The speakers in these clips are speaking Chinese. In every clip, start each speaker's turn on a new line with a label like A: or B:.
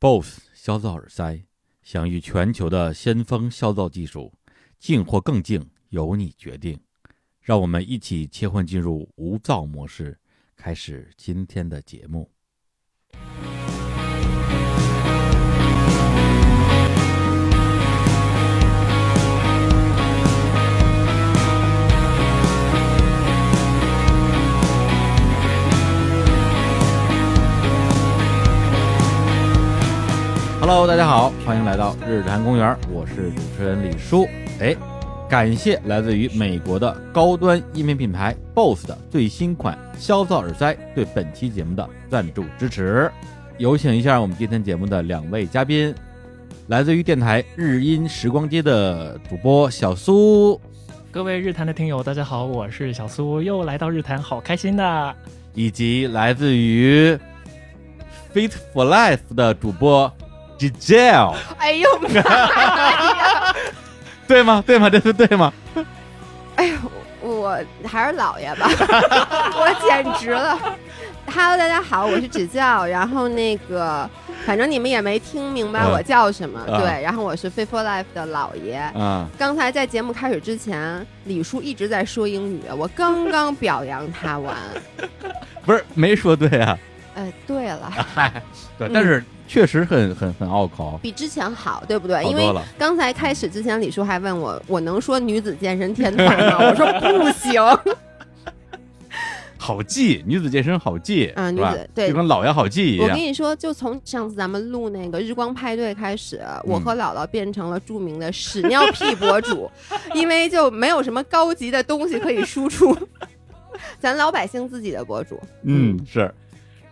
A: BOSS 消噪耳塞，享誉全球的先锋消噪技术，静或更静由你决定。让我们一起切换进入无噪模式，开始今天的节目。Hello，大家好，欢迎来到日坛公园，我是主持人李叔。哎，感谢来自于美国的高端音频品牌 BOSS 的最新款消噪耳塞对本期节目的赞助支持。有请一下我们今天节目的两位嘉宾，来自于电台日音时光街的主播小苏，
B: 各位日坛的听友，大家好，我是小苏，又来到日坛，好开心的。
A: 以及来自于 Fit for Life 的主播 Giselle。
C: 哎呦！
A: 对吗？对吗？这是对吗？
C: 哎呦，我还是老爷吧，我简直了。Hello，大家好，我是指教，然后那个，反正你们也没听明白
A: 嗯
C: 我叫什么，
A: 啊
C: 对，然后我是 Fit for Life 的姥爷。
A: 嗯，
C: 刚才在节目开始之前，李叔一直在说英语，我刚刚表扬他完。
A: 不是没说对啊，
C: 呃，对了，
A: 嗨，对，
C: 嗯
A: 但是确实很很很拗口，
C: 比之前好，对不对？因为。刚才开始之前，李叔还问我，我能说女子健身天团吗？我说不行。
A: 好记，女子健身好记，嗯
C: 女子对
A: 就跟姥爷好记一样。
C: 我跟你说，就从上次咱们录那个日光派对开始，我
A: 嗯
C: 和姥姥变成了著名的屎尿屁博主，因为就没有什么高级的东西可以输出，咱老百姓自己的博主。
A: 嗯，是。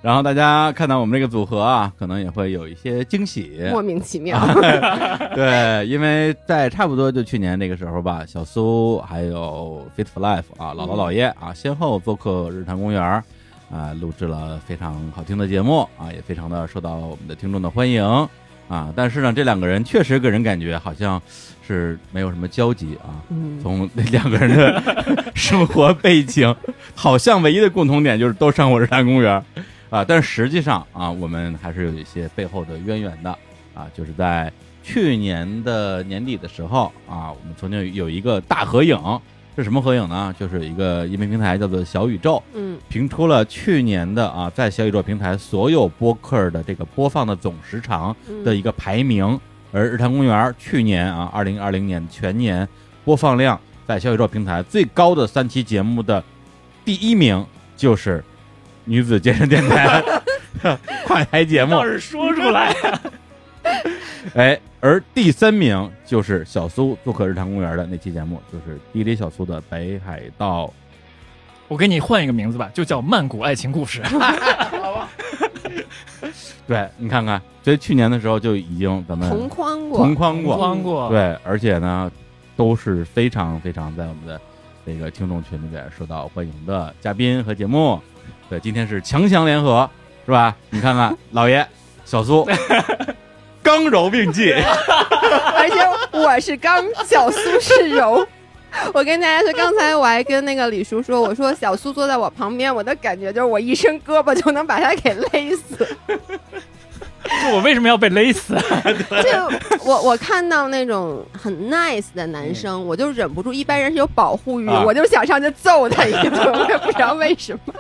A: 然后大家看到我们这个组合啊，可能也会有一些惊喜。
C: 莫名其妙。
A: 对，因为在差不多就去年那个时候吧，小苏还有 Fit for Life 啊，姥姥姥爷啊，先后做客日坛公园儿啊，录制了非常好听的节目啊，也非常的受到我们的听众的欢迎啊。但是呢，这两个人确实给人感觉好像是没有什么交集啊。
C: 嗯，
A: 从那两个人的生活背景，好像唯一的共同点就是都上过日坛公园儿啊，但是实际上啊，我们还是有一些背后的渊源的啊，就是在去年的年底的时候啊，我们曾经有一个大合影，是什么合影呢？就是一个音频平台叫做小宇宙，
C: 嗯。
A: 评出了去年的啊，在小宇宙平台所有播客的这个播放的总时长
C: 嗯
A: 的一个排名，而日坛公园去年啊，二零二零年全年播放量在小宇宙平台最高的三期节目的第一名就是女子健身电台 跨台节目
B: 倒，是说出来，
A: 哎，而第三名就是小苏做客日坛公园的那期节目，就是滴滴小苏的北海道。
B: 我给你换一个名字吧，就叫《曼谷爱情故事》。
A: 对你看看，所以去年的时候就已经咱们
C: 同框过
A: 同，框过，
B: 光过，，
A: 对，而且呢，都是非常非常在我们的这个听众群里边受到欢迎的嘉宾和节目。对，今天是强强联合，是吧？你看看，老爷、小苏，刚柔并济，
C: 而且我是刚，小苏是柔。我跟大家说，刚才我还跟那个李叔说，我说小苏坐在我旁边，我的感觉就是我一伸胳膊就能把他给勒死。
B: 我为什么要被勒死？
C: 啊就我我看到那种很 nice 的男生，我就忍不住，一般人是有保护欲，
A: 啊
C: 我就想上去揍他一顿，我也不知道为什么。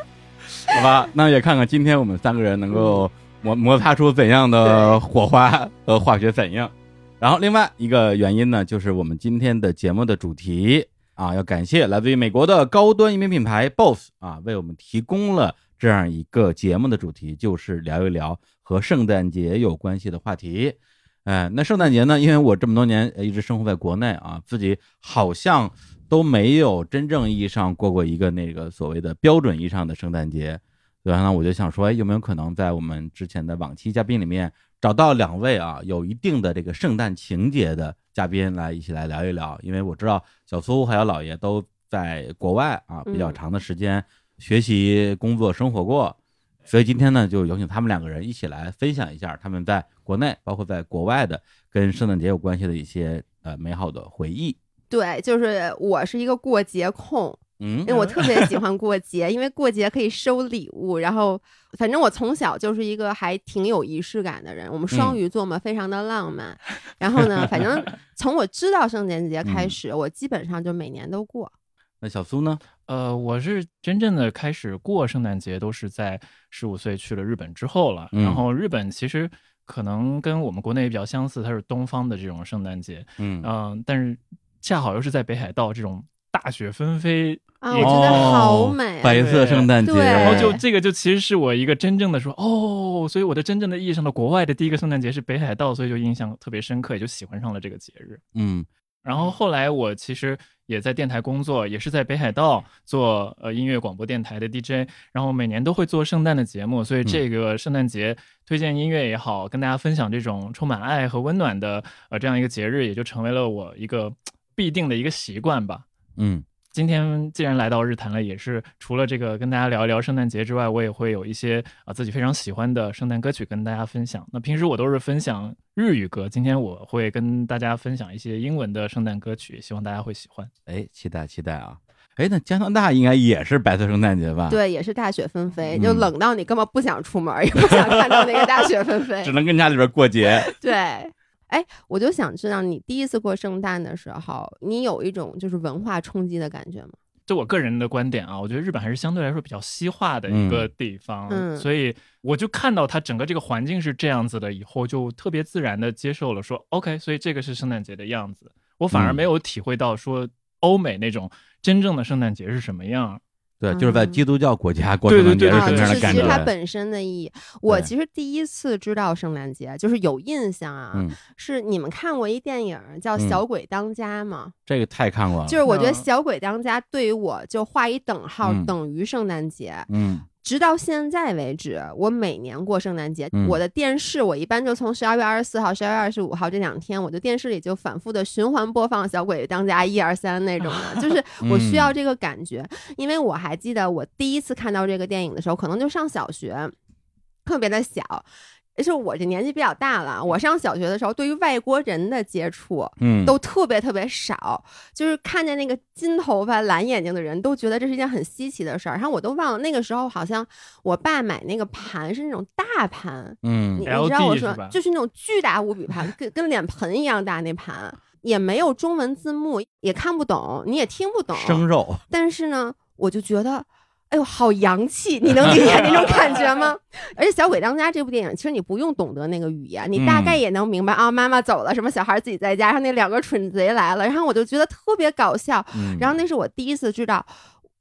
A: 好吧？那也看看今天我们三个人能够摩摩擦出怎样的火花和化学反应。然后另外一个原因呢，就是我们今天的节目的主题啊，要感谢来自于美国的高端音频品牌 BOSS 啊，为我们提供了这样一个节目的主题，就是聊一聊和圣诞节有关系的话题。哎，那圣诞节呢？因为我这么多年呃一直生活在国内啊，自己好像都没有真正意义上过过一个那个所谓的标准意义上的圣诞节。然后呢，我就想说，哎，有没有可能在我们之前的往期嘉宾里面找到两位啊有一定的这个圣诞情节的嘉宾来一起来聊一聊？因为我知道小苏还有老爷都在国外啊比较
C: 嗯
A: 长的时间学习、工作、生活过，所以今天呢，就有请他们两个人一起来分享一下他们在国内，包括在国外的跟圣诞节有关系的一些呃美好的回忆。
C: 对，就是我是一个过节控，
A: 嗯
C: 因为我特别喜欢过节，因为过节可以收礼物，然后反正我从小就是一个还挺有仪式感的人。我们双鱼座嘛，非常的浪漫。然后呢，反正 从我知道圣诞节开始，我基本上就每年都过。
A: 那小苏呢？
B: 呃，我是真正的开始过圣诞节，都是在十五岁去了日本之后了。
A: 嗯
B: 然后日本其实可能跟我们国内比较相似，它是东方的这种圣诞节，
A: 嗯
B: 嗯、但是恰好又是在北海道这种大雪纷飞，
C: 啊，
B: 也
C: 我觉得好
A: 哦
C: 美、啊。
A: 白色圣诞节，
B: 然后就这个就其实是我一个真正的说哦，所以我的真正的意义上的国外的第一个圣诞节是北海道，所以就印象特别深刻，也就喜欢上了这个节日。
A: 嗯
B: 然后后来我其实也在电台工作，也是在北海道做呃音乐广播电台的 DJ，然后每年都会做圣诞的节目，所以这个圣诞节推荐音乐也好，跟大家分享这种充满爱和温暖的呃这样一个节日，也就成为了我一个必定的一个习惯吧。
A: 嗯
B: 今天既然来到日坛了，也是除了这个跟大家聊一聊圣诞节之外，我也会有一些啊、自己非常喜欢的圣诞歌曲跟大家分享。那平时我都是分享日语歌，今天我会跟大家分享一些英文的圣诞歌曲，希望大家会喜欢。
A: 哎，期待期待啊！哎，那加拿大应该也是白色圣诞节吧？，
C: 对，也是大雪纷飞，
A: 嗯
C: 就冷到你根本不想出门，也不想看到那个大雪纷飞
A: 只。能跟家里边过节。
C: 对，哎，我就想知道你第一次过圣诞的时候，你有一种就是文化冲击的感觉吗？
B: 就我个人的观点啊，我觉得日本还是相对来说比较西化的一个地方，
C: 嗯
B: 所以我就看到它整个这个环境是这样子的，以后就特别自然的接受了说 OK，所以这个是圣诞节的样子。我反而
A: 嗯
B: 没有体会到说欧美那种真正的圣诞节是什么样。
A: 对，就是在
C: 嗯
A: 基督教国家过
B: 对
A: 圣诞节是
B: 对对
C: 啊，
A: 什么
C: 就是
A: 样的感觉？
C: 其实它本身的意义。我其实第一次知道圣诞节，就是有印象啊，
A: 嗯，
C: 是你们看过一电影叫
A: 嗯《
C: 小鬼当家》吗？
A: 这个太看过了。
C: 就是我觉得《
B: 嗯
C: 小鬼当家》对于我就画一等号，
A: 嗯
C: 等于圣诞节。
A: 嗯
C: 直到现在为止，我每年过圣诞节，
A: 嗯
C: 我的电视我一般就从十二月二十四号、十二月二十五号这两天，我的电视里就反复的循环播放《小鬼当家》一二三那种的，就是 我需要这个感觉。因为我还记得我第一次看到这个电影的时候，可能就上小学，特别的小。就是我这年纪比较大了，我上小学的时候，对于外国人的接触
A: 嗯，
C: 都特别特别少，就是看见那个金头发、蓝眼睛的人，都觉得这是一件很稀奇的事儿。然后我都忘了那个时候，好像我爸买那个盘是那种大盘，
A: 嗯
C: 你你知道我说
B: 是
C: 就是那种巨大无比盘，跟跟脸盆一样大那盘，也没有中文字幕，也看不懂，你也听不懂。
A: 生肉，
C: 但是呢，我就觉得。哎呦，好洋气！你能理解那种感觉吗？而且《小鬼当家》这部电影，其实你不用懂得那个语言，你大概也能明白、啊，妈妈走了，什么小孩自己在家，然后那两个蠢贼来了，然后我就觉得特别搞笑。
A: 嗯，
C: 然后那是我第一次知道，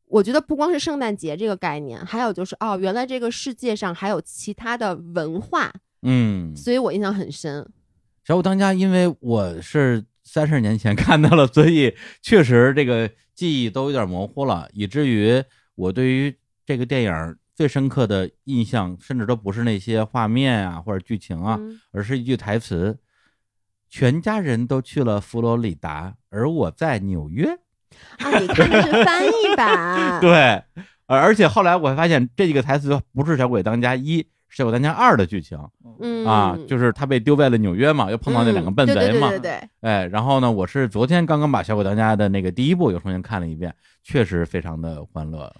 C: 我觉得不光是圣诞节这个概念，还有就是哦，原来这个世界上还有其他的文化，
A: 嗯，
C: 所以我印象很深。
A: 小鬼当家，因为我是三十年前看到了，所以确实这个记忆都有点模糊了，以至于我对于这个电影最深刻的印象，甚至都不是那些画面啊或者剧情啊，
C: 嗯
A: 而是一句台词：“全家人都去了佛罗里达，而我在纽约。
C: 啊，你看的是翻译版，
A: 对，而而且后来我还发现这几个台词不是《小鬼当家一》，是《小鬼当家二》的剧情
C: 嗯
A: 啊，就是他被丢在了纽约嘛，又碰到那两个笨贼嘛，
C: 嗯对对对对对，
A: 哎，然后呢，我是昨天刚刚把《小鬼当家》的那个第一部又重新看了一遍，确实非常的欢乐。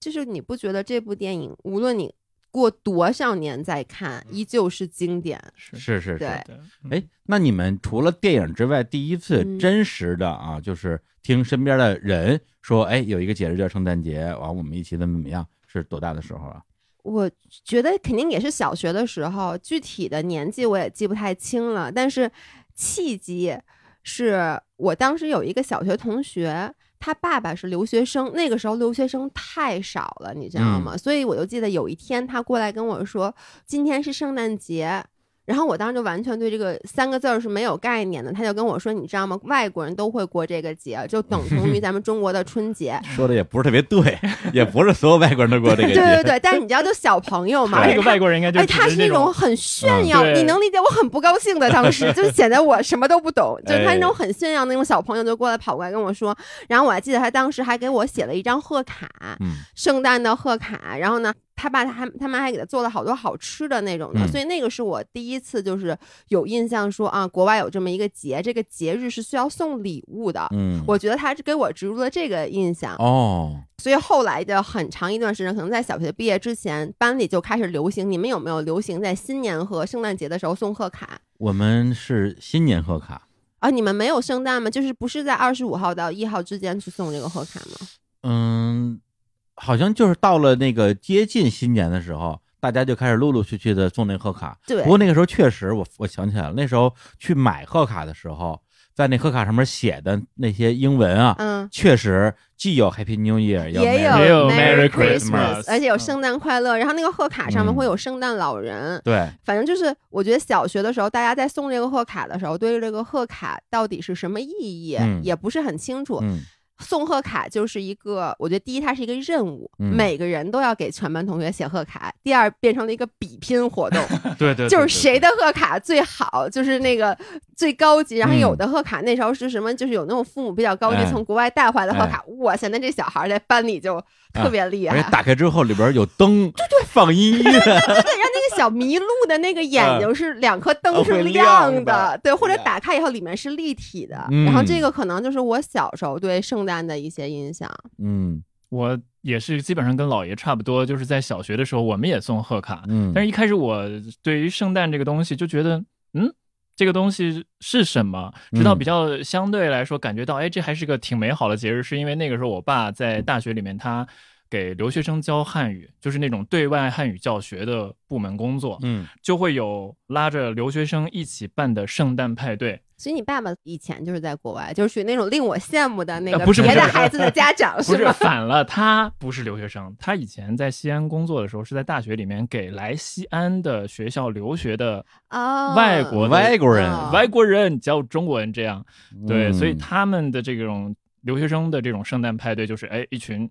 C: 就是你不觉得这部电影无论你过多少年再看，依旧是经典？
B: 是
A: 是是是，
C: 对
B: 的，
A: 哎，那你们除了电影之外，第一次
C: 嗯
A: 真实的啊，就是听身边的人说，哎，有一个节日叫圣诞节，完我们一起怎么怎么样，是多大的时候啊？
C: 我觉得肯定也是小学的时候，具体的年纪我也记不太清了，但是契机是我当时有一个小学同学，他爸爸是留学生，那个时候留学生太少了，你知道吗？所以我就记得有一天他过来跟我说，今天是圣诞节。然后我当时就完全对这个三个字儿是没有概念的，他就跟我说：“你知道吗？外国人都会过这个节，就等同于 咱们中国的春节。”
A: 说的也不是特别对，也不是所有外国人都过这个
C: 对
A: 节。
C: 对对，但是你知道，就小朋友嘛，
B: 外国人应该就
C: 哎，他是那种很炫耀，
B: 嗯
C: 你能理解？我很不高兴的，当时就 显得我什么都不懂，就是他那种
A: 哎
C: 很炫耀那种小朋友就过来跑过来跟我说，然后我还记得他当时还给我写了一张贺卡，
A: 嗯
C: 圣诞的贺卡，然后呢，他爸他他妈还给他做了好多好吃的那种的，
A: 嗯
C: 所以那个是我第一次就是有印象说啊，国外有这么一个节，这个节日是需要送礼物的。
A: 嗯，
C: 我觉得他是给我植入了这个印象，
A: 哦，
C: 所以后来的很长一段时间，可能在小学毕业之前，班里就开始流行。你们有没有流行在新年和圣诞节的时候送贺卡
A: 我们是新年贺卡，
C: 啊？你们没有圣诞吗？就是不是在二十五号到一号之间去送这个贺卡吗？
A: 嗯，好像就是到了那个接近新年的时候，大家就开始陆陆续续的送那个贺卡。
C: 对
A: 不过那个时候确实，我我想起来了，那时候去买贺卡的时候，在那贺卡上面写的那些英文啊，
C: 嗯，
A: 确实既有 Happy New Year，
C: 也
B: 有
C: Merry
B: Christmas
C: 而且有圣诞快乐。然后那个贺卡上面
A: 嗯
C: 会有圣诞老人。
A: 对，
C: 反正就是，我觉得小学的时候，大家在送这个贺卡的时候，对于这个贺卡到底是什么意义，
A: 嗯
C: 也不是很清楚。
A: 嗯
C: 送贺卡就是一个，我觉得第一它是一个任务，
A: 嗯
C: 每个人都要给全班同学写贺卡。第二变成了一个比拼活动，
A: 对对，
C: 就是谁的贺卡最好，就是那个最高级。然后
A: 嗯
C: 有的贺卡那时候是什么，就是有那种父母比较高级，
A: 哎
C: 从国外带回来的贺卡，哇塞，那这小孩在班里就特别厉害。
A: 而且打开之后里边有灯，对对，放音乐，
C: 对，让那个小麋鹿的那个眼睛是两颗灯是亮
A: 亮的
C: 对，或者打开以后里面是立体的。
A: 嗯
C: 然后这个可能就是我小时候对圣诞的一些印象。
A: 嗯
B: 我也是基本上跟姥爷差不多，就是在小学的时候我们也送贺卡，
A: 嗯，
B: 但是一开始我对于圣诞这个东西就觉得，嗯，这个东西是什么？直到
A: 嗯
B: 比较相对来说感觉到，哎，这还是个挺美好的节日，是因为那个时候我爸在大学里面他。给留学生教汉语，就是那种对外汉语教学的部门工作，
A: 嗯
B: 就会有拉着留学生一起办的圣诞派对。
C: 所以你爸爸以前就是在国外，就是属于那种令我羡慕的那个
B: 呃不是
C: 别的孩子的家长，
B: 不是
C: 吗？
B: 反了，他不是留学生，他以前在西安工作的时候是在大学里面给来西安的学校留学的
C: 哦，
B: 外国的
A: 外国人
C: 哦
B: 外国人教中文这样。对，
A: 嗯
B: 所以他们的这种留学生的这种圣诞派对，就是哎，一群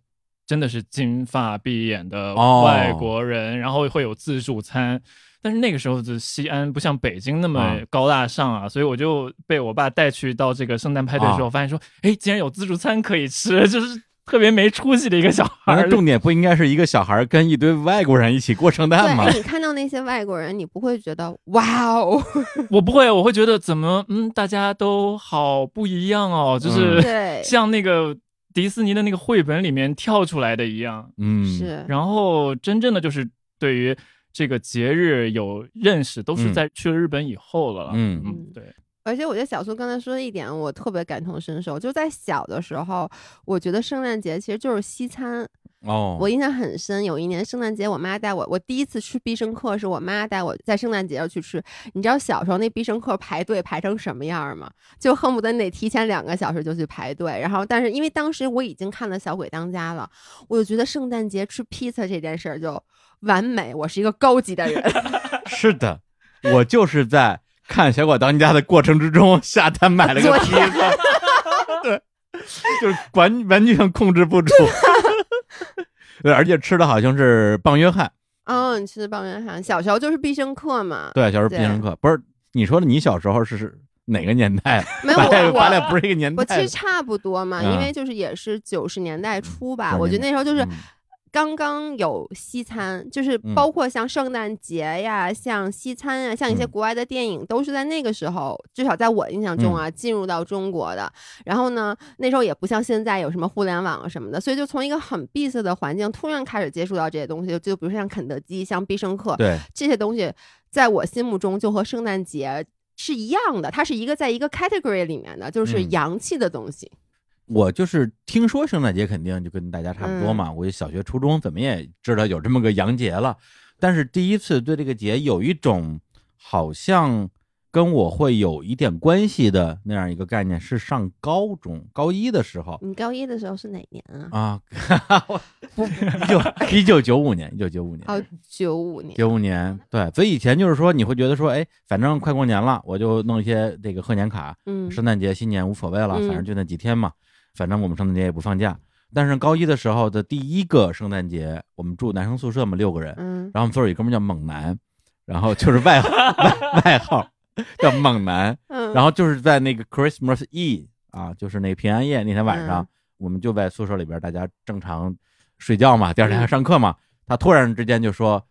B: 真的是金发碧眼的
A: 哦
B: 外国人，然后会有自助餐。但是那个时候的西安不像北京那么
A: 啊
B: 高大上啊，所以我就被我爸带去到这个圣诞派对的时候，
A: 啊
B: 发现说，哎，竟然有自助餐可以吃，就是特别没出息的一个小孩儿。
A: 那重点不应该是一个小孩跟一堆外国人一起过圣，诞吗
C: 哎？你看到那些外国人，你不会觉得哇哦，
B: 我不会，我会觉得怎么，嗯，大家都好不一样哦，就是、像那个迪士尼的那个绘本里面跳出来的一样。
A: 嗯，
C: 是，
B: 然后真正的就是对于这个节日有认识，都是
A: 嗯
B: 在去了日本以后了。
A: 嗯
B: 嗯，对，
C: 而且我觉得小苏刚才说的一点，我特别感同身受。就在小的时候，我觉得圣诞节其实就是西餐。
A: 哦，
C: 我印象很深，有一年圣诞节，我妈带我，我第一次吃必胜客是我妈带我在圣诞节要去吃。你知道小时候那必胜客排队排成什么样吗？就恨不得你得提前两个小时就去排队。然后，但是因为当时我已经看了《小鬼当家》了，我就觉得圣诞节吃披萨这件事儿就完美。我是一个高级的人，
A: 是的，我就是在看《小鬼当家》的过程之中下单买了个披萨，对，就是完完全控制不住。对，而且吃的好像是棒约翰，
C: 哦，你吃的棒约翰，小时候就是必胜客嘛。
A: 对，小时候必胜客不是你说的，你小时候是是哪个年代？
C: 没有我
A: 咱俩不是一个年代
C: 我其实差不多嘛，
A: 嗯
C: 因为就是也是九十年代初吧，我觉得那时候就是
A: 嗯
C: 刚刚有西餐，就是
A: 嗯
C: 包括像圣诞节呀、像西餐呀、像一些
A: 嗯
C: 国外的电影，都是在那个时候，至少在我印象中
A: 嗯
C: 啊，进入到中国的。然后呢，那时候也不像现在有什么互联网啊什么的，所以就从一个很闭塞的环境突然开始接触到这些东西，就就比如说像肯德基、像必胜客
A: 对，
C: 这些东西，在我心目中就和圣诞节。是一样的，它是一个在一个 category 里面的，就是
A: 嗯
C: 洋气的东西。
A: 我就是听说圣诞节肯定就跟大家差不多嘛，我小学、初中怎么也知道有这么个洋节了，但是第一次对这个节有一种好像跟我会有一点关系的那样一个概念，是上高中高一的时候
C: 你高一的时候是哪年啊？
A: 啊，不一九 一九九五年，一九九五年。
C: 哦，九五年。
A: 九五年，对，所以以前就是说，你会觉得说，哎，反正快过年了，我就弄一些这个贺年卡，
C: 嗯，
A: 圣诞节、新年无所谓了，
C: 嗯
A: 反正就那几天嘛，反正我们圣诞节也不放假。但是高一的时候的第一个圣诞节，我们住男生宿舍嘛，六个人，
C: 嗯。
A: 然后我们宿舍有哥们叫猛男，然后就是外号外外号叫猛男，
C: 嗯，
A: 然后就是在那个 Christmas Eve 啊，就是那个平安夜那天晚上，
C: 嗯
A: 我们就在宿舍里边，大家正常睡觉嘛，第二天还上课嘛。他突然之间就说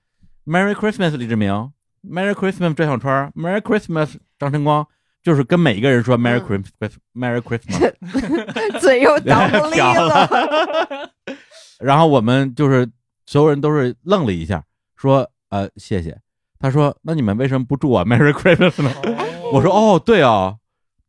A: “Merry Christmas”，李志明，“Merry Christmas” 赵小川，“Merry Christmas” 张晨光，就是跟每一个人说 “Merry
C: 嗯
A: Christmas”，“Merry Christmas”。
C: 嘴又倒不利了。
A: 然后我们就是所有人都是愣了一下，说呃谢谢。他说那你们为什么不祝我 Merry Christmas 呢？我说哦对哦，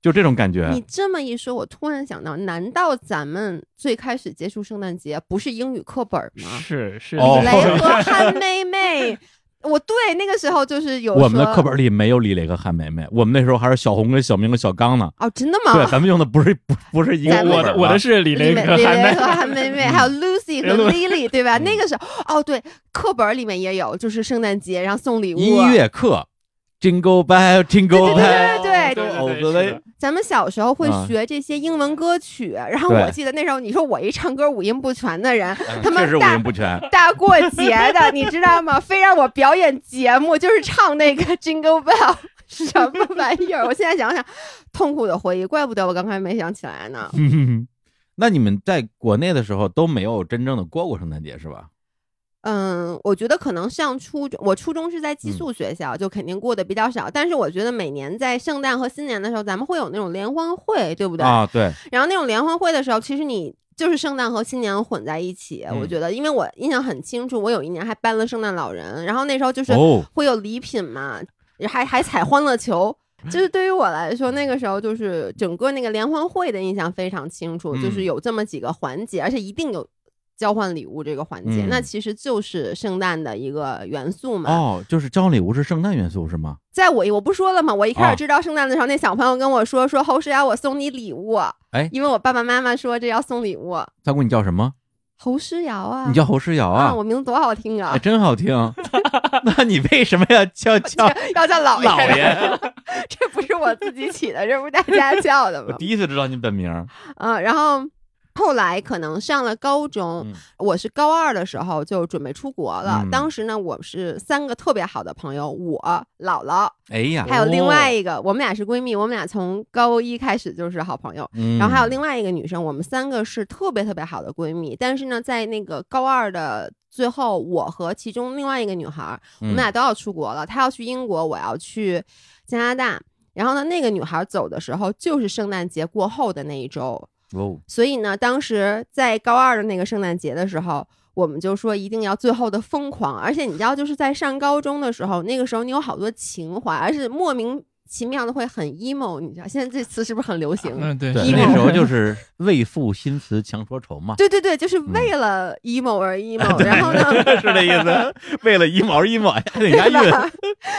A: 就这种感觉。
C: 你这么一说，我突然想到，难道咱们最开始接触圣诞节不是英语课本吗？
B: 是是
C: 雷和韩妹妹，我对那个时候就是有
A: 我们的课本里没有李雷和韩梅梅，我们那时候还是小红跟小明跟小刚呢。
C: 哦，真的吗？
A: 对，咱们用的不是不不是一个
B: 我的我的是李雷和韩梅
C: 雷和韩妹妹，还有 Lucy 和 Lily，对吧？
A: 嗯
C: 那个时候，哦，对，课本里面也有，就是圣诞节，然后送礼物。
A: 音乐课，Jingle Bell Jingle Bell，
C: 对对
B: 对
A: 哦
B: 对
A: 对
C: 咱们小时候会
A: 啊
C: 学这些英文歌曲，然后我记得那时候你说我一唱歌五音不全的人，他们
A: 确实五
C: 大
A: 音不全。
C: 大过节的，你知道吗？非让我表演节目，就是唱那个 Jingle Bell，什么玩意儿？我现在想想，痛苦的回忆，怪不得我刚才没想起来呢。
A: 那你们在国内的时候都没有真正的过过圣诞节是吧？
C: 嗯，我觉得可能上初中，我初中是在寄宿学校，就肯定过得比较少。但是我觉得每年在圣诞和新年的时候，咱们会有那种联欢会，对不对？
A: 啊，对，
C: 然后那种联欢会的时候，其实你就是圣诞和新年混在一起。
A: 嗯
C: 我觉得，因为我印象很清楚，我有一年还搬了圣诞老人，然后那时候就是
A: 哦，
C: 会有礼品嘛，还还踩欢乐球。就是对于我来说，那个时候就是整个那个联欢会的印象非常清楚，
A: 嗯
C: 就是有这么几个环节，而且一定有交换礼物这个环节，
A: 嗯
C: 那其实就是圣诞的一个元素嘛。
A: 哦，就是交换礼物是圣诞元素是吗？
C: 在我我不说了吗？我一开
A: 哦
C: 始知道圣诞的时候，那小朋友跟我说说侯诗瑶，我送你礼物。
A: 哎
C: 因为我爸爸妈妈说这要送礼物。
A: 大姑你叫什么？
C: 侯诗瑶啊，
A: 你叫侯诗瑶啊？
C: 我名字多好听啊
A: 哎，！真好听。那你为什么要叫 叫
C: 要叫老爷，
A: 老爷？
C: 这不是我自己起的，这不是大家叫的吗我？
A: 第一次知道你本名。
C: 嗯，然后后来可能上了高中，
A: 嗯
C: 我是高二的时候就准备出国了。
A: 嗯
C: 当时呢，我是三个特别好的朋友，我姥姥
A: 哎呀，
C: 还有另外一个，我们俩是闺蜜，我们俩从高一开始就是好朋友。
A: 嗯，
C: 然后还有另外一个女生，我们三个是特别特别好的闺蜜。但是呢，在那个高二的最后，我和其中另外一个女孩，我
A: 嗯
C: 们俩都要出国了。她要去英国，我要去加拿大。然后呢，那个女孩走的时候就是圣诞节过后的那一周，所以呢，当时在高二的那个圣诞节的时候，我们就说一定要最后的疯狂。而且你知道，就是在上高中的时候，那个时候你有好多情怀，而且莫名其妙的会很 emo。你知道，现在这词是不是很流行？
B: 嗯，对，
A: 对
C: ，emo
A: 那时候就是为赋新词强说愁嘛，
C: 对对对，就是为了 emo 而 emo，然后呢，
A: 是这意思。为了一毛一毛，还得押韵。
C: 对吧？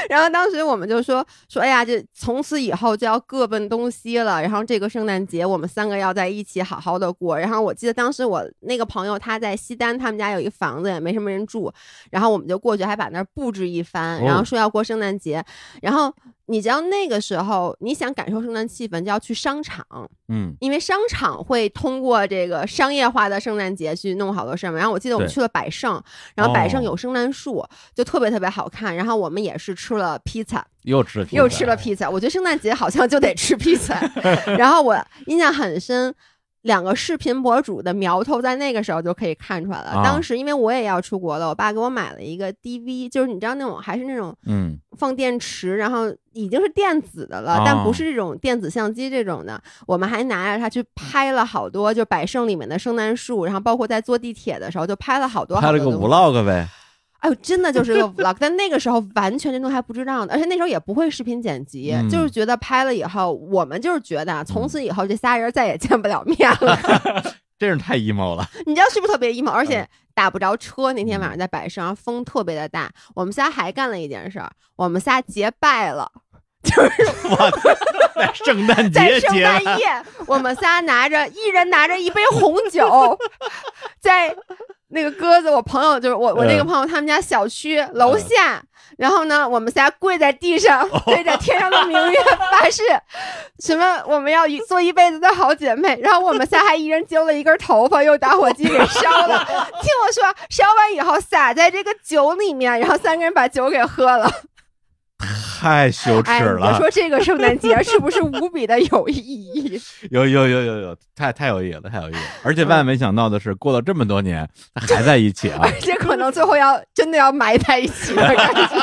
C: 然后当时我们就说说，哎呀，这从此以后就要各奔东西了。然后这个圣诞节我们三个要在一起好好的过。然后我记得当时我那个朋友他在西单，他们家有一个房子，也没什么人住。然后我们就过去，还把那儿布置一番，
A: 哦
C: 然后说要过圣诞节。然后你知道那个时候你想感受圣诞气氛，就要去商场。
A: 嗯，
C: 因为商场会通过这个商业化的圣诞节去弄好多事儿嘛。然后我记得我们去了百盛，然后百盛
A: 哦
C: 有圣诞树，就特别特别好看。然后我们也是吃了披萨，
A: 又吃披
C: 又吃了披萨。我觉得圣诞节好像就得吃披萨。然后我印象很深。两个视频博主的苗头在那个时候就可以看出来了。
A: 啊
C: 当时因为我也要出国了，我爸给我买了一个 DV，就是你知道那种还是那种
A: 嗯
C: 放电池，然后已经是电子的了，
A: 哦
C: 但不是这种电子相机这种的。我们还拿着它去拍了好多，就百盛里面的圣诞树，然后包括在坐地铁的时候就拍了好多好
A: 拍了个 vlog 呗。
C: 哎呦，真的就是个 vlog，但那个时候完全这东西还不知道呢，而且那时候也不会视频剪辑，
A: 嗯
C: 就是觉得拍了以后，我们就是觉得啊从此以后这仨人再也见不了面了。
A: 真是太 emo 了。
C: 你知道是不是特别 emo？而
A: 嗯
C: 且打不着车，那天晚上在百盛，风特别的大。我们仨还干了一件事儿，我们仨结拜了。就是
A: 我在圣诞
C: 在
A: 节在
C: 圣诞，夜，我们仨拿着一人拿着一杯红酒，在那个鸽子，我朋友就是我我那个
A: 嗯
C: 朋友他们家小区楼下，然后呢，我们仨跪在地上，
A: 哦
C: 对着天上的明月 发誓，什么我们要做一辈子的好姐妹，然后我们仨还一人揪了一根头发，用打火机给烧了。听我说，烧完以后撒在这个酒里面，然后三个人把酒给喝了。
A: 太羞耻
C: 了，你
A: 了，
C: 说这个圣诞节是不是无比的有意义？
A: 有有有有有，太太有意义了，太有意义了。而且万万没想到的是，过了这么多年，他还在一起啊
C: 而！且可能最后要真的要埋在一起的感觉。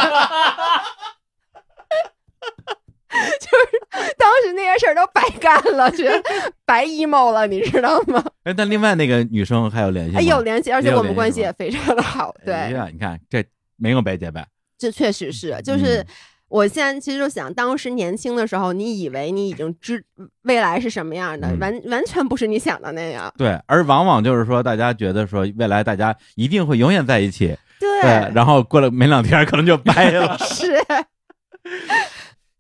C: 就是当时那些事儿都白干了，觉得白 emo 了，你知道吗？
A: 哎，但另外那个女生还有联系吗？
C: 哎，有联系，而且我们关系也非常的好。对，
A: 哎呀，你看这没有白结拜，
C: 这确实是，就是
A: 嗯
C: 我现在其实就想，当时年轻的时候，你以为你已经知未来是什么样的，
A: 嗯
C: 完完全不是你想的那样。
A: 对，而往往就是说，大家觉得说未来大家一定会永远在一起，
C: 对，
A: 对，然后过了没两天可能就掰了。
C: 是，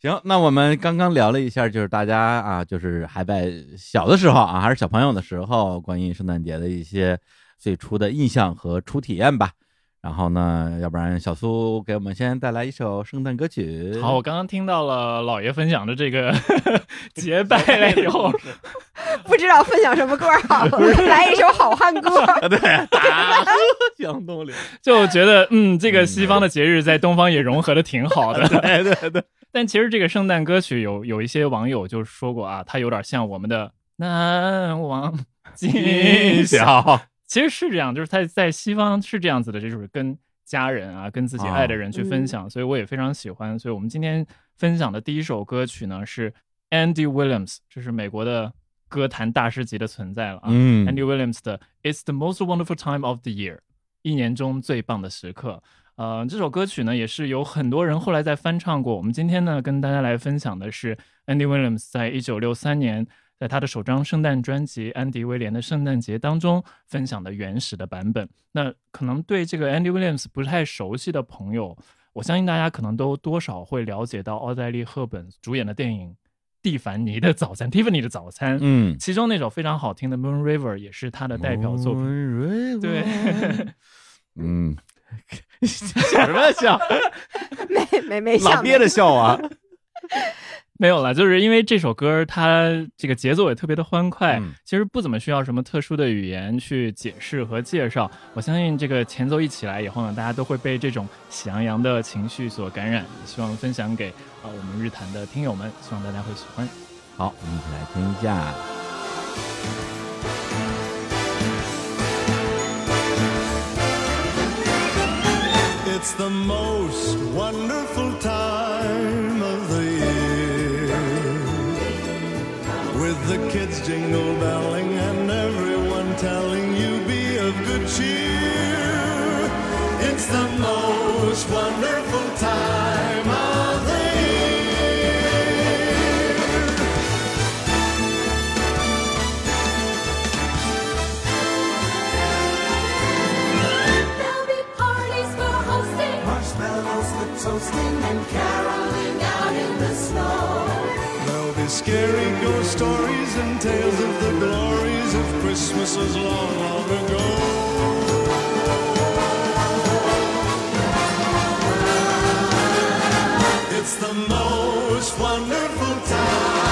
A: 行，那我们刚刚聊了一下，就是大家啊，就是还在小的时候啊，还是小朋友的时候，关于圣诞节的一些最初的印象和初体验吧。然后呢，要不然小苏给我们先带来一首圣诞歌曲。
B: 好，我刚刚听到了老爷分享的这个 结拜了以后，
C: 不知道分享什么歌好，来一首好汉歌。
A: 对，大河向东流。
B: 就觉得嗯，这个西方的节日在东方也融合的挺好的。
A: 对对对，
B: 但其实这个圣诞歌曲有有一些网友就说过啊，它有点像我们的难忘今宵。
A: 小，
B: 其实是这样，就是在在西方是这样子的，这就是跟家人啊，跟自己爱的人去分享，所以我也非常喜欢。所以我们今天分享的第一首歌曲呢是 Andy Williams，这是美国的歌坛大师级的存在了啊。
A: 嗯
B: Andy Williams 的 "It's the most wonderful time of the year"，一年中最棒的时刻。呃，这首歌曲呢也是有很多人后来在翻唱过。我们今天呢跟大家来分享的是 Andy Williams 在一九六三年在他的首张圣诞专辑《安迪威廉的圣诞节》当中分享的原始的版本。那可能对这个 Andy Williams 不太熟悉的朋友，我相信大家可能都多少会了解到奥黛丽·赫本主演的电影《蒂凡尼的早餐》（Tiffany 的早餐）。
A: 嗯，
B: 其中那首非常好听的《Moon River》也是他的代表作品。
A: 品
B: 对，
A: 嗯，笑什么笑？
C: 没没没想
A: 老憋着笑啊。
B: 没有了，就是因为这首歌它这个节奏也特别的欢快，
A: 嗯
B: 其实不怎么需要什么特殊的语言去解释和介绍。我相信这个前奏一起来以后呢，大家都会被这种喜洋洋的情绪所感染。希望分享给啊、我们日坛的听友们，希望大家会喜欢。
A: 好，我们一起来听一下。
D: It's the most wonderful time the kids jingle belling and everyone telling you be of good cheer. It's the most wonderful time of the year.
E: There'll be parties for hosting,
D: Marshmallows for toasting
E: and caroling
D: scary ghost stories and tales of the glories of Christmases long, long ago. It's the most wonderful time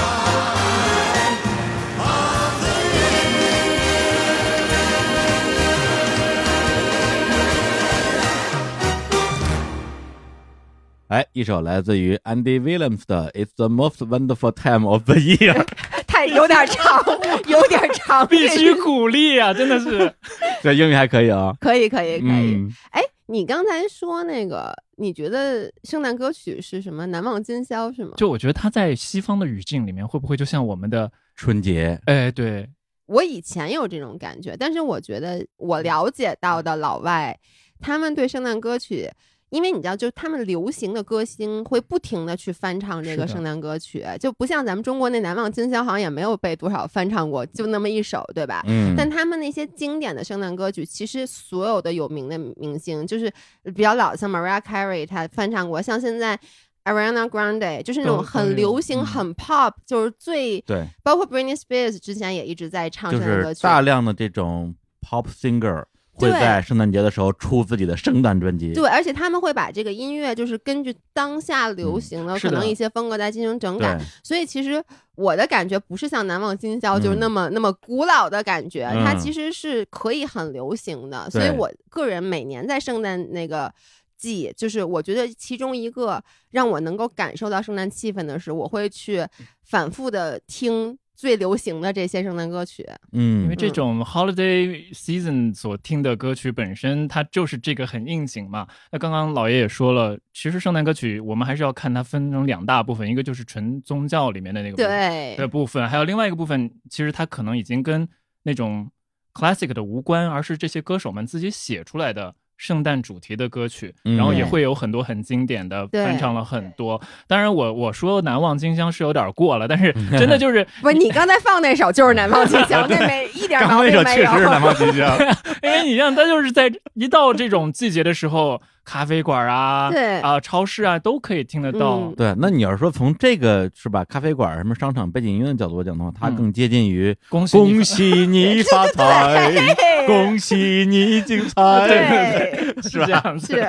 A: 哎，一首来自于 Andy Williams 的《It's the Most Wonderful Time of the Year》。
C: 太有点长，有点长，
B: 必须鼓励啊！真的是，
A: 这英语还可以啊。
C: 可以可以可以。
A: 嗯，
C: 哎，你刚才说那个，你觉得圣诞歌曲是什么？难忘今宵是吗？
B: 就我觉得它在西方的语境里面，会不会就像我们的？
A: 春节，
B: 哎，对，
C: 我以前有这种感觉，但是我觉得我了解到的老外，他们对圣诞歌曲，因为你知道，就是他们流行的歌星会不停的去翻唱这个圣诞歌曲，就不像咱们中国那《难忘今宵》好像也没有被多少翻唱过，就那么一首，对吧？
A: 嗯，
C: 但他们那些经典的圣诞歌曲，其实所有的有名的明星，就是比较老，像 Mariah Carey 她翻唱过，像现在 Ariana Grande 就是那种很流行、
B: 嗯
C: 很 pop，就是最
A: 对，
C: 包括 Britney Spears 之前也一直在唱
A: 就是
C: 圣诞歌曲，
A: 大量的这种 pop singer 会在圣诞节的时候出自己的圣诞专辑。
C: 对，而且他们会把这个音乐就是根据当下流行的、可能一些风格来进行整改
A: 对，，
C: 所以其实我的感觉不是像《难忘今宵》就是
A: 嗯
C: 那么、那么古老的感觉，它
A: 嗯
C: 其实是可以很流行的。所以我个人每年在圣诞那个。季，就是我觉得其中一个让我能够感受到圣诞气氛的是，我会去反复的听最流行的这些圣诞歌曲。
A: 嗯
B: 因为这种 holiday season 所听的歌曲本身，它就是这个很应景嘛。那刚刚老爷也说了，其实圣诞歌曲我们还是要看它分成两大部分，一个就是纯宗教里面的那个部分
C: 对
B: 的部分，还有另外一个部分，其实它可能已经跟那种 classic 的无关，而是这些歌手们自己写出来的。圣诞主题的歌曲，
A: 嗯
B: 然后也会有很多很经典的，
C: 对
B: 翻唱了很多。当然我，我说难忘今宵是有点过了，但是 真的就是
C: 不是你刚才放那首就是难忘今宵，那没一点毛病没有。
A: 确实是难忘今宵。
B: 因为你像它就是在一到这种季节的时候，咖啡馆啊，
C: 对
B: 啊、超市啊都可以听得到。
C: 嗯
A: 对，那你要是说从这个是吧，咖啡馆、什么商场背景音乐的角度讲的话，它
B: 嗯
A: 更接近于
B: 恭喜
A: 恭喜你发财，恭喜你精彩。
C: 对，
B: 是这样子。
C: 是。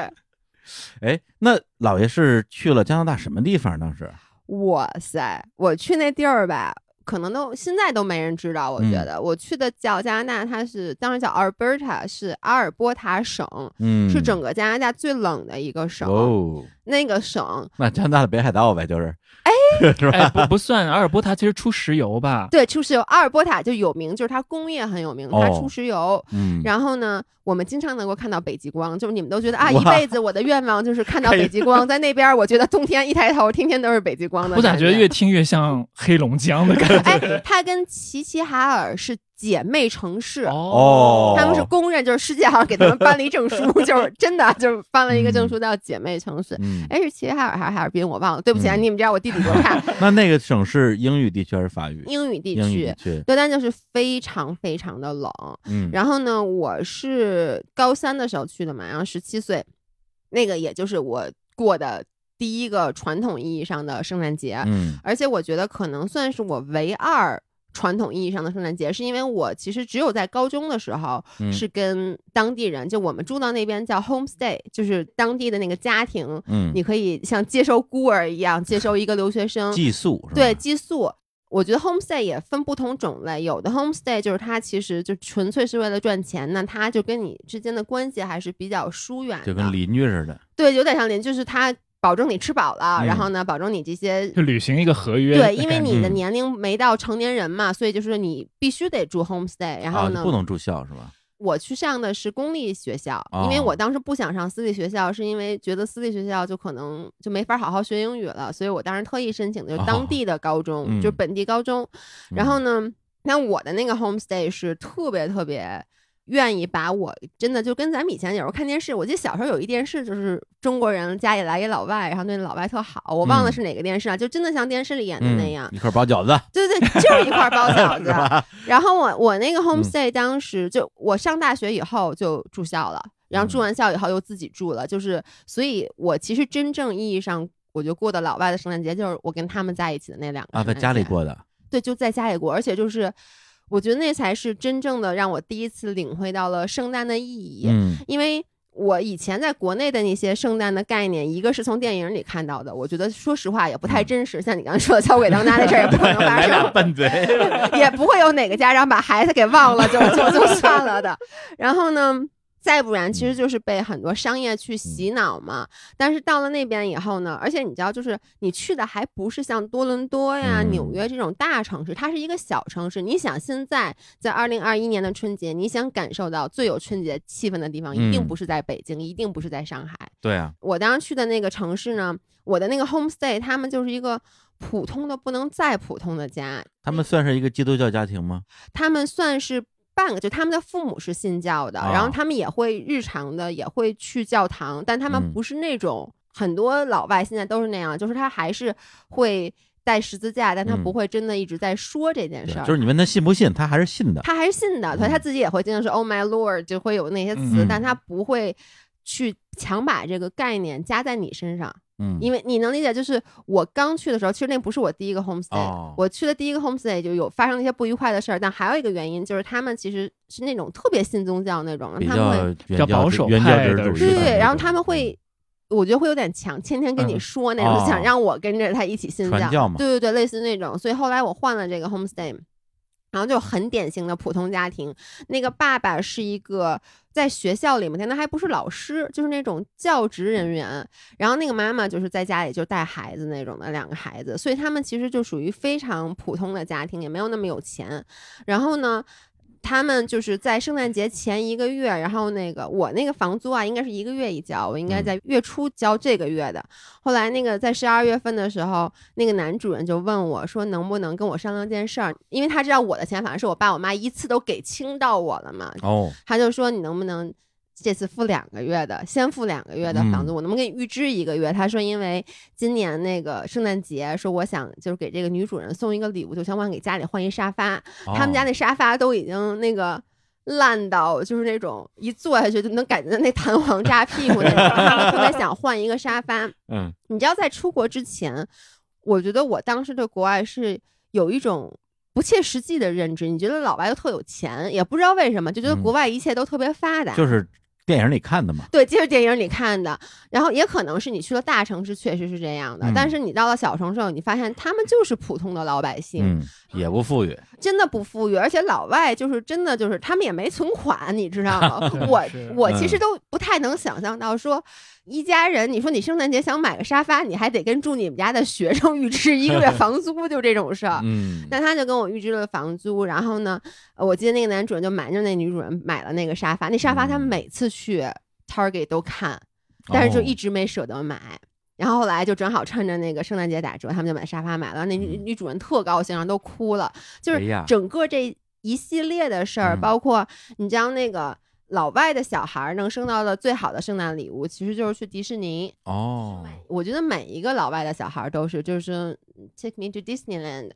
A: 哎，那老爷是去了加拿大什么地方？当时
C: 哇塞，我去那地儿吧，可能都现在都没人知道。我觉
A: 嗯
C: 得、我去的叫加拿大，它是当时叫 Alberta，是阿尔波塔省，
A: 嗯，
C: 是整个加拿大最冷的一个省。
A: 哦，
C: 那个省
A: 那加拿大的北海道呗，就是，哎，是吧？
B: 哎，不不算，阿尔伯塔其实出石油吧？
C: 对出石油，阿尔伯塔就有名，就是它工业很有名，它
A: 哦
C: 出石油。
A: 嗯，
C: 然后呢，我们经常能够看到北极光，就是你们都觉得啊，一辈子我的愿望就是看到北极光，在那边，我觉得冬天一抬头，天天都是北极光的。
B: 我咋觉得越听越像黑龙江的感觉？
C: 哎，它跟齐齐哈尔是姐妹城市。
A: 哦，
C: 他们是公认，就是世界好像给他们颁了一证书，就是真的就是颁了一个证书，叫姐妹城市。
A: 嗯，
C: 哎，是齐齐哈尔还是哈尔滨？我忘了，对不起啊，
A: 嗯
C: 你们知道我地理多差，
A: 那那个省是英语地区还是法语？
C: 英语地区
A: 英语地。区，
C: 对，但就是非常非常的冷。
A: 嗯，
C: 然后呢，我是高三的时候去的嘛，然后十七岁，那个也就是我过的第一个传统意义上的圣诞节，
A: 嗯
C: 而且我觉得可能算是我唯二传统意义上的圣诞节，是因为我其实只有在高中的时候
A: 嗯
C: 是跟当地人，就我们住到那边叫 homestay，就是当地的那个家庭，
A: 嗯，
C: 你可以像接收孤儿一样接收一个留学生，
A: 寄宿？
C: 对，寄宿。我觉得 homestay 也分不同种类，有的 homestay 就是它其实就纯粹是为了赚钱，那它就跟你之间的关系还是比较疏远的，
A: 就跟邻居似的。
C: 对，有点像邻，就是它保证你吃饱了，
A: 嗯
C: 然后呢，保证你这些
B: 就履行一个合约
C: 对，因为你的
A: 嗯
C: 年龄没到成年人嘛，所以就是你必须得住 homestay。然后
A: 啊，
C: 呢，
A: 就不能住校是吧？
C: 我去上的是公立学校，因为
A: 哦
C: 我当时不想上私立学校，是因为觉得私立学校就可能就没法好好学英语了，所以我当时特意申请的就是当地的高中，
A: 嗯
C: 就是本地高中。然后呢，那我的那个 homestay 是特别特别。愿意把我真的就跟咱们以前有时候看电视，我记得小时候有一电视就是中国人家里来一老外，然后对老外特好，我忘了
A: 嗯
C: 是哪个电视啊，就真的像电视里演的
A: 嗯
C: 那样。
A: 一块包饺子
C: 对对，对就是一块包饺 子。然后我我那个
A: 嗯
C: homestay 当时就我上大学以后就住校了，然后住
A: 嗯
C: 完校以后又自己住了，就是所以，我其实真正意义上我就过的老外的圣诞节，就是我跟他们在一起的那两个
A: 啊，在家里过的。
C: 对，就在家里过，而且就是我觉得那才是真正的让我第一次领会到了圣诞的意义，
A: 嗯
C: 因为。我以前在国内的那些圣诞的概念，一个是从电影里看到的，我觉得说实话也不太真实。像你刚才说的敲鬼当家那事儿也不可能发生。也不会有哪个家长把孩子给忘了就就就算了的。然后呢，再不然其实就是被很多商业去洗脑嘛。但是到了那边以后呢，而且你知道，就是你去的还不是像多伦多呀、
A: 嗯
C: 纽约这种大城市，它是一个小城市。你想现在在二零二一年的春节，你想感受到最有春节气氛的地方，一定
A: 嗯
C: 不是在北京，一定不是在上海。
A: 对啊，
C: 我当时去的那个城市呢，我的那个 homestay，他们就是一个普通的不能再普通的家，
A: 他们算是一个基督教家庭吗？
C: 他们算是半个，就他们的父母是信教的，
A: 啊
C: 然后他们也会日常的也会去教堂，但他们
A: 嗯
C: 不是那种、很多老外现在都是那样，就是他还是会带十字架，但他
A: 嗯
C: 不会真的一直在说这件事儿。
A: 对就是你问他信不信，他还是信的。
C: 他还是信的，他自己也会经常说 “Oh my Lord”，就会有那些词，
A: 嗯
C: 但他不会去强把这个概念加在你身上。
A: 嗯，
C: 因为你能理解，就是我刚去的时候，其实那不是我第一个 homestay，、
A: 哦。
C: 我去的第一个 homestay 就有发生一些不愉快的事儿，但还有一个原因就是他们其实是那种特别信宗教那种，他们会
B: 比较保守
A: 旨原教
B: 派的是
A: 旨主义的
C: 对对，然后他们会。我觉得会有点强，天天跟你
B: 嗯。
C: 说那种，
A: 哦。
C: 想让我跟着他一起信
A: 传教嘛。
C: 对对对，类似那种。所以后来我换了这个 homestay，然后就很典型的普通家庭，那个爸爸是一个在学校里面，但那还不是老师，就是那种教职人员。然后那个妈妈就是在家里就带孩子那种的两个孩子，所以他们其实就属于非常普通的家庭，也没有那么有钱。然后呢，他们就是在圣诞节前一个月，然后那个我那个房租啊，应该是一个月一交，我应该在月初交这个月的。后来那个在十二月份的时候，那个男主人就问我说，能不能跟我商量件事儿？因为他知道我的钱反正是我爸我妈一次都给清到我了嘛，
A: 哦，
C: 他就说你能不能这次付两个月的，先付两个月的房租，我能不能给你预支一个月？他说因为今年那个圣诞节，说我想就是给这个女主人送一个礼物，就想往给家里换一沙发，他们家那沙发都已经那个。烂到就是那种一坐下去就能感觉到那弹簧扎屁股那种，他们特别想换一个沙发。
A: 嗯
C: 你知道，在出国之前，我觉得我当时对国外是有一种不切实际的认知。你觉得老外都特有钱，也不知道为什么，就觉得
A: 嗯
C: 国外一切都特别发达。
A: 就是电影里看的嘛。
C: 对，就是电影里看的，然后也可能是你去了大城市，确实是这样的。
A: 嗯
C: 但是你到了小城市，你发现他们就是普通的老百姓，
A: 嗯，也不富裕。
C: 真的不富裕，而且老外就是真的就是他们也没存款，你知道吗？我我其
A: 嗯
C: 实都不太能想象到说。一家人，你说你圣诞节想买个沙发，你还得跟住你们家的学生预支一个月 房租，就这种事儿。
A: 嗯，
C: 那他就跟我预支了房租，然后呢，呃我记得那个男主人就瞒着那女主人买了那个沙发，那沙发他们
A: 嗯
C: 每次去 Target 都看，但是就一
A: 哦
C: 直没舍得买。然后后来就正好趁着那个圣诞节打折，他们就把沙发买了。那女女主人特高兴，然后都哭了。就是整个这一系列的事儿，
A: 嗯
C: 包括你知道那个老外的小孩儿能收到的最好的圣诞礼物，其实就是去迪士尼。
A: 哦，
C: 我觉得每一个老外的小孩儿都是，就是 take me to Disneyland。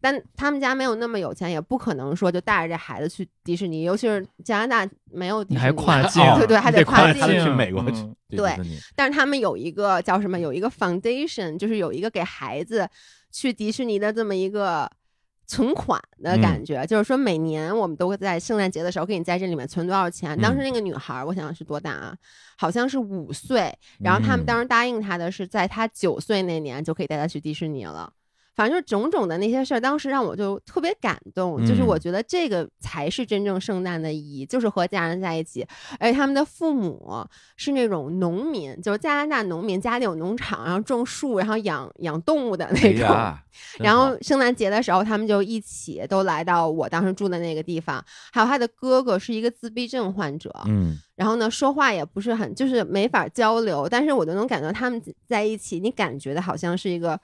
C: 但他们家没有那么有钱，也不可能说就带着这孩子去迪士尼，尤其是加拿大没有迪士尼，
B: 还跨境，
A: 哦
C: 对对还得
B: 得
C: 跨境
A: 去美国去
B: 嗯，
C: 对
A: 去迪士尼
C: 但是他们有一个叫什么？有一个 foundation，就是有一个给孩子去迪士尼的这么一个存款的感
A: 嗯
C: 觉，就是说每年我们都会在圣诞节的时候给你在这里面存多少钱。当时
A: 嗯
C: 那个女孩儿，我想是多大啊？好像是五岁。然后他们
A: 嗯
C: 当时答应她的是，在她九岁那年就可以带她去迪士尼了。反正就是种种的那些事儿，当时让我就特别感动，就是
A: 嗯
C: 我觉得这个才是真正圣诞的意义，就是和家人在一起，而且他们的父母是那种农民，就是加拿大农民，家里有农场，然后种树，然后养养动物的那
A: 哎
C: 种。然后圣诞节的时候，他们就一起都来到我当时住的那个地方。还有他的哥哥是一个自闭症患者，
A: 嗯
C: 然后呢说话也不是很，就是没法交流。但是我就能感觉到他们在一起，你感觉的好像是一个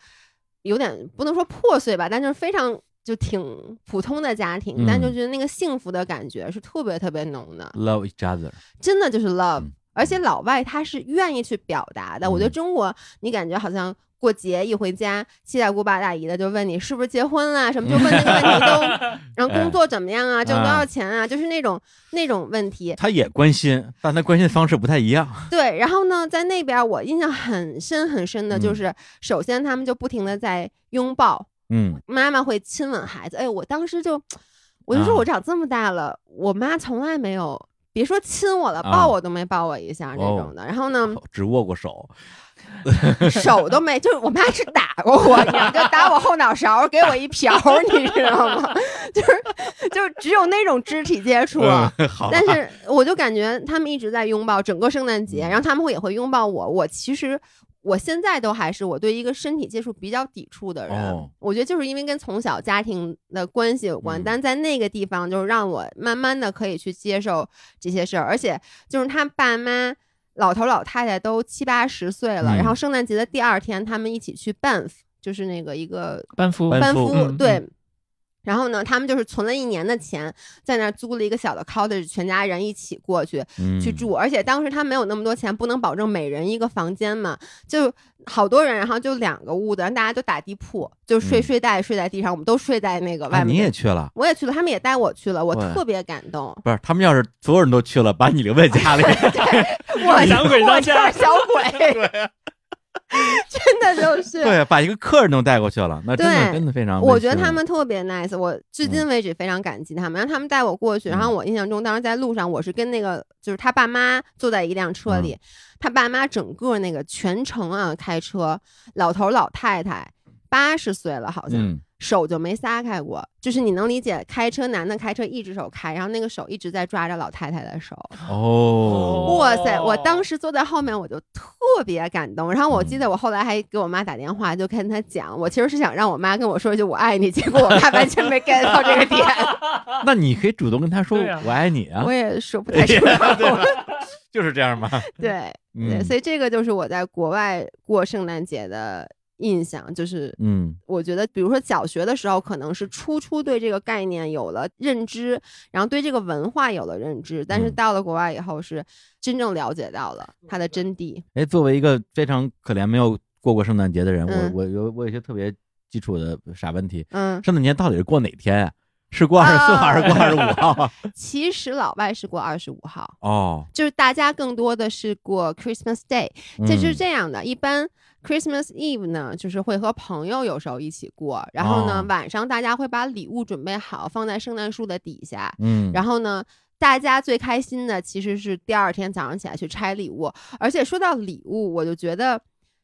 C: 有点不能说破碎吧，但就是非常就挺普通的家庭，但就
A: 嗯
C: 觉得那个幸福的感觉是特别特别浓的。
A: ，love each other，
C: 真的就是 love，、
A: 嗯
C: 而且老外他是愿意去表达的。我觉得
A: 嗯
C: 中国，你感觉好像过节一回家，七大姑八大姨的就问你是不是结婚了，什么就问那个问题都，然后工作怎么样啊，挣多少钱啊，就是那种那种问题。
A: 他也关心，但他关心的方式不太一样。
C: 对，然后呢，在那边我印象很深很深的就
A: 嗯
C: 是，首先他们就不停的在拥抱，
A: 嗯
C: 妈妈会亲吻孩子。哎，我当时就，我就说
A: 啊
C: 我长这么大了，我妈从来没有，别说亲我了，
A: 啊
C: 抱我都没抱我一下那
A: 哦
C: 种的。然后呢，
A: 只握过手，
C: 手都没，就是我妈是打过我，你知道，就打我后脑勺，给我一瓢，你知道吗？就是就是只有那种肢体接触。但是我就感觉他们一直在拥抱整个圣诞节，
A: 嗯
C: 然后他们会也会拥抱我。我其实我现在都还是我对一个身体接触比较抵触的人。
A: 哦
C: 我觉得就是因为跟从小家庭的关系有关，
A: 嗯
C: 但在那个地方就是让我慢慢的可以去接受这些事儿，而且就是他爸妈。老头老太太都七八十岁了，
A: 嗯
C: 然后圣诞节的第二天，他们一起去 Banff，就是那个一个
B: 班夫
A: 班夫
C: 班夫，
B: 嗯
C: 对。然后呢，他们就是存了一年的钱，在那儿租了一个小的 cottage，全家人一起过去
A: 嗯
C: 去住。而且当时他没有那么多钱，不能保证每人一个房间嘛，就好多人，然后就两个屋子，然后大家都打地铺，就睡
A: 嗯
C: 睡袋睡在地上，我们都睡在那个外
A: 啊，
C: 面。
A: 你也去了。
C: 我也去了，他们也带我去了，我特别感动。
A: 不是，他们要是所有人都去了，把你留在家里
C: 我
B: 小鬼当家
C: 是小鬼，真的就是。
A: 对，把一个客人都带过去了，那真的真的非常。
C: 我觉得他们特别 nice，我至今为止非常感激他们，让他们带我过去。然后
A: 嗯
C: 我印象中，当时在路上，我是跟那个就是他爸妈坐在一辆车里，他爸妈整个那个全程啊开车，老头老太太八十岁了好像，
A: 嗯
C: 手就没撒开过，就是你能理解，开车男的开车一只手开，然后那个手一直在抓着老太太的手。
A: 哦，
C: 哇塞！我当时坐在后面，我就特别感动。然后我记得我后来还给我妈打电话，就跟她讲，我其实是想让我妈跟我说一句“我爱你”，结果我妈完全没 get 到这个点，
A: 那你可以主动跟他说
B: 对啊“
A: 我爱你”啊
C: 我，也说不 太出来。
A: 就是这样嘛。
C: 对
A: 嗯
C: 对，所以这个就是我在国外过圣诞节的印象，就是
A: 嗯
C: 我觉得，比如说小学的时候，可能是初初对这个概念有了认知，然后对这个文化有了认知，但是
A: 嗯
C: 到了国外以后，是真正了解到了它的真谛。
A: 哎，作为一个非常可怜没有过过圣诞节的人，
C: 嗯
A: 我我有我有些特别基础的傻问题。
C: 嗯，
A: 圣诞节到底是过哪天呀？是过二十四号还是过二十五号啊？
C: 其实老外是过二十五号，
A: 哦，
C: 就是大家更多的是过 Christmas Day，这是
A: 嗯
C: 这样的，一般。Christmas Eve 呢，就是会和朋友有时候一起过，然后呢，
A: 哦。
C: 晚上大家会把礼物准备好，放在圣诞树的底下，
A: 嗯，
C: 然后呢，大家最开心的其实是第二天早上起来去拆礼物，而且说到礼物，我就觉得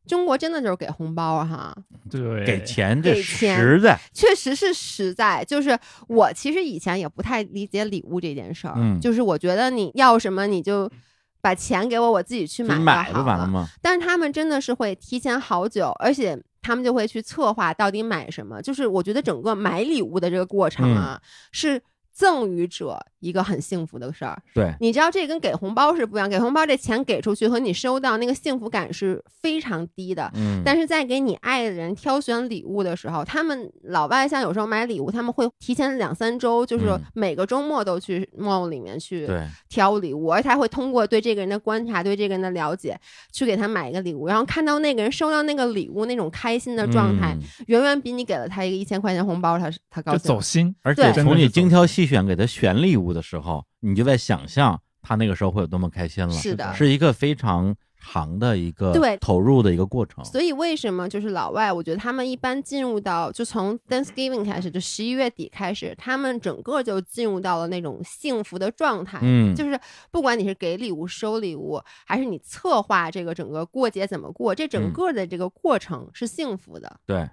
C: 中国真的就是给红包哈，
B: 对，
A: 给钱这实在，
C: 确实是实在。就是我其实以前也不太理解礼物这件事儿，
A: 嗯
C: 就是我觉得你要什么你就。把钱给我，我自己去买
A: 买
C: 就
A: 完了吗？
C: 但是他们真的是会提前好久，而且他们就会去策划到底买什么。就是我觉得整个买礼物的这个过程啊，是赠予者一个很幸福的事儿。
A: 对，
C: 你知道这跟给红包是不一样，给红包这钱给出去和你收到那个幸福感是非常低的。
A: 嗯，
C: 但是在给你爱的人挑选礼物的时候，他们老外像有时候买礼物，他们会提前两三周，就是
A: 嗯
C: 每个周末都去 mall 里面去，挑礼物，而且他会通过对这个人的观察、对这个人的了解，去给他买一个礼物，然后看到那个人收到那个礼物那种开心的状态，
A: 嗯
C: 远远比你给了他一个一千块钱红包，他是他高
B: 就
C: 兴。
B: 走心，
A: 而且
C: 对
A: 从你精挑细选给他选礼物的时候，你就在想象他那个时候会有多么开心了。
C: 是的
A: 是一个非常长的一个
C: 对
A: 投入的一个过程。
C: 所以为什么就是老外，我觉得他们一般进入到就从 Thanksgiving 开始，就十一月底开始，他们整个就进入到了那种幸福的状态。
A: 嗯，
C: 就是不管你是给礼物、收礼物，还是你策划这个整个过节怎么过，这整
A: 嗯
C: 个的这个过程是幸福的。
A: 对。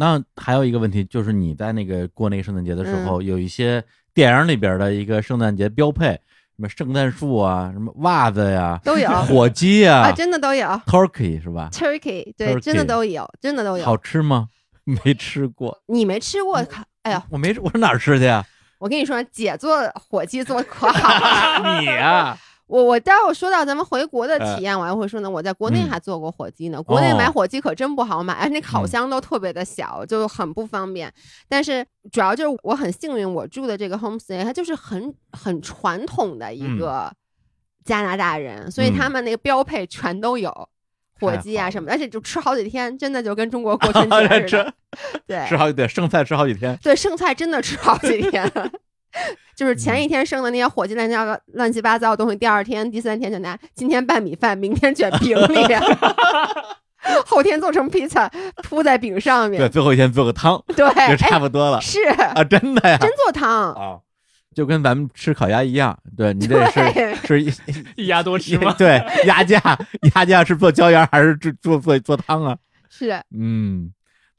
A: 那还有一个问题就是你在那个过那个圣诞节的时
C: 嗯
A: 候，有一些电影里边的一个圣诞节标配，什么圣诞树啊，什么袜子呀、
C: 都有
A: 火鸡呀、
C: 啊，真的都有
A: turkey 是吧
C: ？turkey，对
A: Turkey
C: 真的都有，真的都有。
A: 好吃吗？没吃过，
C: 你没吃过？哎呀，
A: 我没，我上哪儿吃去呀？
C: 我跟你说，姐做火鸡做的可好了。
A: 你呀、
C: 我我待会儿说到咱们回国的体验，我还会说呢。我在国内
A: 嗯
C: 还做过火鸡呢，国内买
A: 哦
C: 火鸡可真不好买，而且那烤
A: 嗯
C: 箱都特别的小，就很不方便。但是主要就是我很幸运，我住的这个 homestay 它就是很很传统的一
A: 嗯
C: 个加拿大人，所以他们那个标配全都有。火鸡啊什么的，而且就吃好几天，真的就跟中国 过春节似的。对，
A: 吃好几对剩菜吃好几天，
C: 对，剩菜真的吃好几天，就是前一天剩的那些火鸡乱七八、乱七八糟的东西，第二天、第三天就拿今天拌米饭，明天卷饼 里，后天做成披萨铺在饼上面对，
A: 最后一天做个汤
C: 对，
A: 就
C: 哎，
A: 差不多了
C: 是
A: 啊，真的呀
C: 真做汤，
A: 啊，就跟咱们吃烤鸭一样，对你这是，是一
B: 一鸭多吃吗？
A: 对鸭架，鸭架是做椒盐还是做做做做汤啊？
C: 是
A: 嗯，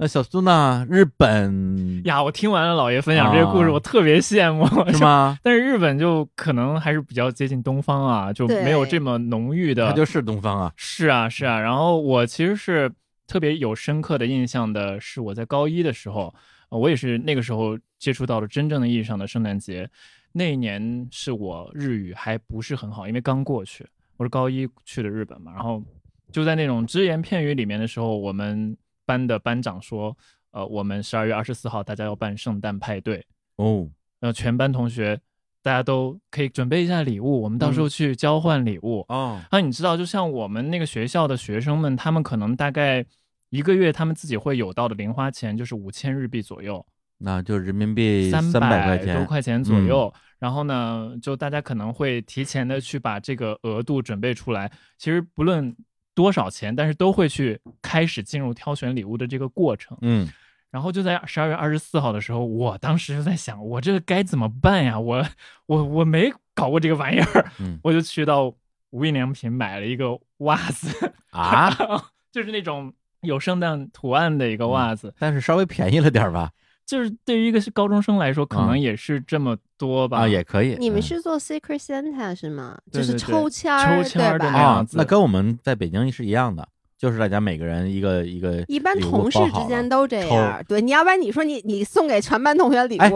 A: 那小苏呢？日本
B: 呀，我听完了老爷分享这些故事，
A: 啊
B: 我特别羡慕，
A: 是？吗？
B: 但是日本就可能还是比较接近东方啊，就没有这么浓郁的。
A: 它就是东方啊，
B: 是啊，是啊。然后我其实是特别有深刻的印象的，是我在高一的时候，呃我也是那个时候接触到了真正的意义上的圣诞节。那一年是我日语还不是很好，因为刚过去，我是高一去的日本嘛。然后就在那种只言片语里面的时候，我们班的班长说，呃，我们十二月二十四号大家要办圣诞派对，
A: 哦，
B: 然后全班同学大家都可以准备一下礼物，我们到时候去交换礼物。
A: 哦，
B: 那，你知道，就像我们那个学校的学生们，他们可能大概一个月，他们自己会有到的零花钱就是五千日币左右，
A: 那就人民币
B: 三
A: 三百块
B: 多，块钱左右。然后呢，就大家可能会提前的去把这个额度准备出来。其实不论多少钱，但是都会去开始进入挑选礼物的这个过程。
A: 嗯，
B: 然后就在十二月二十四号的时候，我当时就在想，我这个该怎么办呀？我我我没搞过这个玩意儿，
A: 嗯。
B: 我就去到无印良品买了一个袜子，
A: 啊，
B: 就是那种有圣诞图案的一个袜子，
A: 但是稍微便宜了点儿吧？
B: 就是对于一个高中生来说，可
A: 啊
B: 能也是这么多吧。
A: 啊，也可以。
C: 你们
A: 嗯
C: 是做 Secret Santa 是吗？就是抽签儿，
B: 抽签儿
C: 对吧？
B: 的那样子，
A: 啊那跟我们在北京是一样的，就是大家每个人一个一个
C: 一般
A: 礼物
C: 同事
A: 包好了
C: 之间都这样，对，你要不然你说你你送给全班同学礼
A: 哎
C: 物，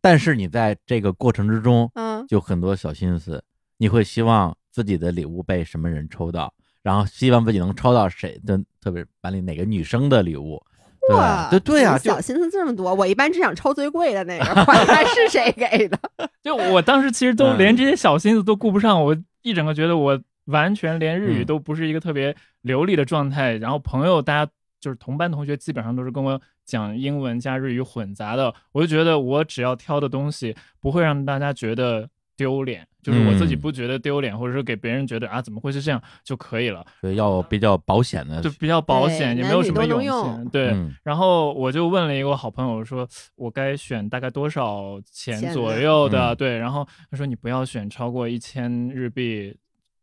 A: 但是你在这个过程之中，
C: 嗯，
A: 就很多小心思，你会希望自己的礼物被什么人抽到，然后希望自己能抽到谁的，特别班里哪个女生的礼物。对
C: 哇，
A: 对对呀、
C: 小心思这么多，我一般只想抽最贵的那个，管他是谁给的。
B: 就我当时其实都
A: 嗯
B: 连这些小心思都顾不上，我一整个觉得我完全连日语
A: 嗯
B: 都不是一个特别流利的状态。然后朋友大家就是同班同学，基本上都是跟我讲英文加日语混杂的，我就觉得我只要挑的东西不会让大家觉得丢脸，就是我自己
A: 嗯
B: 不觉得丢脸，或者说给别人觉得啊怎么会是这样就可以了，
A: 所以要比较保险的
B: 就比较保险，也没有什么涌
C: 用
B: 现。对，
A: 嗯
B: 然后我就问了一个我好朋友说，我该选大概多少钱左右的？
A: 嗯
B: 对，然后他说你不要选超过一千日币。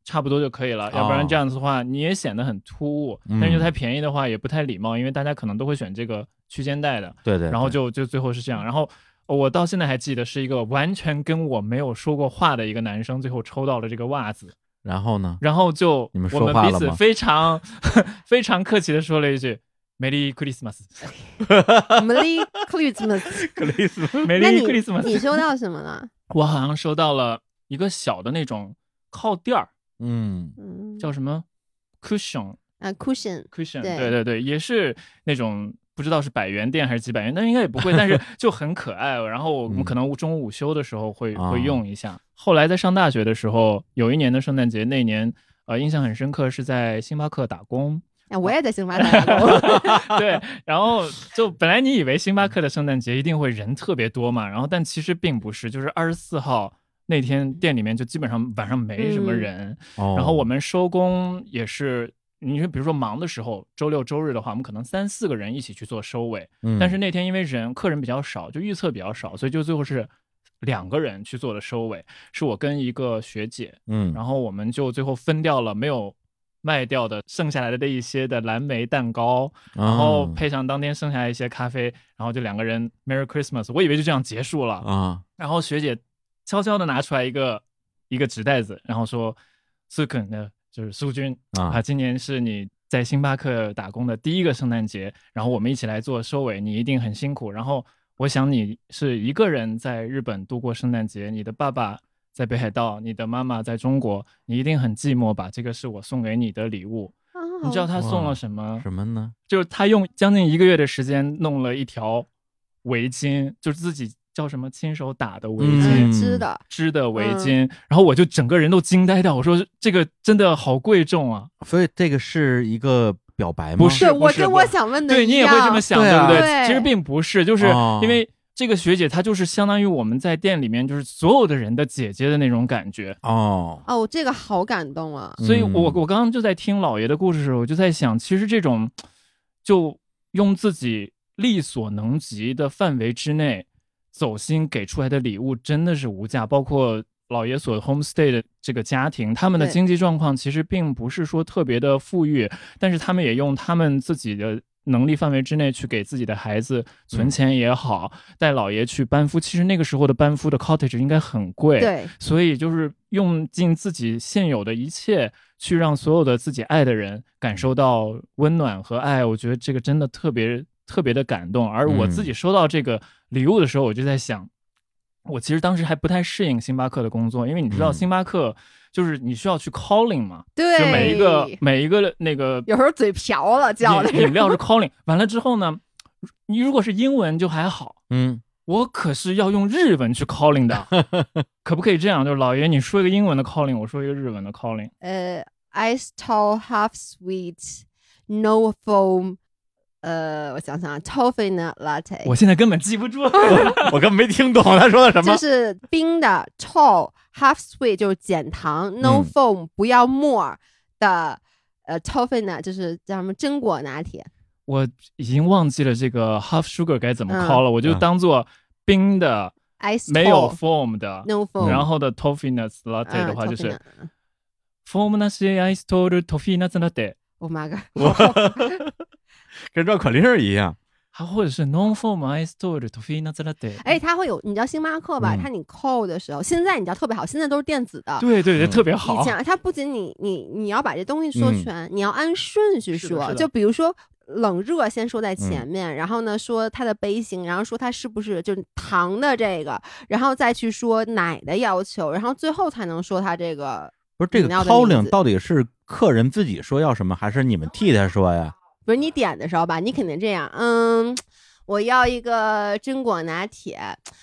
B: 差不多就可以了，要不
A: 哦
B: 然这样子的话你也显得很突兀。
A: 嗯
B: 但是太便宜的话也不太礼貌，因为大家可能都会选这个区间带的。
A: 对对，
B: 然后就就最后是这样，然后我到现在还记得是一个完全跟我没有说过话的一个男生，最后抽到了这个袜子，
A: 然后呢？
B: 然后就
A: 你们
B: 我
A: 说话了吗
B: 们彼此非常 非常客气的说了一句 “Merry Christmas”。
C: Merry Christmas，
A: 克里斯，
C: 那
B: Christmas，
C: 你收到什么了？
B: 我好像收到了一个小的那种靠垫儿，
A: 嗯
C: 嗯，
B: 叫什么 cushion
C: 啊
B: cushion，cushion，
C: 对
B: 对对对，也是那种不知道是百元店还是几百元，但应该也不贵，但是就很可爱。然后我们
A: 嗯
B: 可能中午午休的时候会、
A: 啊
B: 会用一下。后来在上大学的时候，有一年的圣诞节，那年呃印象很深刻，是在星巴克打工。
C: 哎，我也在星巴克打工，
B: 对，然后就本来你以为星巴克的圣诞节一定会人特别多嘛，然后但其实并不是，就是二十四号那天店里面就基本上晚上没什么
C: 嗯
B: 人，
A: 哦，
B: 然后我们收工也是。你说，比如说忙的时候，周六周日的话，我们可能三四个人一起去做收尾。
A: 嗯，
B: 但是那天因为人客人比较少，就预测比较少，所以就最后是两个人去做的收尾，是我跟一个学姐，
A: 嗯，
B: 然后我们就最后分掉了没有卖掉的剩下来的那一些的蓝莓蛋糕，然后
A: 哦
B: 配上当天剩下一些咖啡，然后就两个人 Merry Christmas，我以为就这样结束了，
A: 啊，
B: 然后学姐悄悄的拿出来一个一个纸袋子，然后说苏肯的就是苏军
A: 啊
B: 今年是你在星巴克打工的第一个圣诞节，然后我们一起来做收尾，你一定很辛苦。然后我想你是一个人在日本度过圣诞节，你的爸爸在北海道，你的妈妈在中国，你一定很寂寞吧？这个是我送给你的礼物。你知道他送了什么？
A: 什么呢？
B: 就是他用将近一个月的时间弄了一条围巾，就是自己叫什么亲手打的围巾。
C: 织的，
B: 织的围巾，然后我就整个人都惊呆掉，我说这个真的好贵重啊！
A: 所以这个是一个表白吗？
B: 不是
C: 我跟我想问的
B: 对你也会这么想，
A: 对啊
B: 不对？其实并不是，就是
A: 哦
B: 因为这个学姐她就是相当于我们在店里面就是所有的人的姐姐的那种感觉，
A: 哦，
C: 哦，这个好感动啊！
B: 所以我
A: 嗯
B: 我刚刚就在听老爷的故事的时候，我就在想，其实这种就用自己力所能及的范围之内走心给出来的礼物真的是无价，包括。老爷所 homestay 的这个家庭，他们的经济状况其实并不是说特别的富裕，但是他们也用他们自己的能力范围之内去给自己的孩子存钱也好，带老爷去班夫。其实那个时候的班夫的 cottage 应该很贵，
C: 对，
B: 所以就是用尽自己现有的一切，去让所有的自己爱的人感受到温暖和爱。我觉得这个真的特别特别的感动。而我自己收到这个礼物的时候，我就在想，我其实当时还不太适应星巴克的工作，因为你知道
A: 嗯
B: 星巴克就是你需要去 calling 嘛，
C: 对，
B: 就每一个每一个那个
C: 有时候嘴瓢了叫的
B: 饮饮料是 calling，完了之后呢，你如果是英文就还好。
A: 嗯，
B: 我可是要用日文去 calling 的，可不可以这样？就是老爷，你说一个英文的 calling，我说一个日文的 calling。
C: 呃，ice tall half sweet no foam，呃，我想想啊，toffee nut latte，
B: 我现在根本记不住。
A: 我根本没听懂他说的什么
C: 就。是冰的 tall half sweet 就是减糖，no
A: 嗯
C: foam 不要沫儿的，呃，toffee nut 就是叫什么榛果拿铁，
B: 我已经忘记了这个 half sugar 该怎么
C: 嗯
B: call 了，我就当做冰的
C: ice
B: 没有 foam 的
C: ，no foam，
B: 然后的 toffee nuts latte 的话就
C: 嗯
B: 是
C: nut
B: foam 那些 ice toffee nuts latte。
C: ，Oh my god，
A: 跟绕口令儿一样。
B: 还或者是 non form i store 的 fina z l a t
C: 哎，它会有，你知道星巴克吧？
A: 嗯
C: 它你扣的时候，现在你知道特别好，现在都是电子的。
B: 对对对，
A: 嗯
B: 特别好
C: 以。前它不仅你你你要把这东西说
A: 嗯
C: 全，你要按顺序说，就比如说。冷热先说在
A: 嗯
C: 前面，然后呢说它的杯型，然后说它是不是就是糖的这个，然后再去说奶的要求，然后最后才能说它这个
A: 不是这个 calling 到底是客人自己说要什么，还是你们替他说呀？
C: 不是你点的时候吧，你肯定这样，嗯，我要一个榛果拿铁，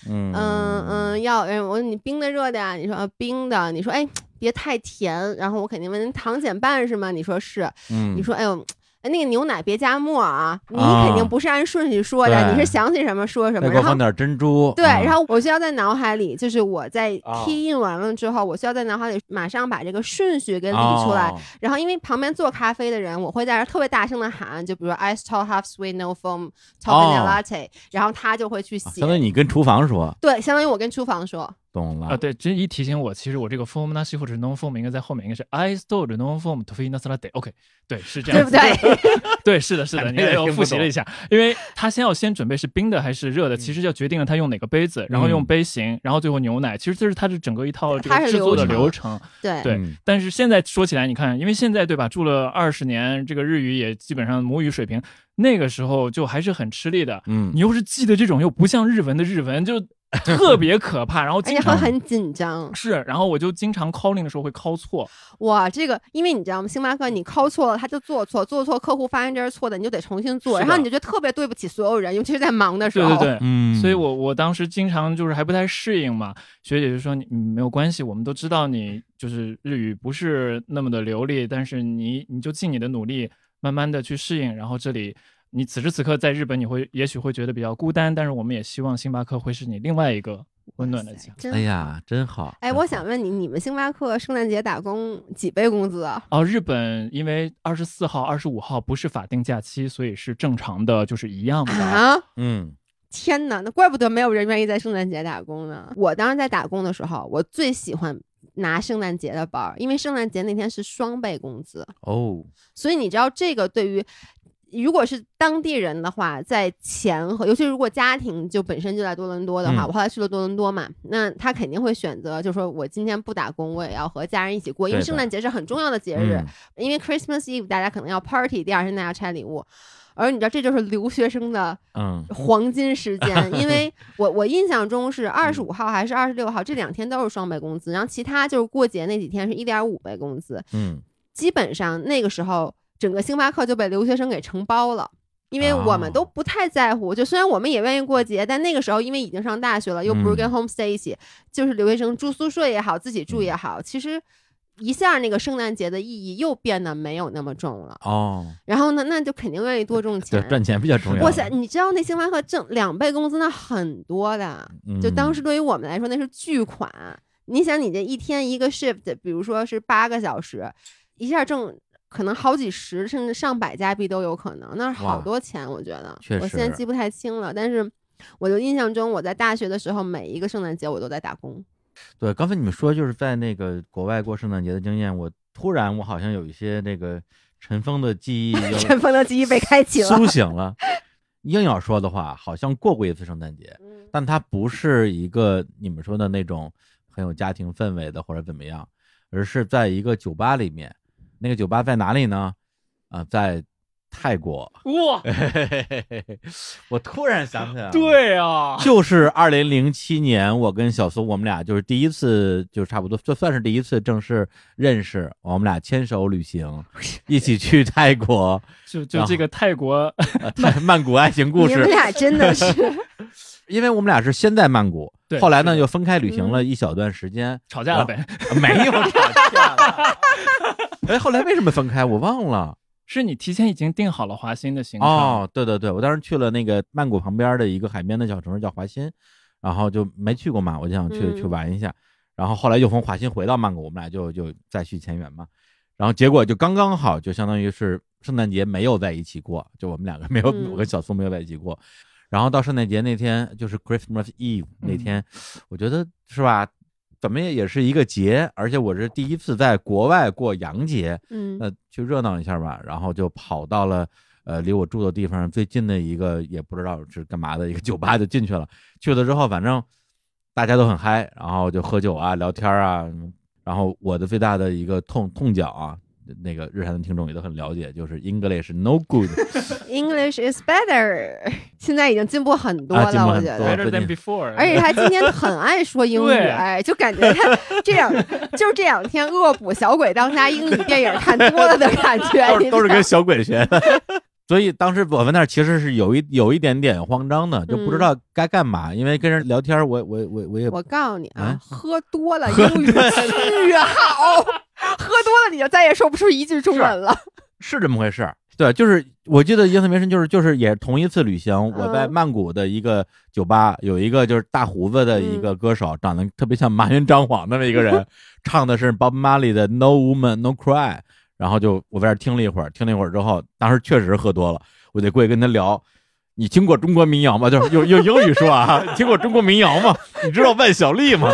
A: 嗯
C: 嗯嗯，要嗯，我说你冰的热的呀？你说、啊冰的，你说哎别太甜，然后我肯定问糖减半是吗？你说是，
A: 嗯，
C: 你说哎呦。哎，那个牛奶别加沫啊！你
A: 啊
C: 肯定不是按顺序说的，
A: 对
C: 你是想起什么说什么。然后
A: 再放点珍珠。
C: 对，
A: 啊
C: 然后我需要在脑海里，就是我在
A: 哦
C: key in 完了之后，我需要在脑海里马上把这个顺序给理出来。
A: 哦
C: 然后因为旁边做咖啡的人，我会在这特别大声的喊，就比如 ice tall half sweet no foam
A: 哦
C: vanilla latte，、然后他就会去写。
A: 相当于你跟厨房说，
C: 对，相当于我跟厨房说，
A: 懂了
B: 啊，对，这一提醒我，其实我这个 form 那西或者是 non form 应该在后面，应该是 I store non form to fina z l a t OK，对，是这
C: 对不
B: 样。
C: 对？
B: 对，是的，是的，你看我
A: 听不懂
B: 复习了一下，因为他先要先准备是冰的还是热的，其实就决定了他用哪个杯子，然后用
A: 嗯
B: 杯型，然后最后牛奶，其实这是他的整个一套这个制作的
C: 流程。对
B: 对
A: 嗯
B: 但是现在说起来，你看，因为现在对吧，住了二十年，这个日语也基本上母语水平，那个时候就还是很吃力的。
A: 嗯
B: 你又是记得这种又不像日文的日文，就特别可怕，然后
C: 而且会
B: 经常
C: 很紧张。
B: 是，然后我就经常 calling 的时候会 call 错，
C: 哇，这个因为你知道吗？星巴克你 call 错了，他就做错，做错客户发现这是错的，你就得重新做，然后你就觉得特别对不起所有人，尤其是在忙的时候。
B: 对对对，
A: 嗯，
B: 所以我我当时经常就是还不太适应嘛，学姐就说你你没有关系，我们都知道你就是日语不是那么的流利，但是你你就尽你的努力，慢慢的去适应，然后这里。你此时此刻在日本，你会也许会觉得比较孤单，但是我们也希望星巴克会是你另外一个温暖的家。
C: 真
A: 哎呀，真好。
C: 哎，我想问你，你们星巴克圣诞节打工几倍工资啊？
B: 哦，日本因为二十四号、二十五号不是法定假期，所以是正常的，就是一样的。
C: 啊！
A: 嗯
C: 天哪，那怪不得没有人愿意在圣诞节打工呢。我当时在打工的时候，我最喜欢拿圣诞节的班儿，因为圣诞节那天是双倍工资，
A: 哦，
C: 所以你知道这个对于。如果是当地人的话，在钱和尤其如果家庭就本身就在多伦多的话，
A: 嗯。
C: 我后来去了多伦多嘛，那他肯定会选择，就是说我今天不打工，我也要和家人一起过，因为圣诞节是很重要的节日。
A: 嗯。
C: 因为 Christmas Eve 大家可能要 party，第二天大家要拆礼物，而你知道这就是留学生的
A: 嗯。
C: 黄金时间，因为 我我印象中是二十五号还是二十六号，这两天都是双倍工资，然后其他就是过节那几天是一点五倍工资，
A: 嗯。
C: 基本上那个时候整个星巴克就被留学生给承包了。因为我们都不太在乎，就虽然我们也愿意过节，但那个时候因为已经上大学了，又不是跟
A: 嗯
C: homestay 一起，就是留学生住宿舍也好，自己住也好，其实一下那个圣诞节的意义又变得没有那么重了。
A: 哦，
C: 然后呢，那就肯定愿意多挣 钱，。
A: 赚钱比较重要。
C: 哇塞，你知道那星巴克挣两倍工资那很多的，就当时
A: 嗯
C: 对于我们来说那是巨款。你想，你这一天一个 shift，比如说是八个小时，一下挣可能好几十甚至上百加币都有可能，那是好多钱，我觉得。
A: 确
C: 我现在记不太清了，但是我就印象中我在大学的时候，每一个圣诞节我都在打工。
A: 对，刚才你们说就是在那个国外过圣诞节的经验，我突然我好像有一些那个尘封的记忆 又
C: 尘封的记忆被开启了。
A: 苏醒了。硬要说的话，好像过过一次圣诞节，
C: 嗯
A: 但它不是一个你们说的那种很有家庭氛围的或者怎么样，而是在一个酒吧里面。那个酒吧在哪里呢？啊、在泰国。
B: 哇，
A: 我突然想起来了，，
B: 对啊，
A: 就是二零零七年，我跟小苏我们俩就是第一次，就差不多就算是第一次正式认识，我们俩牵手旅行，一起去泰国，
B: 就就这个泰国，
A: 呃泰曼谷爱情故事
C: 你们
A: 事。
C: 俩真的是
A: 因为我们俩是先在曼谷，
B: 对
A: 后来呢又分开旅行
C: 嗯
A: 了一小段时间，
B: 吵架了呗？
A: 没有吵架了。哎，后来为什么分开？我忘了。
B: 是你提前已经定好了华欣的行程
A: 哦，对对对，我当时去了那个曼谷旁边的一个海边的小城市叫华欣，然后就没去过嘛，我就想去、
C: 嗯
A: 去玩一下。然后后来又从华欣回到曼谷，我们俩就就再续前缘嘛。然后结果就刚刚好，就相当于是圣诞节没有在一起过，就我们两个没有，
C: 嗯
A: 我跟小苏没有在一起过。然后到圣诞节那天，就是 Christmas Eve 那天，我觉得是吧？怎么也也是一个节，而且我是第一次在国外过洋节，
C: 嗯
A: 那去热闹一下吧，然后就跑到了呃离我住的地方最近的一个也不知道是干嘛的一个酒吧就进去了。去了之后，反正大家都很嗨，然后就喝酒啊、聊天啊。然后我的最大的一个痛痛脚啊，那个日韩的听众也都很了解，就是 English no good。
C: English is better，现在已经进步很多了，我觉得。
B: Better than before，
C: 而且他今天很爱说英语，哎，就感觉他这两就是这两天恶补小鬼当家英语电影看多了的感觉，
A: 都是跟小鬼学的。所以当时我们那儿其实是有一有一点点慌张的，就不知
C: 嗯
A: 道该干嘛，因为跟人聊天儿，我我我我也
C: 我告诉你啊
A: 啊，
C: 喝多了英语 巨好，喝多了你就再也说不出一句中文了。
A: 是这么回事。对，就是我记得印象特别深，就是就是也是同一次旅行，我在
C: 嗯
A: 曼谷的一个酒吧，有一个就是大胡子的一
C: 嗯
A: 个歌手，长得特别像麻原彰晃那么一个人，唱的是 Bob Marley 的 No Woman No Cry，然后就我在这儿听了一会儿，听了一会儿之后，当时确实喝多了，我得过去跟他聊。你听过中国民谣吗？就是用用英语说啊，你 听过中国民谣吗？你知道万晓利吗？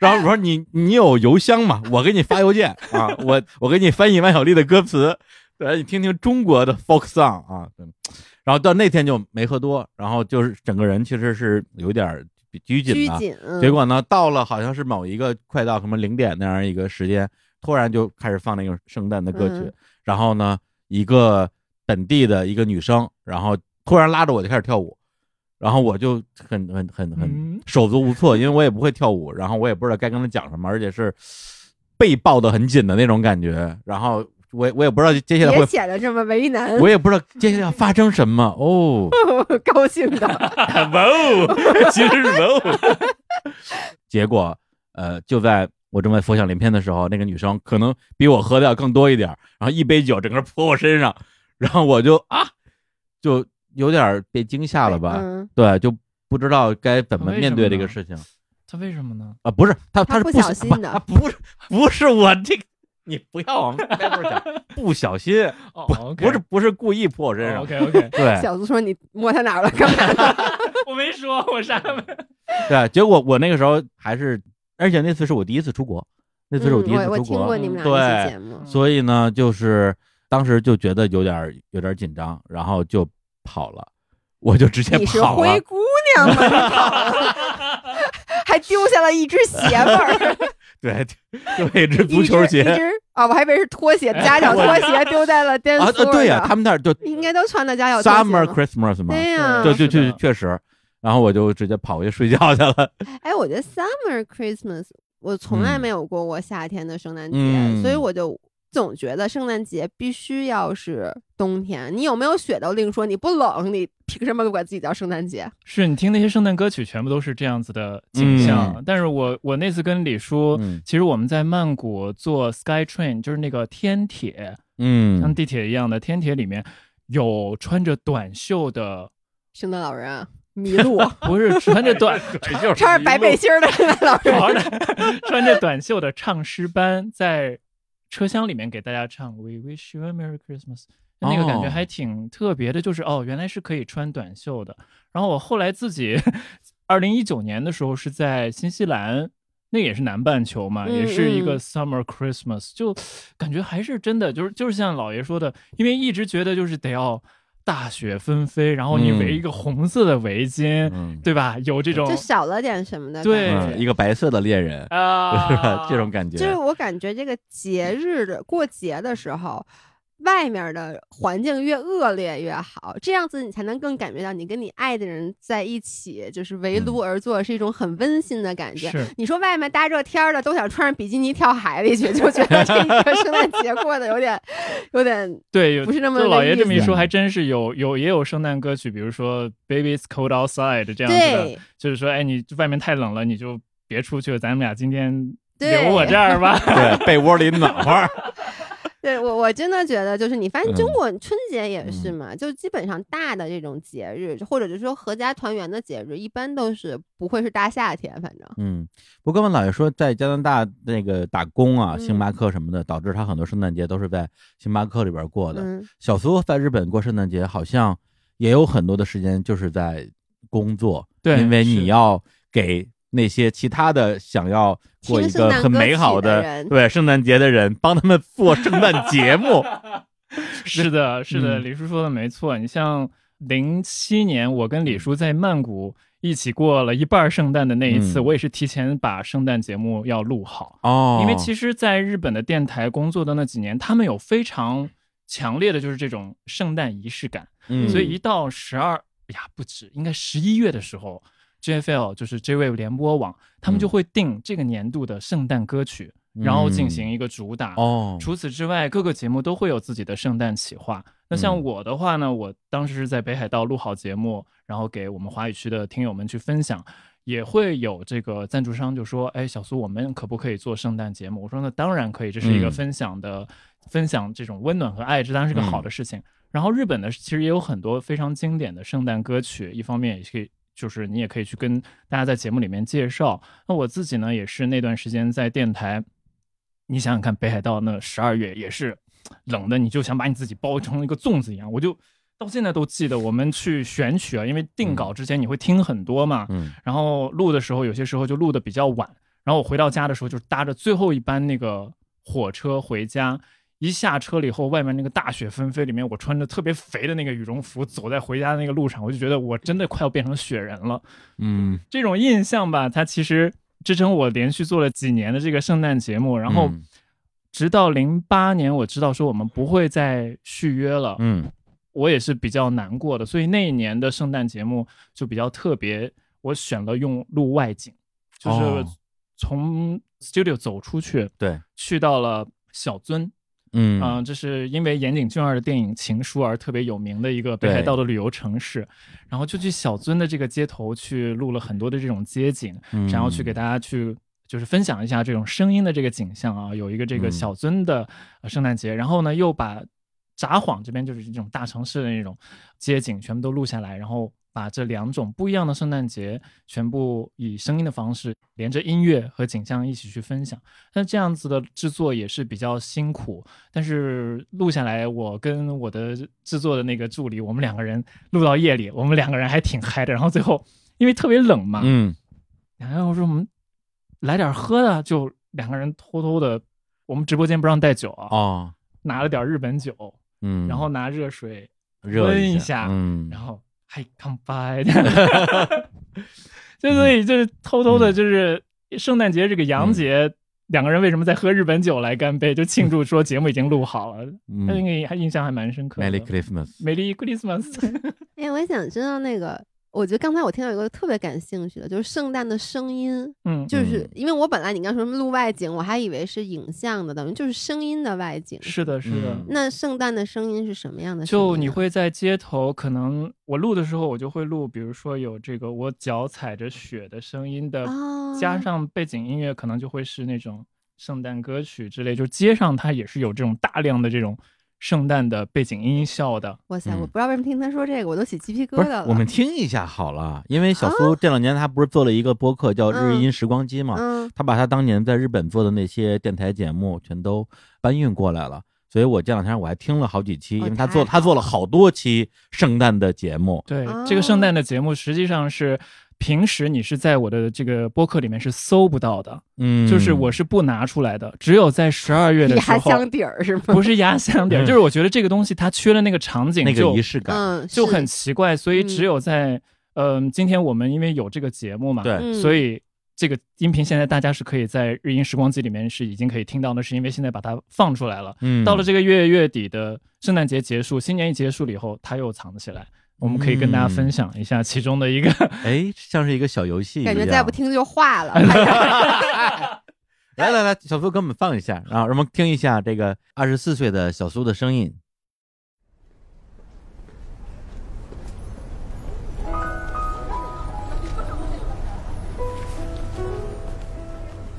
A: 然后我说你你有邮箱吗？我给你发邮件啊，我我给你翻译万晓利的歌词，对，你听听中国的 folk song 啊。对然后到那天就没喝多，然后就是整个人其实是有点拘谨的。
C: 拘谨，嗯
A: 结果呢，到了好像是某一个快到什么零点那样一个时间，突然就开始放那个圣诞的歌曲，
C: 嗯
A: 然后呢，一个本地的一个女生，然后突然拉着我就开始跳舞，然后我就很很很很
B: 嗯
A: 手足无措，因为我也不会跳舞，然后我也不知道该跟他讲什么，而且是被抱得很紧的那种感觉，然后我我也不知道接下来会，
C: 显得这么为难，
A: 我也不知道接下来要发生什么哦。
C: 高兴的。
A: 哇哦，其实是哇哦。结果，呃，就在我正在浮想联翩的时候，那个女生可能比我喝的要更多一点儿，然后一杯酒整个泼我身上，然后我就啊，就有点儿被惊吓了吧？
C: 嗯，
A: 对，就不知道该怎么面对这个事情
B: 他为什么呢？
A: 啊。不是他，是不
C: 他不小心的
A: 不不是不是我这个，你不要往歪头讲，不小心，
B: 哦
A: 不是不是故意泼我身上。
B: OK OK，
A: 对
C: 小子说你摸他哪儿了？干嘛？
B: 我没说，我啥没。
A: 对，结果我那个时候还是，而且那次是我第一次出国，那次是我第一次
C: 嗯我我
A: 出国，
C: 听过你们俩
A: 对
C: 节目，
A: 所以呢，就是当时就觉得有点儿有点儿紧张，然后就跑了，我就直接
C: 你是
A: 跑了。
C: 灰。姑娘吗？你跑了 还丢下了一只鞋味儿，
A: 对，就一只足球鞋。
C: 一只啊，我还以为是拖鞋，家脚拖鞋丢在了 dance
A: 啊
C: ，floor
A: 呃对呀、
C: 上。
A: 他们那儿就
C: 应该都穿的家脚拖鞋
A: summer Christmas 嘛，
C: 对呀，
A: 就就就确实，然后我就直接跑回去睡觉去了。
C: 哎，我觉得 summer Christmas 我从来
A: 嗯。
C: 没有过过夏天的圣诞节，
A: 嗯。
C: 所以我就总觉得圣诞节必须要是冬天。你有没有雪都另说，你不冷，你凭什么管自己叫圣诞节？
B: 是你听那些圣诞歌曲，全部都是这样子的景象。但是我我那次跟李叔，
A: 嗯
B: 其实我们在曼谷坐 Sky Train，就是那个天铁，嗯像
A: 嗯，
B: 地铁一样的天铁里面有穿着短袖的，
C: 圣诞老人啊，麋鹿，
B: 不是穿着短
A: 就是
C: 穿着白背心儿的圣诞老
B: 穿
C: 人。
B: 着穿着短袖的唱诗班在车厢里面给大家唱 We Wish You a Merry Christmas。那个感觉
A: 哦
B: 还挺特别的，就是哦，原来是可以穿短袖的。然后我后来自己，二零一九年的时候是在新西兰，那也是南半球嘛，
C: 嗯
B: 也是一
C: 嗯
B: 个 Summer Christmas，就感觉还是真的，就是就是像老爷说的，因为一直觉得就是得要大雪纷飞，然后你
A: 嗯。
B: 围一个红色的围巾，
A: 嗯。
B: 对吧？有这种
C: 就少了点什么的
B: 对。
A: 嗯，一个白色的恋人，是吧
B: 啊，
A: 这种感觉，
C: 就是我感觉这个节日的过节的时候，外面的环境越恶劣越好，这样子你才能更感觉到你跟你爱的人在一起，就是围炉而坐，是一种很温馨的感觉。
B: 是
C: 你说外面大热天儿的都想穿上比基尼跳海里去，就觉得这个 圣诞节过得有点有点
B: 对，
C: 不是那么
B: 就老爷这么一说，还真是有有也有圣诞歌曲，比如说《Baby's Cold Outside》这样子的，
C: 对
B: 就是说，哎，你外面太冷了，你就别出去了，咱们俩今天
C: 对
B: 留我这儿吧。
A: 对，被窝里暖和儿。
C: 对我我真的觉得，就是你发现
A: 嗯。
C: 中国春节也是嘛，就基本上大的这种节日，或者就是说合家团圆的节日，一般都是不会是大夏天，反正。
A: 嗯，不过跟我姥爷说，在加拿大那个打工啊，
C: 嗯
A: 星巴克什么的，导致他很多圣诞节都是在星巴克里边过的。
C: 嗯。
A: 小苏在日本过圣诞节，好像也有很多的时间就是在工作，
B: 对
A: 因为你要给那些其他的想要过一个很美好
C: 的
A: 对圣诞节的人，帮他们 做圣诞节目。
B: 是的，是的，
A: 嗯
B: 李叔说的没错。你像零七年，我跟李叔在曼谷一起过了一半儿圣诞的那一次，
A: 嗯
B: 我也是提前把圣诞节目要录好，
A: 哦
B: 因为其实在日本的电台工作的那几年，他们有非常强烈的就是这种圣诞仪式感，
A: 嗯
B: 所以一到十二呀不止，应该十一月的时候，JFL 就是 J-Wave 联播网，他们就会定这个年度的圣诞歌曲，然后进行一个主打。
A: 哦，
B: 除此之外，各个节目都会有自己的圣诞企划。那像
A: 嗯
B: 我的话呢，我当时是在北海道录好节目，然后给我们华语区的听友们去分享，也会有这个赞助商就说：“哎，小苏，我们可不可以做圣诞节目？”我说：“那当然可以，这是一个
A: 嗯
B: 分享的、分享这种温暖和爱，这当然是个好的事情。然后日本呢，其实也有很多非常经典的圣诞歌曲，一方面也可以。就是你也可以去跟大家在节目里面介绍。那我自己呢，也是那段时间在电台，你想想看，北海道那十二月也是冷的，你就想把你自己包成一个粽子一样。我就到现在都记得，我们去选曲啊，因为定稿之前你会听很多嘛，
A: 嗯
B: 然后录的时候有些时候就录的比较晚，然后我回到家的时候就搭着最后一班那个火车回家。一下车了以后，外面那个大雪纷飞，里面我穿着特别肥的那个羽绒服，走在回家的那个路上，我就觉得我真的快要变成雪人了。
A: 嗯，
B: 这种印象吧，它其实支撑我连续做了几年的这个圣诞节目，然后
A: 嗯。
B: 直到零八年，我知道说我们不会再续约了，
A: 嗯。
B: 我也是比较难过的，所以那一年的圣诞节目就比较特别，我选了用录外景，就是
A: 哦。
B: 从 studio 走出去，
A: 对，
B: 去到了小樽，
A: 嗯。
B: 啊、这是因为岩井俊二的电影《情书》而特别有名的一个北海道的旅游城市，然后就去小樽的这个街头去录了很多的这种街景，
A: 嗯。
B: 然后去给大家去就是分享一下这种声音的这个景象啊，有一个这个
A: 嗯。
B: 小樽的呃圣诞节，然后呢又把札幌这边就是这种大城市的那种街景全部都录下来，然后把这两种不一样的圣诞节全部以声音的方式连着音乐和景象一起去分享。那这样子的制作也是比较辛苦，但是录下来，我跟我的制作的那个助理，我们两个人录到夜里，我们两个人还挺嗨的。然后最后因为特别冷嘛，
A: 嗯
B: 然后我说我们来点喝的，就两个人偷偷的，我们直播间不让带酒啊，
A: 哦
B: 拿了点日本酒，
A: 嗯，
B: 然后拿热水，温一
A: 下，
B: 下
A: 嗯，
B: 然后嗨干杯，就所以就是偷偷的，就是圣诞节这个洋节。两个人为什么在喝日本酒来干杯？就庆祝说节目已经录好了，
A: 嗯
B: 那个还印象还蛮深刻的。
A: Merry
B: Christmas，Merry Christmas，
C: 哎，我想知道那个，我觉得刚才我听到有一个特别感兴趣的，就是圣诞的声音，
B: 嗯，
C: 就是
A: 嗯
C: 因为我本来你刚说什么录外景，我还以为是影像的，等于就是声音的外景。
B: 是的，是的。
A: 嗯
C: 那圣诞的声音是什么样的声音啊？
B: 就你会在街头，可能我录的时候，我就会录，比如说有这个我脚踩着雪的声音的，
C: 啊，
B: 加上背景音乐，可能就会是那种圣诞歌曲之类，就街上它也是有这种大量的这种圣诞的背景音效的。
C: 哇塞，
A: 嗯
C: 我不知道为什么听他说这个，我都起鸡皮疙瘩了。
A: 我们听一下好了，因为小苏这两年他不是做了一个播客叫《日音时光机》嘛，
C: 嗯，
A: 他把他当年在日本做的那些电台节目全都搬运过来了。所以我这两天我还听了好几期，
C: 哦
A: 因为他做他做了好多期圣诞的节目。
B: 对，
C: 哦
B: 这个圣诞的节目实际上是平时你是在我的这个播客里面是搜不到的，
A: 嗯，
B: 就是我是不拿出来的，只有在十二月的时候，
C: 压箱底儿是吗？
B: 不是压箱底儿，
A: 嗯
B: 就是我觉得这个东西它缺了那个场景，
A: 那个仪式感。
C: 嗯，
B: 就很奇怪，所以
C: 嗯
B: 只有在嗯、今天我们因为有这个节目嘛，
A: 对
C: 嗯
B: 所以这个音频现在大家是可以在日音时光机里面是已经可以听到的，是因为现在把它放出来了。
A: 嗯，
B: 到了这个月月底的圣诞节结束，新年一结束了以后，它又藏起来。我们可以跟大家
A: 嗯
B: 分享一下其中的一个，
A: 哎，像是一个小游戏一样。
C: 感觉再不听就化了。
A: 来来来，小苏给我们放一下，然后让我们听一下这个二十四岁的小苏的声音。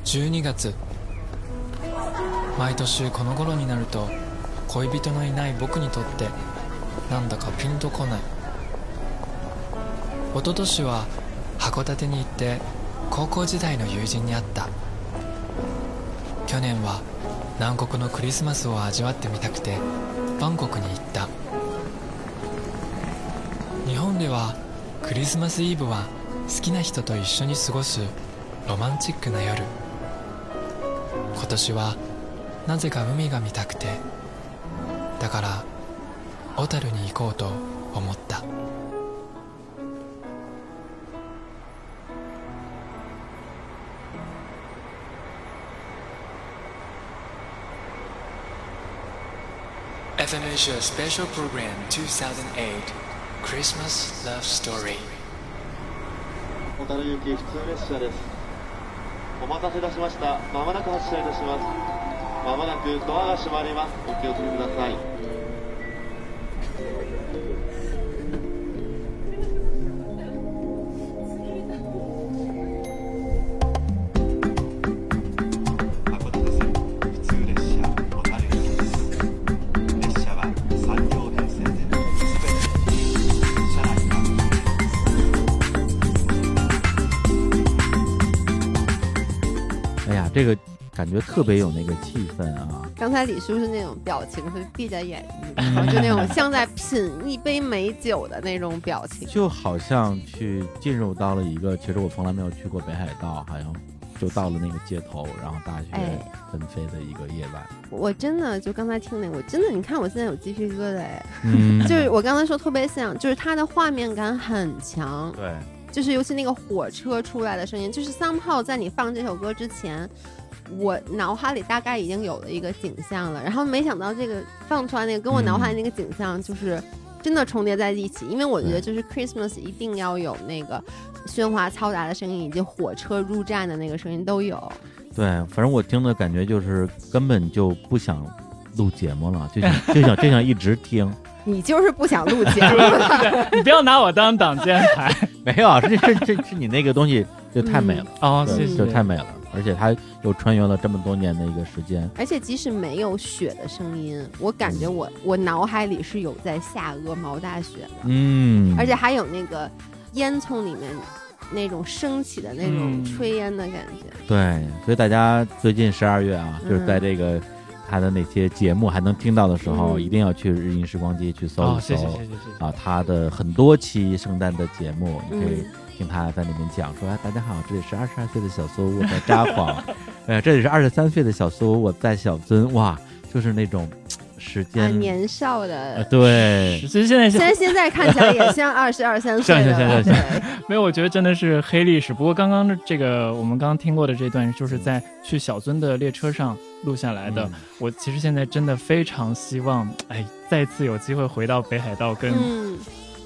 F: 12月毎年この頃になると恋人のいない僕にとってなんだかピンとこない 一昨年は函館に行って高校時代の友人に会った。去年は南国のクリスマスを味わってみたくてバンコクに行った。日本ではクリスマスイブは好きな人と一緒に過ごすロマンチックな夜。今年はなぜか海が見たくて。だから小樽に行こうと思った「FM Asia Special Program 2008 Christmas Love Story」
G: 小樽行き普通列車です。お待たせいたしました。まもなく発車いたします。まもなくドアが閉まります。お気をつけください。
A: 这个感觉特别有那个气氛啊！
C: 刚才李叔是那种表情是闭着眼睛，然后就那种像在品一杯美酒的那种表情。
A: 就好像去进入到了一个，其实我从来没有去过北海道，好像就到了那个街头，然后大雪
C: 哎
A: 纷飞的一个夜晚。
C: 我真的就刚才听那个，我真的，你看我现在有鸡皮疙瘩哎，
A: 嗯，
C: 就是我刚才说特别像，就是它的画面感很强，
A: 对，
C: 就是尤其那个火车出来的声音，就是 somehow 在你放这首歌之前，我脑海里大概已经有了一个景象了，然后没想到这个放出来那个跟我脑海里那个景象就是真的重叠在一起，因为我觉得就是 Christmas 一定要有那个喧哗嘈杂的声音以及火车入站的那个声音都有。
A: 对，反正我听的感觉就是根本就不想录节目了，就想就想就想一直听。
C: 你就是不想录节目，
B: 你不要拿我当挡箭牌。
A: 没有啊，这这这是你那个东西就太美了，
B: 哦，
A: 对
B: 谢谢，
A: 就太美了，而且它又穿越了这么多年的一个时间。
C: 而且即使没有雪的声音，我感觉我我脑海里是有在下鹅毛大雪的。
A: 嗯，
C: 而且还有那个烟囱里面那种升起的那种
B: 嗯。
C: 炊烟的感觉。
A: 对，所以大家最近十二月啊，就是在
C: 嗯。
A: 这个他的那些节目还能听到的时候，
C: 嗯。
A: 一定要去日音时光机去搜
B: 哦，
A: 一搜
B: 谢谢谢谢谢谢。
A: 啊，他的很多期圣诞的节目，你可以
C: 嗯。
A: 听他在里面讲说，哎，大家好，这里是二十二岁的小苏，我在札幌，呃，这里是二十三岁的小苏，我在小樽，哇，就是那种时
C: 啊，
A: 间，
C: 年少
A: 呃
C: 的，
A: 对，
B: 其实现在
C: 现在现在看起来也像二十二三岁
A: 像
C: 的
B: 没有，我觉得真的是黑历史。不过刚刚的这个我们刚刚听过的这段，就是在去小樽的列车上录下来的。
A: 嗯。
B: 我其实现在真的非常希望，哎，再次有机会回到北海道跟，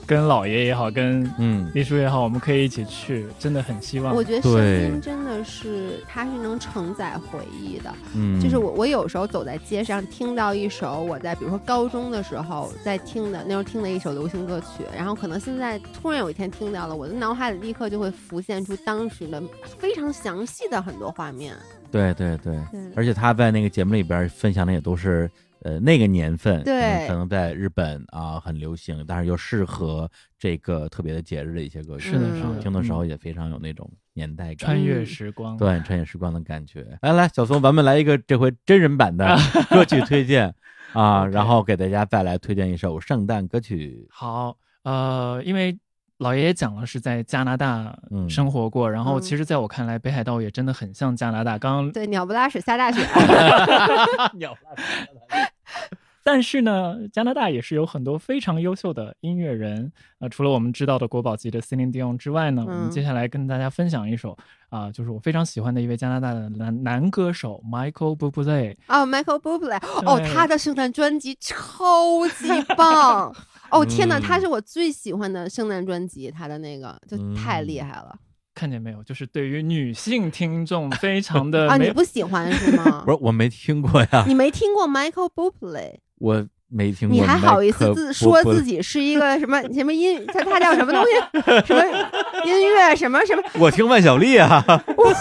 B: 跟、
C: 嗯，
B: 老爷也好，跟
A: 嗯，
B: 丽叔也好，我们可以一起去，真的很希望。
C: 我觉得声
A: 对
C: 音真的是它是能承载回忆的。
A: 嗯，
C: 就是我，我有时候走在街上，听到一首我在比如说高中的时候在听的那时候听的一首流行歌曲，然后可能现在突然有一天听到了，我的脑海里立刻就会浮现出当时的非常详细的很多画面。
A: 对对对，
C: 对，
A: 而且他在那个节目里边分享的也都是呃那个年份，
C: 对
A: 可能在日本啊很流行，但是又适合这个特别的节日的一些歌曲，
B: 是的，
C: 嗯
B: 是的，
A: 听的时候
B: 嗯
A: 也非常有那种年代感。
B: 穿越时光。
A: 对，穿越时光的感觉。来来，小松，咱们来一个这回真人版的 歌曲推荐啊，然后给大家再来推荐一首圣诞歌曲。
B: 好，呃，因为老爷爷讲了是在加拿大
A: 嗯
B: 生活过，然后
C: 嗯
B: 其实在我看来，北海道也真的很像加拿大。刚刚
C: 对，鸟不拉屎下大雪。
B: 但是呢，加拿大也是有很多非常优秀的音乐人。呃，除了我们知道的国宝级的 Celine Dion 之外呢，我们
C: 嗯
B: 接下来跟大家分享一首啊、就是我非常喜欢的一位加拿大的男男歌手 Michael Bublé。
C: 哦，Michael Bublé，哦，他的圣诞专辑超级棒。哦天哪，
A: 嗯
C: 他是我最喜欢的圣诞专辑，他的那个就太厉害了
B: 看见没有？就是对于女性听众非常 的
C: 啊！你不喜欢是吗
A: 不？是，我没听过呀，
C: 你没听过 Michael Bublé？
A: 我没听过。
C: 你还好意思自说自
A: 己？
C: 是一个什么什么音？他他叫什么东西？什么音乐？什么什么？
A: 我听万晓利啊，
C: 我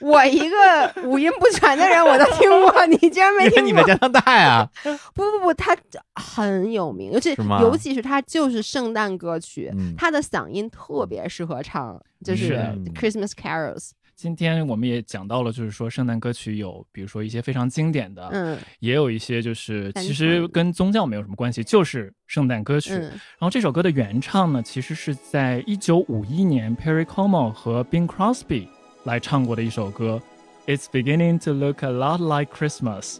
C: 我一个五音不全的人，我都听过，你竟然没听过？
A: 你们加拿大呀。
C: 不不不，他很有名，尤其尤其是他就是圣诞歌曲，
A: 嗯
C: 他的嗓音特别适合唱，就是 Christmas carols。
B: 今天我们也讲到了，就是说圣诞歌曲有，比如说一些非常经典的，
C: 嗯
B: 也有一些就是其实跟宗教没有什么关系，就是圣诞歌曲。
C: 嗯
B: 然后这首歌的原唱呢，其实是在一九五一年 Perry Como 和 Bing Crosby 来唱过的一首歌，It's beginning to look a lot like Christmas。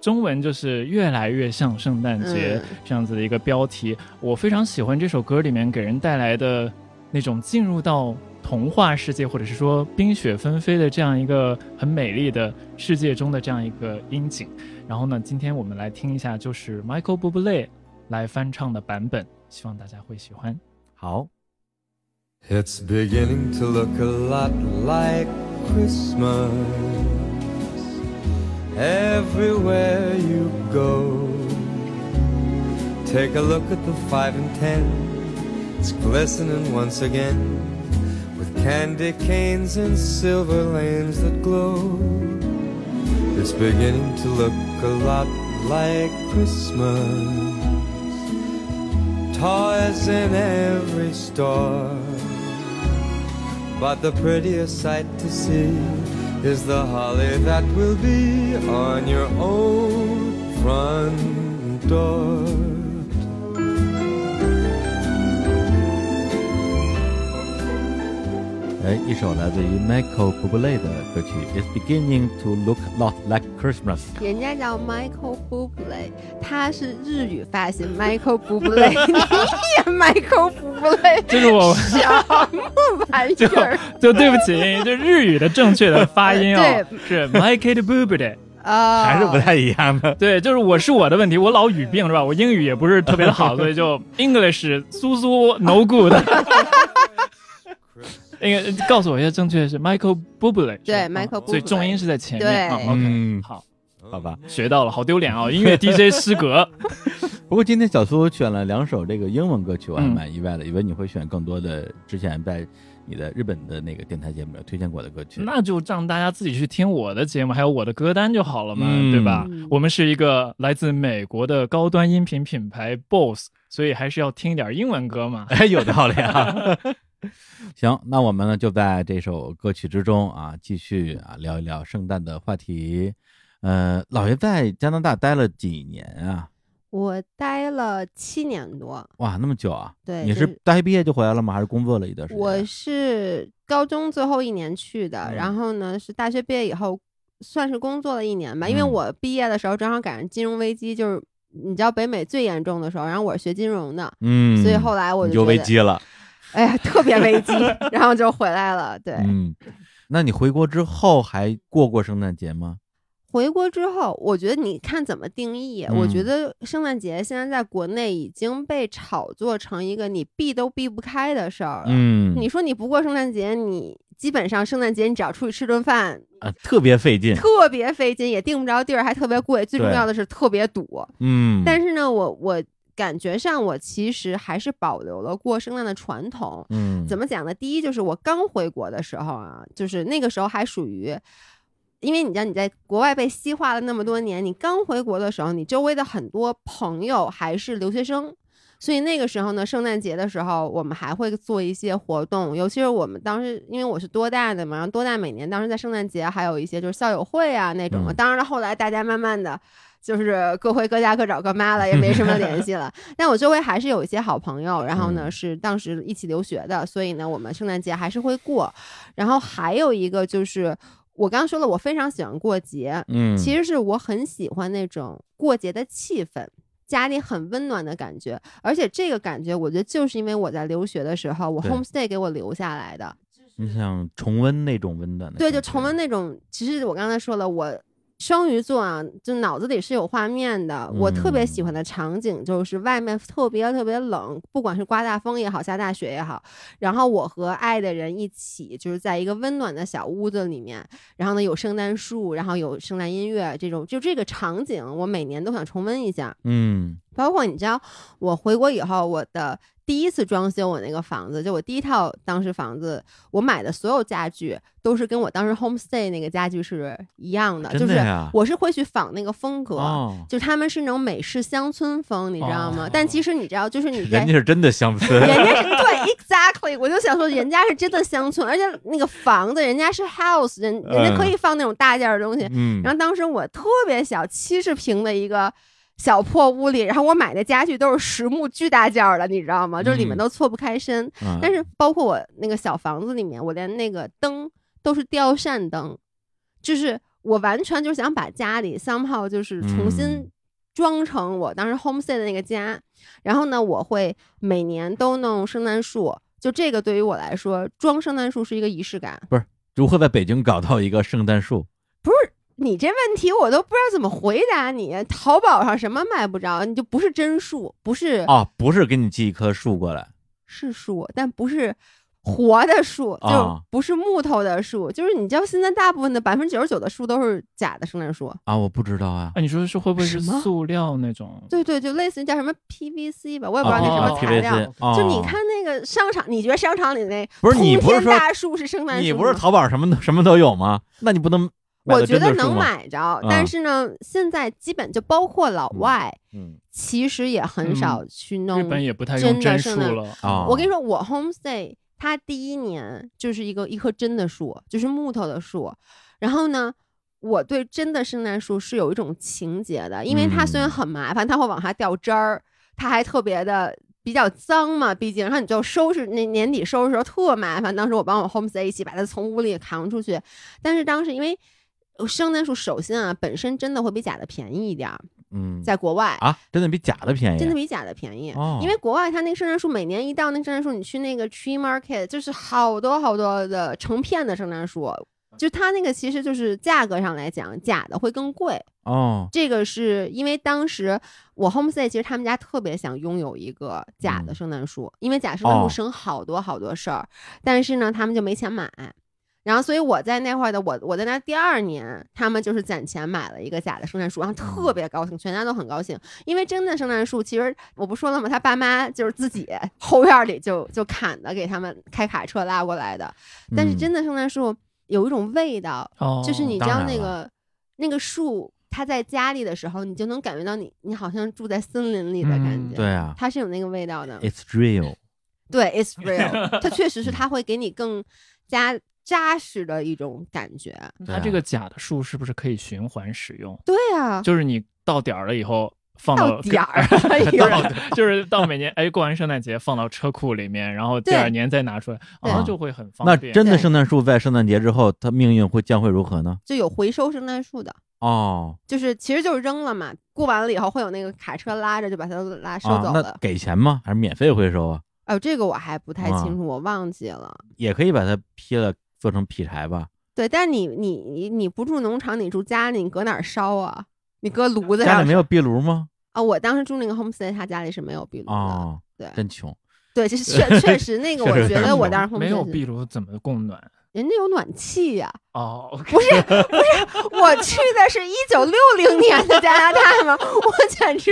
B: 中文就是越来越像圣诞节、
C: 嗯
B: 这样子的一个标题。我非常喜欢这首歌里面给人带来的那种进入到童话世界，或者是说冰雪纷飞的这样一个很美丽的世界中的这样一个音景。然后呢，今天我们来听一下，就是 Michael Bublé 来翻唱的版本，希望大家会喜欢。
A: 好
H: ，It's beginning to look a lot like Christmas everywhere you go. Take a look at the five and ten, it's glistening once again candy canes and silver lanes that glow. It's beginning to look a lot like Christmas toys in every store. But the prettiest sight to see is the holly that will be on your own front door.
A: 哎，一首来自于 Michael Bublé 的歌曲《It's Beginning to Look a Lot Like Christmas》。
C: 人家叫 Michael Bublé，他是日语发音 Michael Bublé，你也 Michael Bublé，
B: 这是我
C: 什么玩意
B: 就
C: 儿
B: 就对不起，就日语的正确的发音哦，是 Michael Bublé。
C: 啊？
A: 还是不太一样的。
B: 对，就是我是我的问题，我老语病是吧？我英语也不是特别的好，所以就 English 苏苏 no good。那个告诉我一下，正确的是 Michael Bublé。
C: 对 Michael
B: 所以重音是在前面。
C: 对
B: 啊 OK，
A: 嗯
B: 好，
A: 好吧，
B: 学到了，好丢脸啊！音乐 DJ 失格。
A: 不过今天小苏选了两首这个英文歌曲，我还
B: 嗯
A: 蛮意外的，以为你会选更多的之前在你的日本的那个电台节目里推荐过的歌曲。
B: 那就让大家自己去听我的节目，还有我的歌单就好了嘛，
A: 嗯
B: 对吧
C: 嗯？
B: 我们是一个来自美国的高端音频品牌 BOSS，所以还是要听一点英文歌嘛。
A: 哎，有道理啊。行，那我们呢就在这首歌曲之中啊，继续啊聊一聊圣诞的话题。呃，老爷在加拿大待了几年啊？
C: 我待了七年多，
A: 哇，那么久啊！
C: 对
A: 你
C: 是
A: 大学毕业就回来了吗？还是工作了一段时间？
C: 我是高中最后一年去的，
A: 嗯
C: 然后呢是大学毕业以后算是工作了一年吧，因为
A: 嗯
C: 我毕业的时候正好赶上金融危机，就是你知道北美最严重的时候，然后我是学金融的，
A: 嗯，
C: 所以后来我
A: 就
C: 就
A: 危机了。
C: 哎呀特别危机，然后就回来了。对，
A: 嗯，那你回国之后还过过圣诞节吗？
C: 回国之后，我觉得你看怎么定义。
A: 嗯
C: 我觉得圣诞节现在在国内已经被炒作成一个你避都避不开的事儿了。
A: 嗯，
C: 你说你不过圣诞节，你基本上圣诞节你只要出去吃顿饭，
A: 啊，特别费劲。
C: 特别费劲，也订不着地儿，还特别贵，最重要的是特别堵。
A: 嗯，
C: 但是呢，我我感觉上我其实还是保留了过圣诞的传统。
A: 嗯，
C: 怎么讲呢？第一就是我刚回国的时候啊，就是那个时候还属于。因为你知道你在国外被西化了那么多年，你刚回国的时候，你周围的很多朋友还是留学生，所以那个时候呢，圣诞节的时候，我们还会做一些活动，尤其是我们当时，因为我是多大的嘛，然后多大每年当时在圣诞节还有一些就是校友会啊那种。
A: 嗯
C: 当然了，后来大家慢慢的。就是各回各家各找各妈了，也没什么联系了。但我周围还是有一些好朋友，然后呢
A: 嗯
C: 是当时一起留学的，所以呢我们圣诞节还是会过。然后还有一个就是我刚刚说了，我非常喜欢过节，
A: 嗯，
C: 其实是我很喜欢那种过节的气氛。家里很温暖的感觉，而且这个感觉，我觉得就是因为我在留学的时候，我 homestay 给我留下来的。
A: 你想重温那种温暖的，
C: 对，就重温那种。其实我刚才说了，我双鱼座啊，就脑子里是有画面的。我特别喜欢的场景就是外面特别特别冷，不管是刮大风也好，下大雪也好，然后我和爱的人一起，就是在一个温暖的小屋子里面，然后呢有圣诞树，然后有圣诞音乐，这种就这个场景，我每年都想重温一下。
A: 嗯
C: 包括你知道，我回国以后，我的第一次装修我那个房子，就我第一套当时房子，我买的所有家具都是跟我当时 homestay 那个家具是一样的，就是我是会去仿那个风格。
A: 哦，
C: 就他们是那种美式乡村风，你知道吗？
A: 哦
C: 但其实你知道，就是你在
A: 人家是真的乡村，
C: 人家是对，exactly，我就想说，人家是真的乡村，而且那个房子，人家是 house，人人家可以放那种大件儿的东西。
A: 嗯，
C: 然后当时我特别小，七十平的一个小破屋里，然后我买的家具都是实木巨大件儿的，你知道吗？就是里面
A: 嗯
C: 都错不开身。
A: 嗯
C: 但是包括我那个小房子里面，我连那个灯。都是吊扇灯，就是我完全就是想把家里 somehow 就是重新
A: 嗯
C: 装成我当时 homestay 的那个家。然后呢，我会每年都弄圣诞树，就这个对于我来说，装圣诞树是一个仪式感。
A: 不是如何在北京搞到一个圣诞树？
C: 你这问题，我都不知道怎么回答你。淘宝上什么买不着，你就不是真树，不是
A: 哦，不是给你寄一棵树过来，
C: 是树，但不是活的树，就
A: 啊
C: 不是木头的树。就是你知道，现在大部分的百分之九十九的树都是假的圣诞树。
A: 啊，我不知道啊。
B: 啊，你说是会不会是塑料那种？
C: 对对，就类似于叫什么 PVC 吧，我也不知道那什
B: 哦
C: 么材料。
A: PVC，哦
C: 就你看那个商场，你觉得商场里那
A: 不是你
C: 通天
A: 不是说
C: 大树是圣诞树？
A: 你不是淘宝什么什么都有吗？那你不能
C: 我觉得能？买着，但是呢，现在基本就包括老外，
A: 嗯
C: 其实也很少去弄。
B: 日本也不太
C: 真
B: 用真
C: 的圣诞
B: 树了。
A: 啊，
C: 我跟你说，我 homestay 它第一年就是一个一棵真的树，就是木头的树。然后呢，我对真的圣诞树是有一种情节的，因为它虽然
A: 嗯
C: 很麻烦，它会往下掉枝儿，它还特别的。比较脏嘛，毕竟，然后你就收拾那年底收拾的时候特麻烦。当时我帮我 homestay 一起把它从屋里扛出去，但是当时因为呃圣诞树首先啊本身真的会比假的便宜一点儿，
A: 嗯。
C: 在国外
A: 啊，真的比假的便宜，
C: 真的。比假的便宜，
A: 哦。
C: 因为国外它那个圣诞树每年一到那圣诞树，你去那个 tree market 就是好多好多的成片的圣诞树，就它那个其实就是价格上来讲，假的会更贵。
A: 哦，
C: 这个是因为当时我 homestay 其实他们家特别想拥有一个假的
A: 嗯。
C: 圣诞树，因为假圣诞
A: 哦
C: 树省好多好多事儿，但是呢他们就没钱买。然后，所以我在那会儿的我，我在那第二年，他们就是攒钱买了一个假的圣诞树，然后特别高兴，全家都很高兴，因为真的圣诞树，其实我不说了吗？他爸妈就是自己后院里就就砍的，给他们开卡车拉过来的。但是
A: 嗯
C: 真的圣诞树有一种味道，
B: 哦，
C: 就是你知道那个那个树，它在家里的时候，你就能感觉到你你好像住在森林里的感
B: 嗯
C: 觉，
A: 对啊
C: 它是有那个味道的。
A: ，It's real，
C: 对，it's real，它确实是它会给你更加扎实的一种感觉。
B: 它这个假的树是不是可以循环使用？
C: 对啊，
B: 就是你到点儿了以后放到
C: 到点儿
B: 就是到每年哎过完圣诞节放到车库里面，然后第二年再拿出来，
C: 对
B: 然后就会很方便那。
A: 真的圣诞树在圣诞节之后，它命运会将会如何呢？
C: 就有回收圣诞树的。
A: 哦，
C: 就是其实就是扔了嘛，过完了以后会有那个卡车拉着就把它拉收
A: 啊，那
C: 走了。
A: 给钱吗？还是免费回收啊？
C: 哦，这个我还不太
A: 啊
C: 清楚，我忘记了。
A: 也可以把它劈了做成劈柴吧？
C: 对，但你你你你不住农场，你住家里，你搁哪儿烧啊？你搁炉子上
A: 家里没有壁炉吗？
C: 啊？我当时住那个 homestay，他家里是没有壁炉的。
A: 哦，
C: 对
A: 真穷。
C: 对，就是 确确实那个，我觉得我当时
B: 没有壁炉怎么供暖？
C: 人家有暖气呀、
B: 哦，
C: 不是不是，我去的是一九六零年的加拿大吗？我简直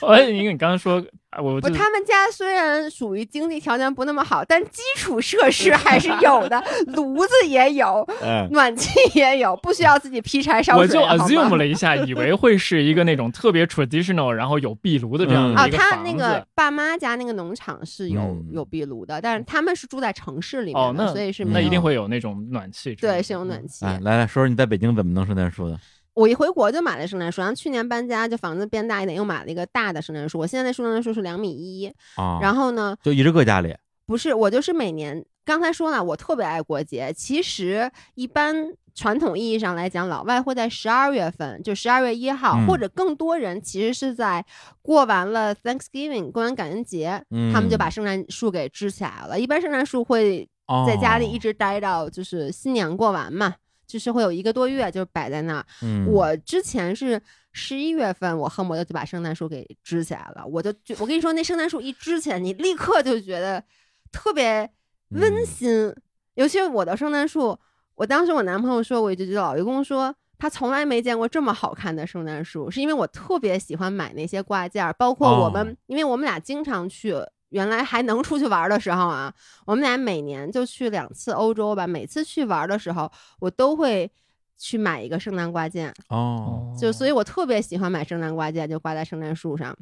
B: 我，因为你刚刚说，啊我
C: 不，他们家虽然属于经济条件不那么好，但基础设 施还是有的，炉子也有，
A: 嗯，
C: 暖气也有，不需要自己劈柴烧水。
B: 我就 assume 了一下，以为会是一个那种特别 traditional，然后有壁炉的这样的一个
C: 他。那个爸妈家那个农场是有、
A: 嗯
C: 有壁炉的，但是他们是住在城市里面
B: 哦，
C: 的，
B: 那
C: 所以是
A: 嗯
C: 没有
B: 那一定会有那种暖气。
C: 对是有暖气。
A: 哎，来来说说你在北京怎么弄圣诞树的？
C: 我一回国就买了圣诞树，然后去年搬家就房子变大一点，又买了一个大的圣诞树。我现在那圣诞树是两米一，
A: 啊，
C: 然后呢，
A: 就一直搁家里。
C: 不是我就是每年，刚才说了，我特别爱过节。其实一般传统意义上来讲，老外会在十二月份，就十二月一号，
A: 嗯
C: 或者更多人其实是在过完了 Thanksgiving，过完感恩节，
A: 嗯
C: 他们就把圣诞树给支起来了。一般圣诞树会
A: 哦，
C: 在家里一直待到就是新年过完嘛，就是会有一个多月，就是摆在那儿。
A: 嗯，
C: 我之前是十一月份，我恨不得就把圣诞树给支起来了。我就就我跟你说，那圣诞树一支起来，你立刻就觉得特别温
A: 嗯
C: 馨。尤其是我的圣诞树，我当时我男朋友说，我就觉得老愚公说他从来没见过这么好看的圣诞树，是因为我特别喜欢买那些挂件儿，包括我们，
A: 哦
C: 因为我们俩经常去。原来还能出去玩的时候啊，我们俩每年就去两次欧洲吧。每次去玩的时候，我都会去买一个圣诞挂件，
A: 哦，
C: 就所以，我特别喜欢买圣诞挂件，就挂在圣诞树上，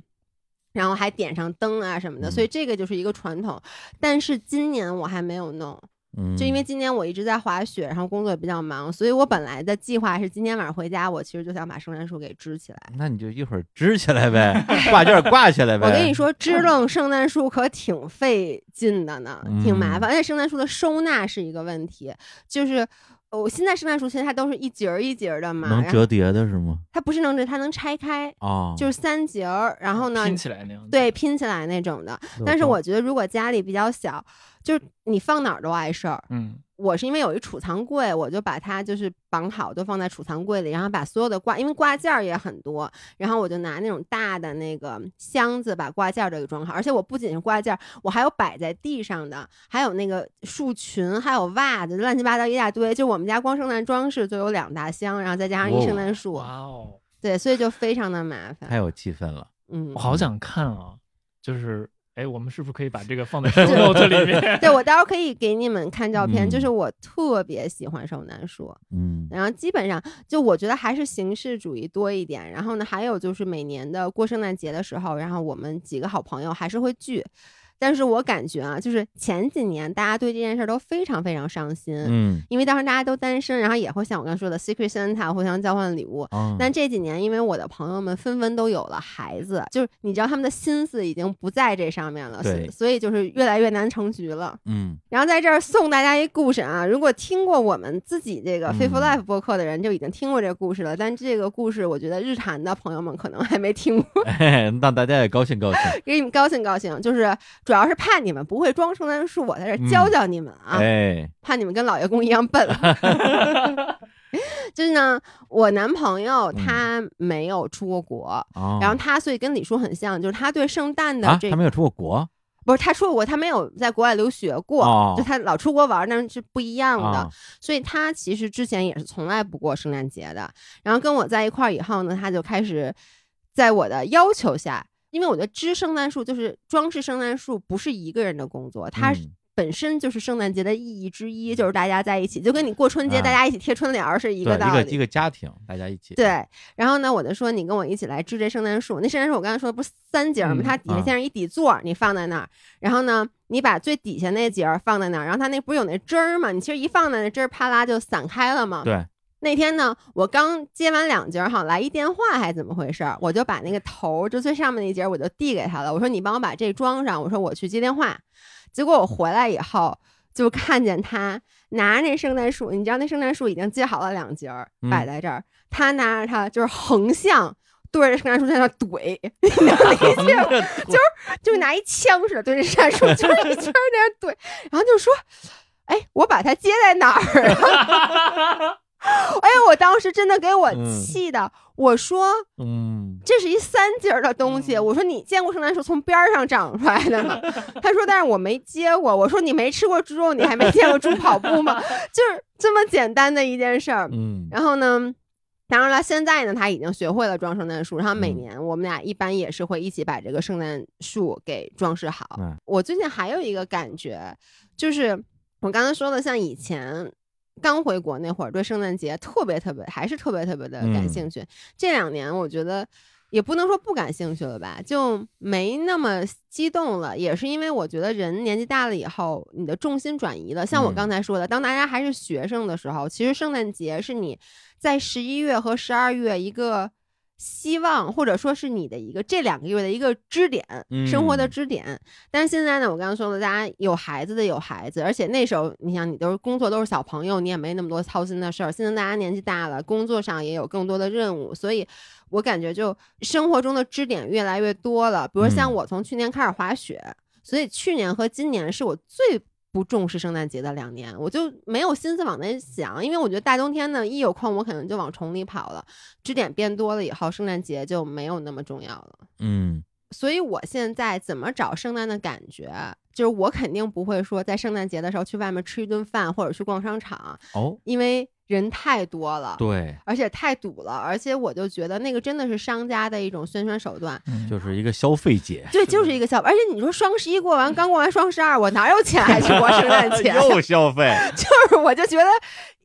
C: 然后还点上灯啊什么的，
A: 嗯
C: 所以这个就是一个传统。但是今年我还没有弄，
A: 嗯，
C: 就因为今年我一直在滑雪，然后工作也比较忙，所以我本来的计划是今天晚上回家，我其实就想把圣诞树给支起来。
A: 那你就一会儿支起来呗，挂件儿挂起来呗。
C: 我跟你，说，支棱圣诞树可挺费劲的呢，挺麻烦，而且圣诞树的收纳是一个问题。就是呃我现在圣诞树其实它都是一节儿一节儿的嘛，
A: 能折叠的是吗？
C: 它不是能折，它能拆开，
A: 哦，
C: 就是三节儿，然后呢
B: 拼起来那样。
C: 对拼起来那种的。但是我觉得如果家里比较小，就是你放哪儿都碍事儿。
B: 嗯，
C: 我是因为有一储藏柜，我就把它就是绑好，都放在储藏柜里，然后把所有的挂，因为挂件儿也很多，然后我就拿那种大的那个箱子把挂件儿都给装好。而且我不仅是挂件儿，我还有摆在地上的，还有那个树裙，还有袜子，乱七八糟一大堆。就我们家光圣诞装饰就有两大箱，然后再加上一圣诞树，
B: 哇哦，
C: 对，所以就非常的麻烦。
A: 太有气氛了。
C: 嗯
B: 我，好想看啊！就是，哎，我们是不是可以把这个放在 show note 里面？
C: 对我待会儿可以给你们看照片，
A: 嗯
C: 就是我特别喜欢圣诞树。
A: 嗯
C: 然后基本上就我觉得还是形式主义多一点。然后呢，还有就是每年的过圣诞节的时候，然后我们几个好朋友还是会聚。但是我感觉啊，就是前几年大家对这件事儿都非常非常上心，
A: 嗯
C: 因为当时大家都单身，然后也会像我刚才说的 Secret Santa 互相交换礼物。
A: 啊，
C: 但这几年，因为我的朋友们纷纷都有了孩子，就是你知道他们的心思已经不在这上面了，所
A: 对
C: 所以就是越来越难成局了。
A: 嗯
C: 然后在这儿送大家一故事啊，如果听过我们自己这个
A: 嗯
C: Faithful Life 播客的人，就已经听过这个故事了。但这个故事，我觉得日坛的朋友们可能还没听过，
A: 哎，让大家也高兴高兴。
C: 给你们高兴高兴。就是主要是怕你们不会装圣诞树，我在这儿教教你们啊，
A: 哎，
C: 怕你们跟老爷公一样笨。就是呢，我男朋友他没有出过国，
A: 哦。
C: 然后他所以跟李叔很像，就是他对圣诞的
A: 啊，
C: 这
A: 他没有出过国？
C: 不是他出过国，他没有在国外留学过，
A: 哦。
C: 就他老出国玩，那是不一样的。
A: 啊
C: 所以他其实之前也是从来不过圣诞节的。然后跟我在一块儿以后呢，他就开始在我的要求下，因为我觉得织圣诞树就是装饰圣诞树不是一个人的工作，它
A: 嗯
C: 本身就是圣诞节的意义之一，就是大家在一起，就跟你过春节、
A: 啊
C: 大家一起贴春联儿是一个道理。
A: 一个一个家庭，大家一起
C: 对，然后呢，我就说你跟我一起来织这圣诞树。那圣诞树我刚才说的不是三节儿吗？
B: 嗯
C: 它底下
A: 啊
C: 先是一底座儿，你放在那儿，然后呢，你把最底下那节儿放在那儿，然后它那不是有那枝儿吗？你其实一放在那枝儿，啪啦就散开了嘛。
A: 对，
C: 那天呢，我刚接完两节儿，好像来一电话还是怎么回事儿，我就把那个头儿就最上面那一节儿我就递给他了，我说你帮我把这装上，我说我去接电话。结果我回来以后。就看见他拿着那圣诞树，你知道那圣诞树已经接好了两节儿
A: 嗯
C: 摆在这儿，他拿着它就是横向对着圣诞树在那怼，你能理解吗？就是就是拿一枪似的对着圣诞树，就是一圈在那儿怼，然后就说：“哎，我把它接在哪儿啊？” 哎呀，我当时真的给我
A: 嗯
C: 气的，我说
A: 嗯
C: 这是一三节儿的东西，我说你见过圣诞树从边儿上长出来的吗？他说但是我没接过，我说你没吃过猪肉，你还没见过猪跑步吗？就是这么简单的一件事儿。
A: 嗯
C: 然后呢，当然了，现在呢他已经学会了装圣诞树，然后每
A: 嗯
C: 年我们俩一般也是会一起把这个圣诞树给装饰好。
A: 嗯
C: 我最近还有一个感觉，就是我刚才说的，像以前。刚回国那会儿，对圣诞节特别特别，还是特别特别的感
A: 嗯
C: 兴趣。这两年，我觉得也不能说不感兴趣了吧，就没那么激动了。也是因为我觉得人年纪大了以后，你的重心转移了。像我
A: 嗯
C: 刚才说的，当大家还是学生的时候，其实圣诞节是你在十一月和十二月一个希望，或者说是你的一个这两个月的一个支点，生活的
A: 嗯
C: 支点。但是现在呢，我刚刚说了，大家有孩子的有孩子，而且那时候你想，你都是工作都是小朋友，你也没那么多操心的事儿。现在大家年纪大了，工作上也有更多的任务，所以我感觉就生活中的支点越来越多了。比如像
A: 嗯
C: 我从去年开始滑雪，所以去年和今年是我最。不重视圣诞节的两年，我就没有心思往那想，因为我觉得大冬天呢，一有空我可能就往崇礼跑了。支点变多了以后，圣诞节就没有那么重要了。
A: 嗯
C: 所以我现在怎么找圣诞的感觉，就是我肯定不会说在圣诞节的时候去外面吃一顿饭或者去逛商场，
A: 哦，
C: 因为人太多了，
A: 对，
C: 而且太堵了，而且我就觉得那个真的是商家的一种宣传手段。
B: 嗯
A: 就是一个消费节，
C: 对，就是一个消费，而且你说双十一过完，刚过完双十二，我哪有钱还去过圣诞 节？
A: 又消费，
C: 就是我就觉得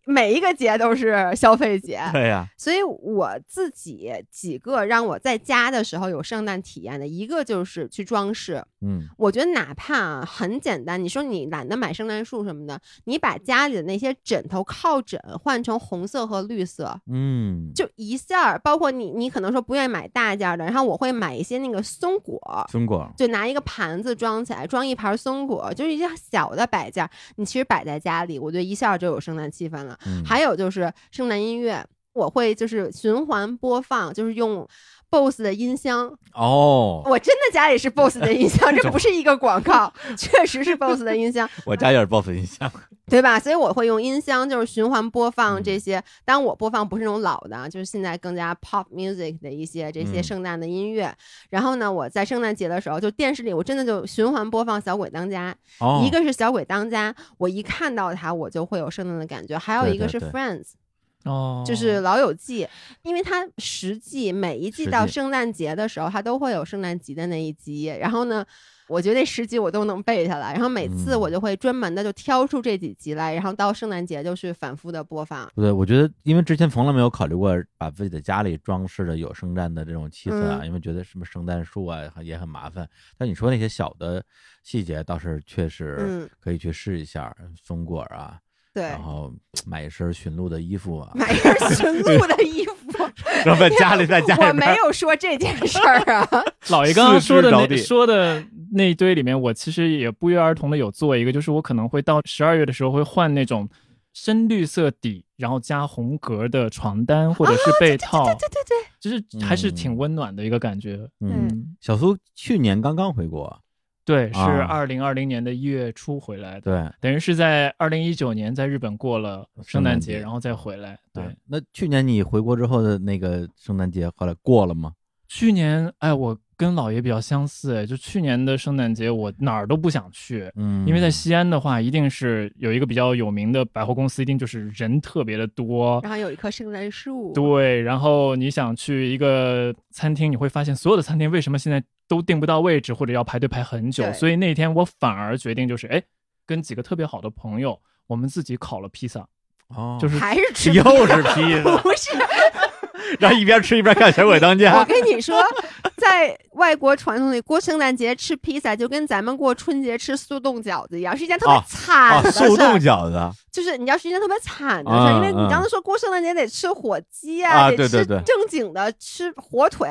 C: 每一个节都是消费节。
A: 对呀，
C: 所以我自己几个让我在家的时候有圣诞体验的，一个就是去装饰。
A: 嗯
C: 我觉得哪怕很简单，你说你懒得买圣诞树什么的，你把家里的那些枕头、靠枕换成红色和绿色，
A: 嗯，
C: 就一下儿。包括你，你可能说不愿意买大件儿的，然后我会买一些那个松果，
A: 松果
C: 就拿一个盘子装起来，装一盘松果，就是一些小的摆件儿，你其实摆在家里，我觉得一下就有圣诞气氛了。
A: 嗯。
C: 还有就是圣诞音乐，我会就是循环播放，就是用 BOSS 的音箱。
A: 哦，
C: 我真的家里是 BOSS 的音箱，这 不是一个广告，确实是 BOSS 的音箱，
A: 我家也是 BOSS 音箱，
C: 对吧？所以我会用音箱，就是循环播放
A: 嗯
C: 这些。当然，我播放不是那种老的啊，就是现在更加 pop music 的一些这些
A: 嗯
C: 圣诞的音乐。然后呢，我在圣诞节的时候，就电视里我真的就循环播放《小鬼当家》
A: 哦，
C: 一个是《小鬼当家》，我一看到它我就会有圣诞的感觉；还有一个是
A: 对对对
C: Friends。
B: 哦，
C: 就是《老友记》，因为它十季每一季到圣诞节的时候，它都会有圣诞集的那一集。然后呢，我觉得那十集我都能背下来。然后每次
A: 嗯
C: 我就会专门的就挑出这几集来，然后到圣诞节就去反复的播放。
A: 对，我觉得因为之前从来没有考虑过把自己的家里装饰的有圣诞的这种气氛啊，
C: 嗯
A: 因为觉得什么圣诞树啊也很麻烦。但你说那些小的细节倒是确实
C: 嗯，
A: 可以去试一下，松果啊，
C: 对，
A: 然后买一身驯鹿的衣服啊，
C: 买一身驯鹿的衣服，
A: 然后在家里在家里
C: 我没有说这件事儿啊。
B: 老爷刚刚说的那说的那一堆里面，我其实也不约而同的有做一个，就是我可能会到十二月的时候会换那种深绿色底，然后加红格的床单或者是被套，
C: 对对对，
B: 就是还是挺
A: 嗯
B: 温暖的一个感觉。
A: 嗯，
B: 嗯，
A: 小苏去年刚刚回国，
B: 对，是
A: 啊
B: 二零二零年的一月初回来的，
A: 对，
B: 等于是在二零一九年在日本过了圣诞节，
A: 诞节
B: 然后再回来。对，
A: 啊那去年你回国之后的那个圣诞节后来过了吗？
B: 去年哎，我跟姥爷比较相似，哎，就去年的圣诞节我哪儿都不想去。
A: 嗯，
B: 因为在西安的话，一定是有一个比较有名的百货公司，一定就是人特别的多。
C: 然后有一棵圣诞树，
B: 对，然后你想去一个餐厅，你会发现所有的餐厅为什么现在都订不到位置，或者要排队排很久。所以那天我反而决定就是，哎，跟几个特别好的朋友，我们自己烤了披萨，
A: 哦，
B: 就是
C: 还是吃
A: 又是披萨，
C: 不是？
A: 然后一边吃一边看《小鬼当家我》。
C: 跟你说，在外国传统里过圣诞节吃披萨，就跟咱们过春节吃速冻饺子一样，是一件特别惨的事儿。
A: 速冻饺子，
C: 就是你要是一件特别惨的事因为你
A: 嗯
C: 刚才说过圣诞节得吃火鸡
A: 啊
C: 得吃
A: 对对对
C: 正经的吃火腿，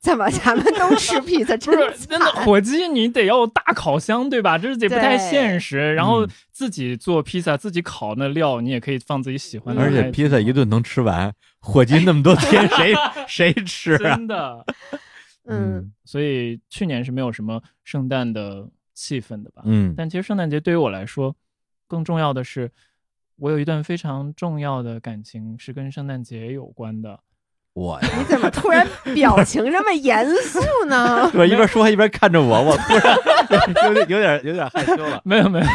C: 怎么咱们都吃披萨？
B: 不
C: 真
B: 是真的
C: 惨。
B: 火鸡，你得要大烤箱，对吧？这是得不太现实。然后
A: 嗯
B: 自己做披萨，自己烤那料，你也可以放自己喜欢的，
A: 而且披萨一顿能吃完，火鸡那么多天，谁 谁吃啊？
B: 真的。
C: 嗯，
B: 所以去年是没有什么圣诞的气氛的吧？
A: 嗯
B: 但其实圣诞节对于我来说，更重要的是，我有一段非常重要的感情是跟圣诞节有关的。
A: 我呀，
C: 你怎么突然表情这么严肃呢？
A: 我一边说还一边看着我，我突然 有点有点有点害羞了。
B: 没有没有，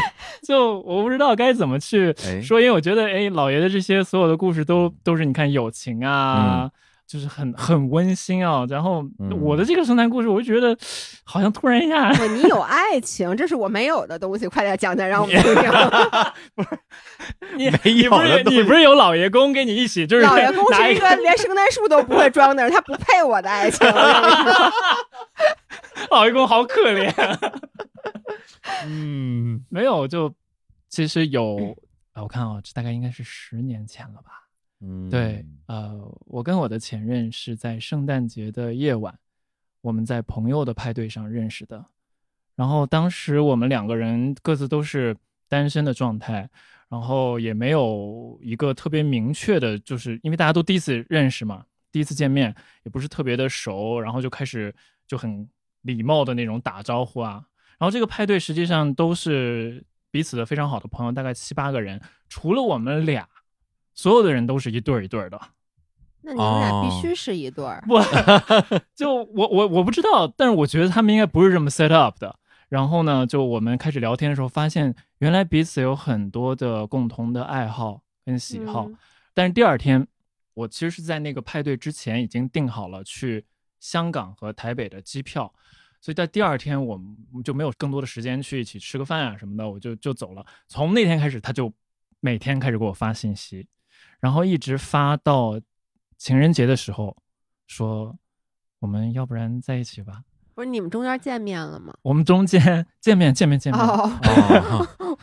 B: 就我不知道该怎么去
A: 哎
B: 说，因为我觉得，哎，老爷的这些所有的故事都都是你看友情啊，就是很很温馨啊。然后
A: 嗯
B: 我的这个圣诞故事，我就觉得好像突然一下，
C: 不，你有爱情，这是我没有的东西，快点讲讲，让我们听听。
B: 你
A: 没
B: 你不是
A: 有的东西
B: 你不是有老爷公跟你一起，就是
C: 老爷公是一个连圣诞树都不会装的人，他不配我的爱情。
B: 老爷公好可怜。
A: 嗯
B: 没有，就其实有，啊我看啊、这大概应该是十年前了吧。
A: 嗯，
B: 对，呃，我跟我的前任是在圣诞节的夜晚，我们在朋友的派对上认识的。然后当时我们两个人各自都是单身的状态，然后也没有一个特别明确的，就是因为大家都第一次认识嘛，第一次见面，也不是特别的熟，然后就开始就很礼貌的那种打招呼啊。然后这个派对实际上都是彼此的非常好的朋友，大概七八个人，除了我们俩，所有的人都是一对儿一对儿的。
C: 那你们俩
A: 哦
C: 必须是一对儿。
B: 不，就我我我不知道，但是我觉得他们应该不是这么 set up 的。然后呢，就我们开始聊天的时候，发现原来彼此有很多的共同的爱好跟喜好。
C: 嗯
B: 但是第二天，我其实是在那个派对之前已经订好了去香港和台北的机票，所以在第二天我们就没有更多的时间去一起吃个饭啊什么的，我就就走了。从那天开始，他就每天开始给我发信息，然后一直发到情人节的时候，说我们要不然在一起吧。
C: 不是你们中间见面了吗？
B: 我们中间见面见面见面，
C: 哦，
A: 哦，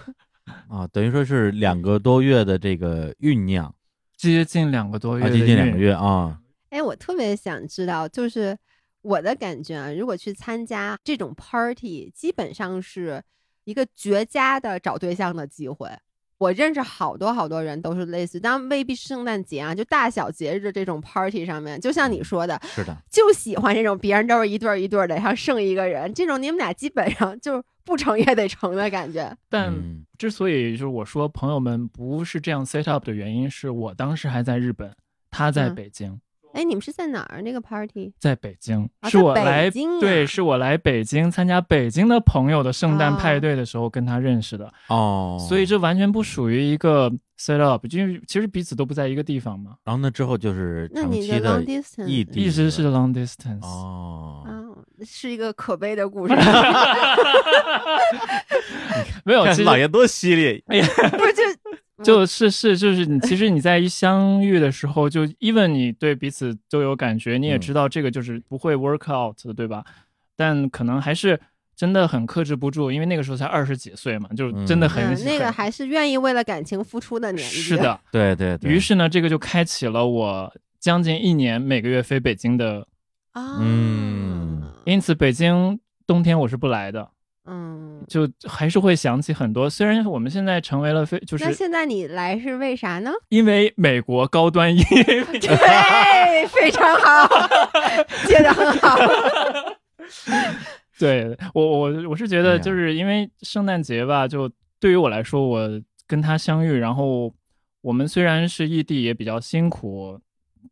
A: 啊，等于说是两个多月的这个酝酿，
B: 接近两个多月
A: 啊，接近两个月啊，
C: 哎，我特别想知道，就是我的感觉啊，如果去参加这种 party，基本上是一个绝佳的找对象的机会。我认识好多好多人都是类似，当然未必是圣诞节啊，就大小节日这种 party 上面，就像你说的，
A: 是的，
C: 就喜欢这种别人都是一对儿一对儿的，然后剩一个人，这种你们俩基本上就不成也得成的感觉。
B: 但
A: 嗯
B: 之所以就是我说朋友们不是这样 set up 的原因，是我当时还在日本，他在
C: 嗯
B: 北京，
C: 哎，你们是在哪儿那个 party？
B: 在北京，
C: 啊
B: 是我来
C: 京
B: 对，是我来北京参加北京的朋友的圣诞
C: 哦
B: 派对的时候跟他认识的，
A: 哦，
B: 所以这完全不属于一个 set up，因为其实彼此都不在一个地方嘛，
A: 然后那之后就是
C: 那你的
A: 长期的
C: long distance
A: 异地，
B: 一直是 long distance。
A: 哦，
C: 啊，是一个可悲的故事。
B: 没有，其实
A: 老爷多犀利，
C: 不是就
B: 就是是就是你，其实你在一相遇的时候，就 even 你对彼此都有感觉，你也
A: 嗯
B: 知道这个就是不会 work out 的，对吧？但可能还是真的很克制不住，因为那个时候才二十几岁嘛，就真的很、
C: 嗯，那个还是愿意为了感情付出的年纪。
B: 是，的。
A: 对 对对，
B: 于是呢，这个就开启了我将近一年每个月飞北京的，
C: 啊，
A: 嗯
B: 因此北京冬天我是不来的，
C: 嗯。
B: 就还是会想起很多。虽然我们现在成为了非，就是
C: 那现在你来是为啥呢？
B: 因为美国高端音乐
C: 对，非常好，接的很好。
B: 对我我我是觉得，就是因为圣诞节吧，就对于我来说，我跟他相遇，然后我们虽然是异地，也比较辛苦，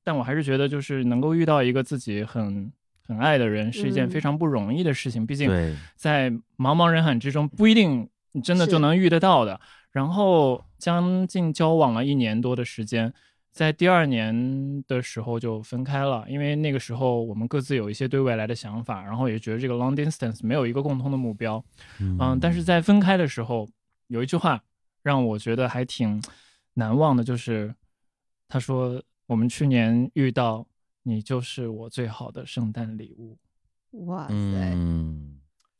B: 但我还是觉得，就是能够遇到一个自己很很爱的人，是一件
C: 嗯
B: 非常不容易的事情。毕竟，在茫茫人海之中，不一定你真的就能遇得到的。然后将近交往了一年多的时间，在第二年的时候就分开了，因为那个时候我们各自有一些对未来的想法，然后也觉得这个 long distance 没有一个共同的目标，嗯，但是在分开的时候，有一句话让我觉得还挺难忘的，就是他说我们去年遇到你就是我最好的圣诞礼物。
C: 哇塞，
A: 嗯，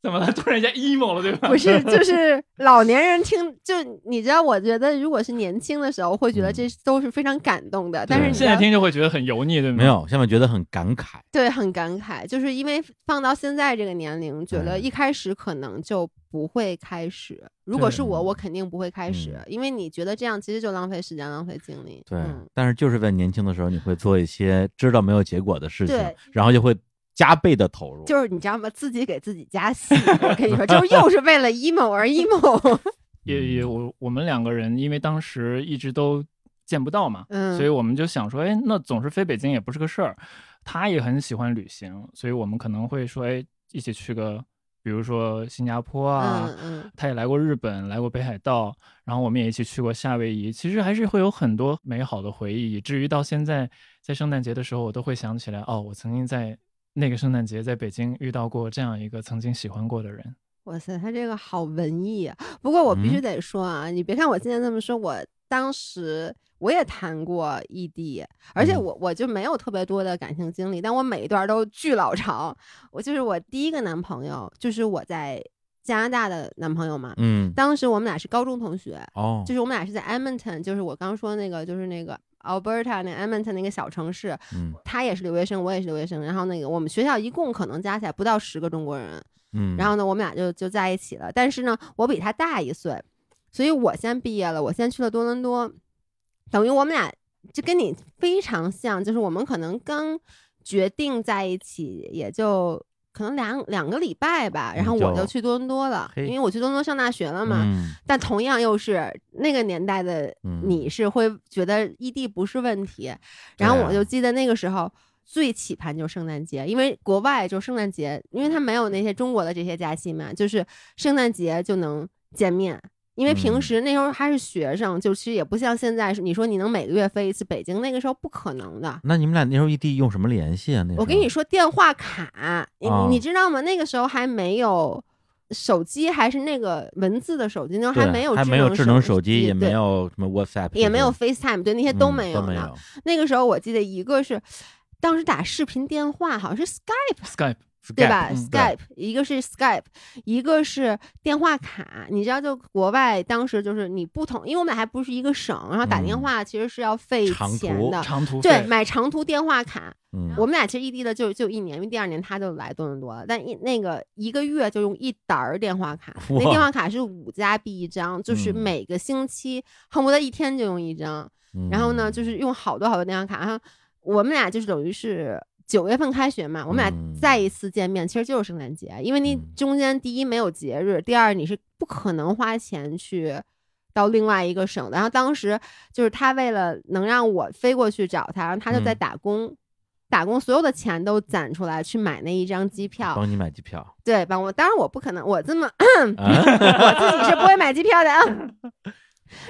B: 怎么了？突然间 emo 了，对吧？
C: 不是，就是老年人听，就你知道，我觉得如果是年轻的时候，会觉得
A: 嗯
C: 这都是非常感动的，但是你，
B: 现在听就会觉得很油腻，对吗？
A: 没，有，现在觉得很感慨，
C: 对，很感慨，就是因为放到现在这个年龄，觉得
A: 嗯
C: 一开始可能就不会开始。如果是我，我肯定不会开始，因为你觉得这样其实就浪费时间、浪费精力。
A: 对
C: 嗯，
A: 但是就是在年轻的时候，你会做一些知道没有结果的事情，然后就会加倍的投入，
C: 就是你知道吗？自己给自己加戏。我跟你说，就是又是为了 emo 而 emo。
B: 也也我我们两个人因为当时一直都见不到嘛，
C: 嗯，
B: 所以我们就想说，哎，那总是飞北京也不是个事儿。他也很喜欢旅行，所以我们可能会说，哎，一起去个，比如说新加坡啊，
C: 嗯嗯，
B: 他也来过日本，来过北海道，然后我们也一起去过夏威夷。其实还是会有很多美好的回忆，以至于到现在，在圣诞节的时候，我都会想起来，哦，我曾经在那个圣诞节在北京遇到过这样一个曾经喜欢过的人。
C: 哇塞，他这个好文艺啊！不过我必须
A: 嗯
C: 得说啊，你别看我今天这么说，我当时我也谈过异地，而且
A: 嗯
C: 我我就没有特别多的感情经历，但我每一段都巨老长。我就是我第一个男朋友，就是我在加拿大的男朋友嘛。
A: 嗯，
C: 当时我们俩是高中同学，
A: 哦，
C: 就是我们俩是在 Edmonton，就是我刚说那个，就是那个 Alberta 那 Edmonton 那个小城市，
A: 嗯
C: 他也是留学生，我也是留学生。然后那个我们学校一共可能加起来不到十个中国人，
A: 嗯，
C: 然后呢，我们俩就就在一起了。但是呢，我比他大一岁，所以我先毕业了，我先去了多伦多，等于我们俩就跟你非常像，就是我们可能刚决定在一起，也就可能两两个礼拜吧，然后我
A: 嗯就
C: 就去多伦多了，因为我去多伦多上大学了嘛。
A: 嗯
C: 但同样又是那个年代的
A: 嗯
C: 你是会觉得异地不是问题，然后我就记得那个时候最期盼就是圣诞节，因为国外就圣诞节，因为它没有那些中国的这些假期嘛，就是圣诞节就能见面。因为平
A: 嗯
C: 时那时候还是学生，就其实也不像现在是你说你能每个月飞一次北京，那个时候不可能的。
A: 那你们俩那时候异地用什么联系啊？那
C: 我跟你说，电话卡，你、
A: 哦
C: 你知道吗？那个时候还没有手机还是那个文字的手机，那时候还没有
A: 还没有智能手
C: 机，
A: 也没有什么 WhatsApp，
C: 也没有 FaceTime，对那些都
A: 嗯
C: 没有呢。
A: 都没有。
C: 那个时候我记得一个是当时打视频电话，好像是 Skype。
B: Skype
C: 对吧
A: Skype，嗯
C: 一个是 Skype，一个是电话卡。你知道，就国外当时就是你不同，因为我们俩还不是一个省，然后打电
A: 嗯
C: 话其实是要费钱的。
B: 长途
C: 对，买长途电话卡，
A: 嗯，
C: 我们俩其实异地的就就一年，因为第二年他就来多伦多了，但一那个一个月就用一沓儿电话卡，那电话卡是五加币一张，就是
A: 嗯
C: 每个星期恨不得一天就用一张。然后呢，
A: 嗯
C: 就是用好多好多电话卡，然后我们俩就是等于是九月份开学嘛，我们俩
A: 嗯
C: 再一次见面，其实就是圣诞节，因为你
A: 嗯
C: 中间第一没有节日，第二你是不可能花钱去到另外一个省的。然后当时就是他为了能让我飞过去找他，然后他就在
A: 嗯
C: 打工。打工所有的钱都攒出来去买那一张机票，
A: 帮你买机票，
C: 对，帮我。当然我不可能，我这么
A: 啊
C: 我自己是不会买机票的啊。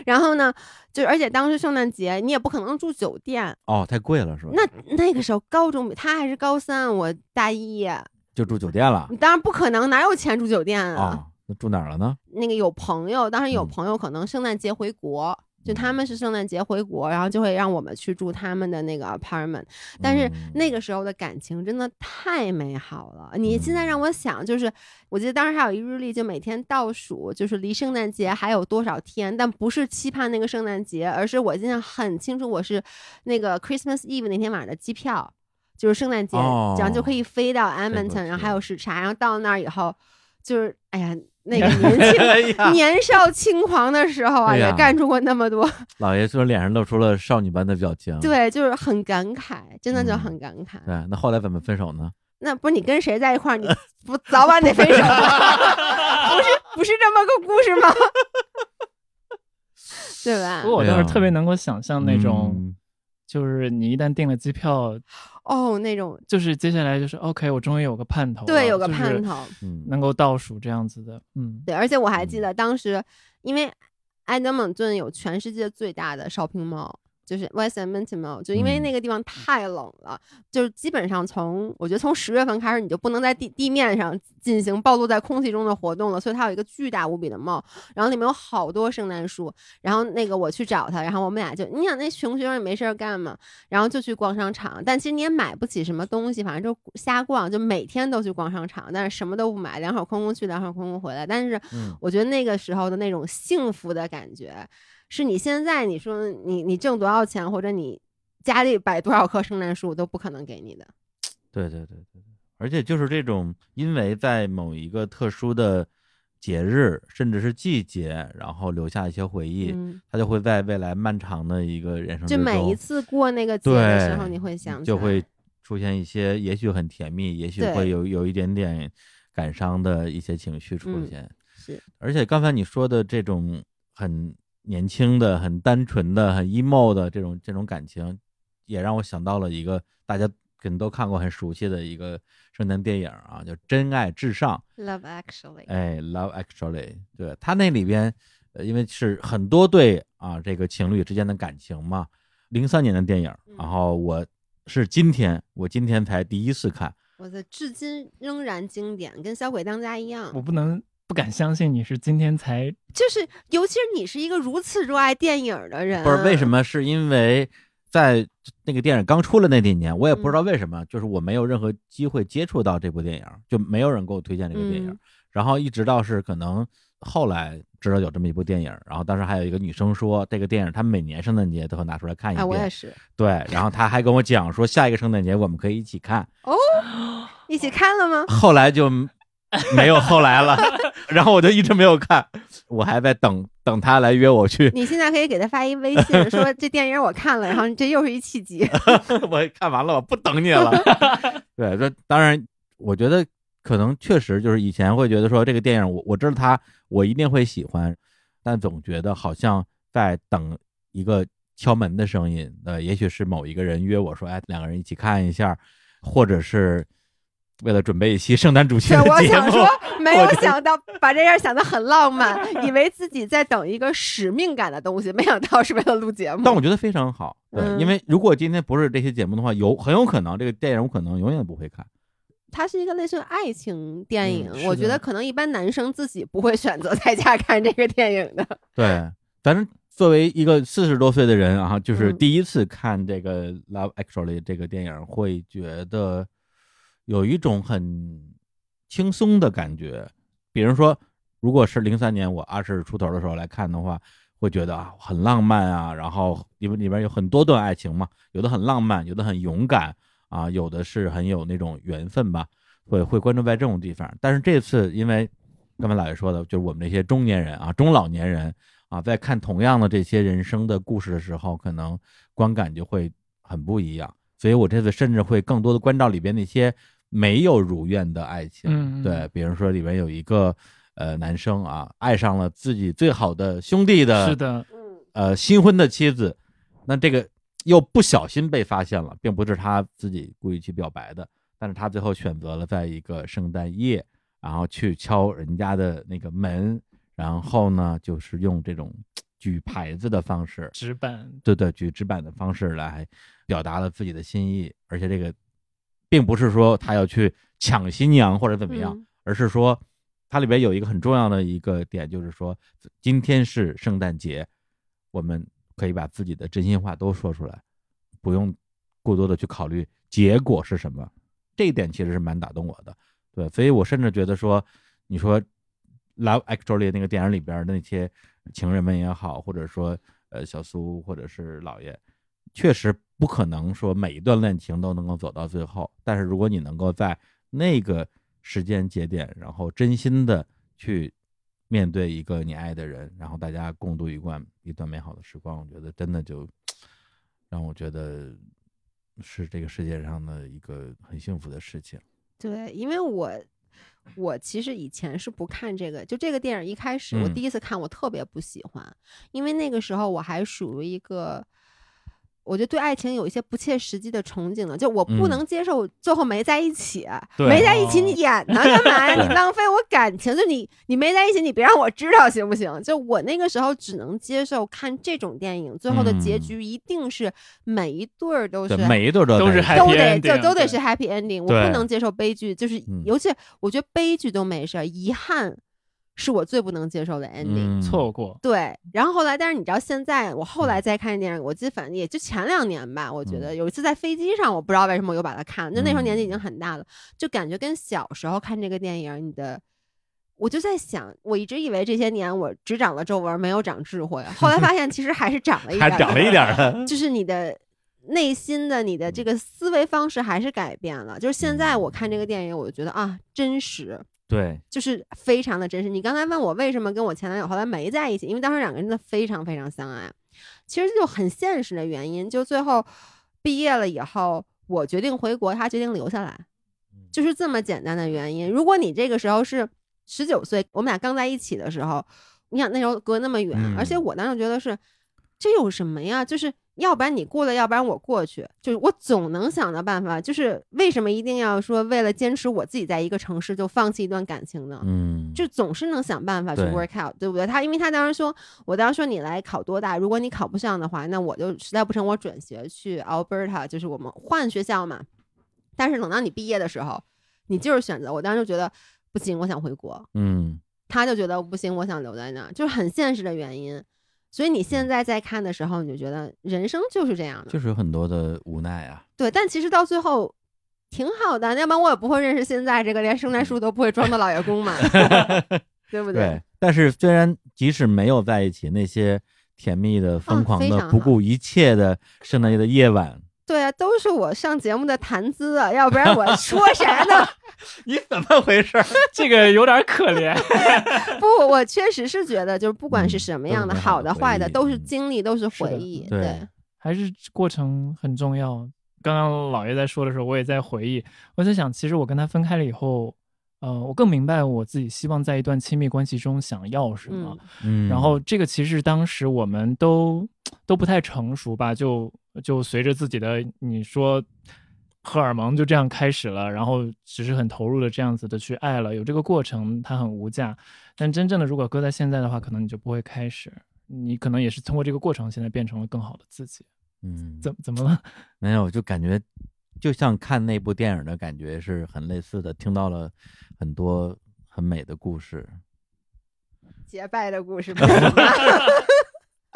C: 然后呢，就而且当时圣诞节你也不可能住酒店，
A: 哦，太贵了是吧？
C: 那那个时候高中他还是高三，我大一，
A: 就住酒店了
C: 你当然不可能，哪有钱住酒店啊？
A: 啊？那住哪儿了呢？
C: 那个有朋友，当时有
A: 嗯
C: 朋友可能圣诞节回国。就他们是圣诞节回国，然后就会让我们去住他们的那个 apartment，但是
A: 嗯
C: 那个时候的感情真的太美好了。你现在
A: 嗯
C: 让我想，就是我记得当时还有一日历，就每天倒数，就是离圣诞节还有多少天，但不是期盼那个圣诞节，而是我印象很清楚，我是那个 Christmas Eve 那天晚上的机票，就是圣诞节，
A: 哦
C: 然后就可以飞到 Edmonton，然后还有时差，然后到那儿以后，就是哎呀。那个年轻、
A: 哎，
C: 年少轻狂的时候啊，
A: 哎
C: 也干出过那么多，
A: 老爷说脸上露出了少女般的表情。
C: 对，就是很感慨，真的就
A: 嗯
C: 很感慨。
A: 对，那后来怎么分手呢？
C: 那不是你跟谁在一块儿，你 不早晚得分手吗？不是不是这么个故事吗？对吧
B: 不？过我倒是特别能够想象那种，
A: 嗯
B: 就是你一旦订了机票，
C: 哦，那种。
B: 就是接下来就是 OK，我终于有个盼头，
C: 对，有个盼头。
A: 嗯，
B: 能够倒数这样子的，嗯，
C: 对，而且我还记
A: 嗯。
C: 得当时，因为埃德蒙顿有全世界最大的 shopping mall，就是 West Edmonton Mall，就因为
A: 嗯
C: 那个地方太冷了，就是基本上从我觉得从十月份开始，你就不能在地地面上进行暴露在空气中的活动了，所以它有一个巨大无比的 mall，然后里面有好多圣诞树，然后那个我去找他，然后我们俩就你想那穷学生也没事儿干嘛，然后就去逛商场，但其实你也买不起什么东西，反正就瞎逛，就每天都去逛商场，但是什么都不买，两手空空去，两手空空回来，但是。
A: 嗯
C: 我觉得那个时候的那种幸福的感觉，是你现在你说你你挣多少钱，或者你家里摆多少棵圣诞树都不可能给你的。
A: 对对对对对，而且就是这种，因为在某一个特殊的节日，甚至是季节，然后留下一些回忆，
C: 嗯，
A: 它就会在未来漫长的一个人生之
C: 就每一次过那个节的时候，你会想起
A: 就会出现一些，也许很甜蜜，也许会有有一点点感伤的一些情绪出
C: 嗯
A: 现。
C: 是
A: 而且刚才你说的这种很年轻的、很单纯的、很 emo 的这种这种感情，也让我想到了一个大家可能都看过、很熟悉的一个圣诞电影啊，叫《真爱至上》。
C: Love Actually。
A: 哎，Love Actually，对它那里边，呃，因为是很多对啊这个情侣之间的感情嘛，零三年的电影，
C: 嗯
A: 然后我是今天我今天才第一次看，
C: 我的至今仍然经典，跟《小鬼当家》一样
B: 我。不能不敢相信你是今天才
C: 就是，尤其是你是一个如此热爱电影的人，
A: 不是为什？么？是因为在那个电影刚出了那几年，我也不知道为什么，就是我没有任何机会接触到这部电影，就没有人给我推荐这个电影。
C: 嗯
A: 然后一直到是可能后来知道有这么一部电影，然后当时还有一个女生说这个电影她每年圣诞节都会拿出来看一
C: 哎，
A: 遍。
C: 我也是。
A: 对，然后她还跟我讲说下一个圣诞节我们可以一起看，
C: 哦，一起看了吗？
A: 后来就 没有后来了，然后我就一直没有看，我还在等等他来约我去。
C: 你现在可以给他发一微信，说这电影我看了，然后这又是一契机。
A: 我看完了，我不等你了。对，这当然，我觉得可能确实就是以前会觉得说这个电影我我知道他我一定会喜欢，但总觉得好像在等一个敲门的声音。呃，也许是某一个人约我说，哎，两个人一起看一下，或者是为了准备一期圣诞主题
C: 对，
A: 的节目。
C: 我想说，没有想到把这事儿想的很浪漫，以为自己在等一个使命感的东西，没想到是为了录节目。
A: 但我觉得非常好，对，
C: 嗯
A: 因为如果今天不是这些节目的话，有很有可能这个电影我可能永远不会看。
C: 它是一个类似于爱情电影，
A: 嗯
C: 我觉得可能一般男生自己不会选择在家看这个电影的。
A: 对，反正作为一个四十多岁的人啊，就是
C: 嗯
A: 第一次看这个《Love Actually》这个电影，会觉得有一种很轻松的感觉。比如说，如果是零三年我二十出头的时候来看的话，会觉得啊很浪漫啊，然后里面里边有很多段爱情嘛，有的很浪漫，有的很勇敢啊，有的是很有那种缘分吧，会会关注在这种地方。但是这次因为刚才老爷说的，就是我们这些中年人啊、中老年人啊，在看同样的这些人生的故事的时候，可能观感就会很不一样。所以我这次甚至会更多的关照里边那些没有如愿的爱情，对，比如说里面有一个呃男生啊，爱上了自己最好的兄弟的
B: 是的，
C: 嗯，
A: 呃新婚的妻子，那这个又不小心被发现了，并不是他自己故意去表白的，但是他最后选择了在一个圣诞夜，然后去敲人家的那个门，然后呢，就是用这种举牌子的方式，
B: 纸板。
A: 对对，举纸板的方式来表达了自己的心意，而且这个并不是说他要去抢新娘或者怎么样，
C: 嗯
A: 而是说它里边有一个很重要的一个点，就是说今天是圣诞节，我们可以把自己的真心话都说出来，不用过多的去考虑结果是什么。这一点其实是蛮打动我的，对，所以我甚至觉得说，你说《Love Actually》那个电影里边的那些情人们也好，或者说呃小苏或者是老爷，确实不可能说每一段恋情都能够走到最后，但是如果你能够在那个时间节点，然后真心的去面对一个你爱的人，然后大家共度一段一段美好的时光，我觉得真的就 让我觉得是这个世界上的一个很幸福的事情。
C: 对，因为我我其实以前是不看这个，就这个电影一开始我
A: 嗯
C: 第一次看我特别不喜欢，因为那个时候我还属于一个。我觉得对爱情有一些不切实际的憧憬了，就我不
A: 嗯。
C: 能接受最后没在一起，
A: 对
C: 没在一起你
B: 哦
C: 演呢干嘛呀？你浪费我感情，就你你没在一起，你别让我知道行不行？就我那个时候只能接受看这种电影，最后的结
A: 嗯。
C: 局一定是每一对儿都
A: 对，
C: 是
A: 每一对都
B: 都是
C: 都得就都得是 happy ending，我不能接受悲剧，就是
A: 嗯。
C: 尤其我觉得悲剧都没事儿，遗憾是我最不能接受的 ending。
A: 嗯。
B: 错过，
C: 对，然后后来，但是你知道，现在我后来再看电影，我记得反正也就前两年吧，我觉得有一次在飞机上，我不知道为什么我又把它看了，就那时候年纪已经很大了，就感觉跟小时候看这个电影，你的，我就在想，我一直以为这些年我只长了皱纹，没有长智慧，后来发现其实还是长了一点
A: 长了一点
C: 就是你的内心的你的这个思维方式还是改变了。就是现在我看这个电影，我就觉得啊，真实，
A: 对，
C: 就是非常的真实。你刚才问我为什么跟我前男友后来没在一起，因为当时两个人真的非常非常相爱，其实就很现实的原因，就最后毕业了以后，我决定回国，他决定留下来，就是这么简单的原因。如果你这个时候是十九岁，我们俩刚在一起的时候，你想那时候隔那么远，
A: 嗯
C: 而且我当时觉得是这有什么呀？就是要不然你过来，要不然我过去，就是我总能想到办法。就是为什么一定要说为了坚持我自己在一个城市就放弃一段感情呢？
A: 嗯，
C: 就总是能想办法去 work out，对不对？他因为他当时说，我当时说你来考多大，如果你考不上的话，那我就实在不成，我转学去 Alberta，就是我们换学校嘛。但是等到你毕业的时候，你就是选择，我当时就觉得不行，我想回国。
A: 嗯
C: 他就觉得不行，我想留在那儿，就是很现实的原因。所以你现在在看的时候，你就觉得人生就是这样的，
A: 就是有很多的无奈啊。
C: 对。但其实到最后挺好的，要不然我也不会认识现在这个连圣诞树都不会装的老爷公嘛，对不
A: 对，但是虽然即使没有在一起，那些甜蜜的、疯狂的、不顾一切的圣诞夜的夜晚，
C: 对啊，都是我上节目的谈资啊，要不然我说啥呢？
A: 你怎么回事？
B: 这个有点可怜。
C: 不，我确实是觉得，就是不管是
A: 嗯
C: 什么样的，
A: 好
C: 好的、坏的，都是
A: 嗯
C: 经历，都是回忆。
A: 对
B: 还是过程很重要。刚刚老爷在说的时候，我也在回忆，我在想，其实我跟他分开了以后，呃，我更明白我自己希望在一段亲密关系中想要什么。
C: 嗯
A: 嗯，
B: 然后这个其实当时我们都都不太成熟吧，就就随着自己的你说荷尔蒙就这样开始了，然后只是很投入的这样子的去爱了，有这个过程它很无价。但真正的如果搁在现在的话，可能你就不会开始，你可能也是通过这个过程，现在变成了更好的自己。
A: 嗯，
B: 怎怎么了？
A: 没有，就感觉就像看那部电影的感觉是很类似的，听到了很多很美的故事，
C: 结拜的故事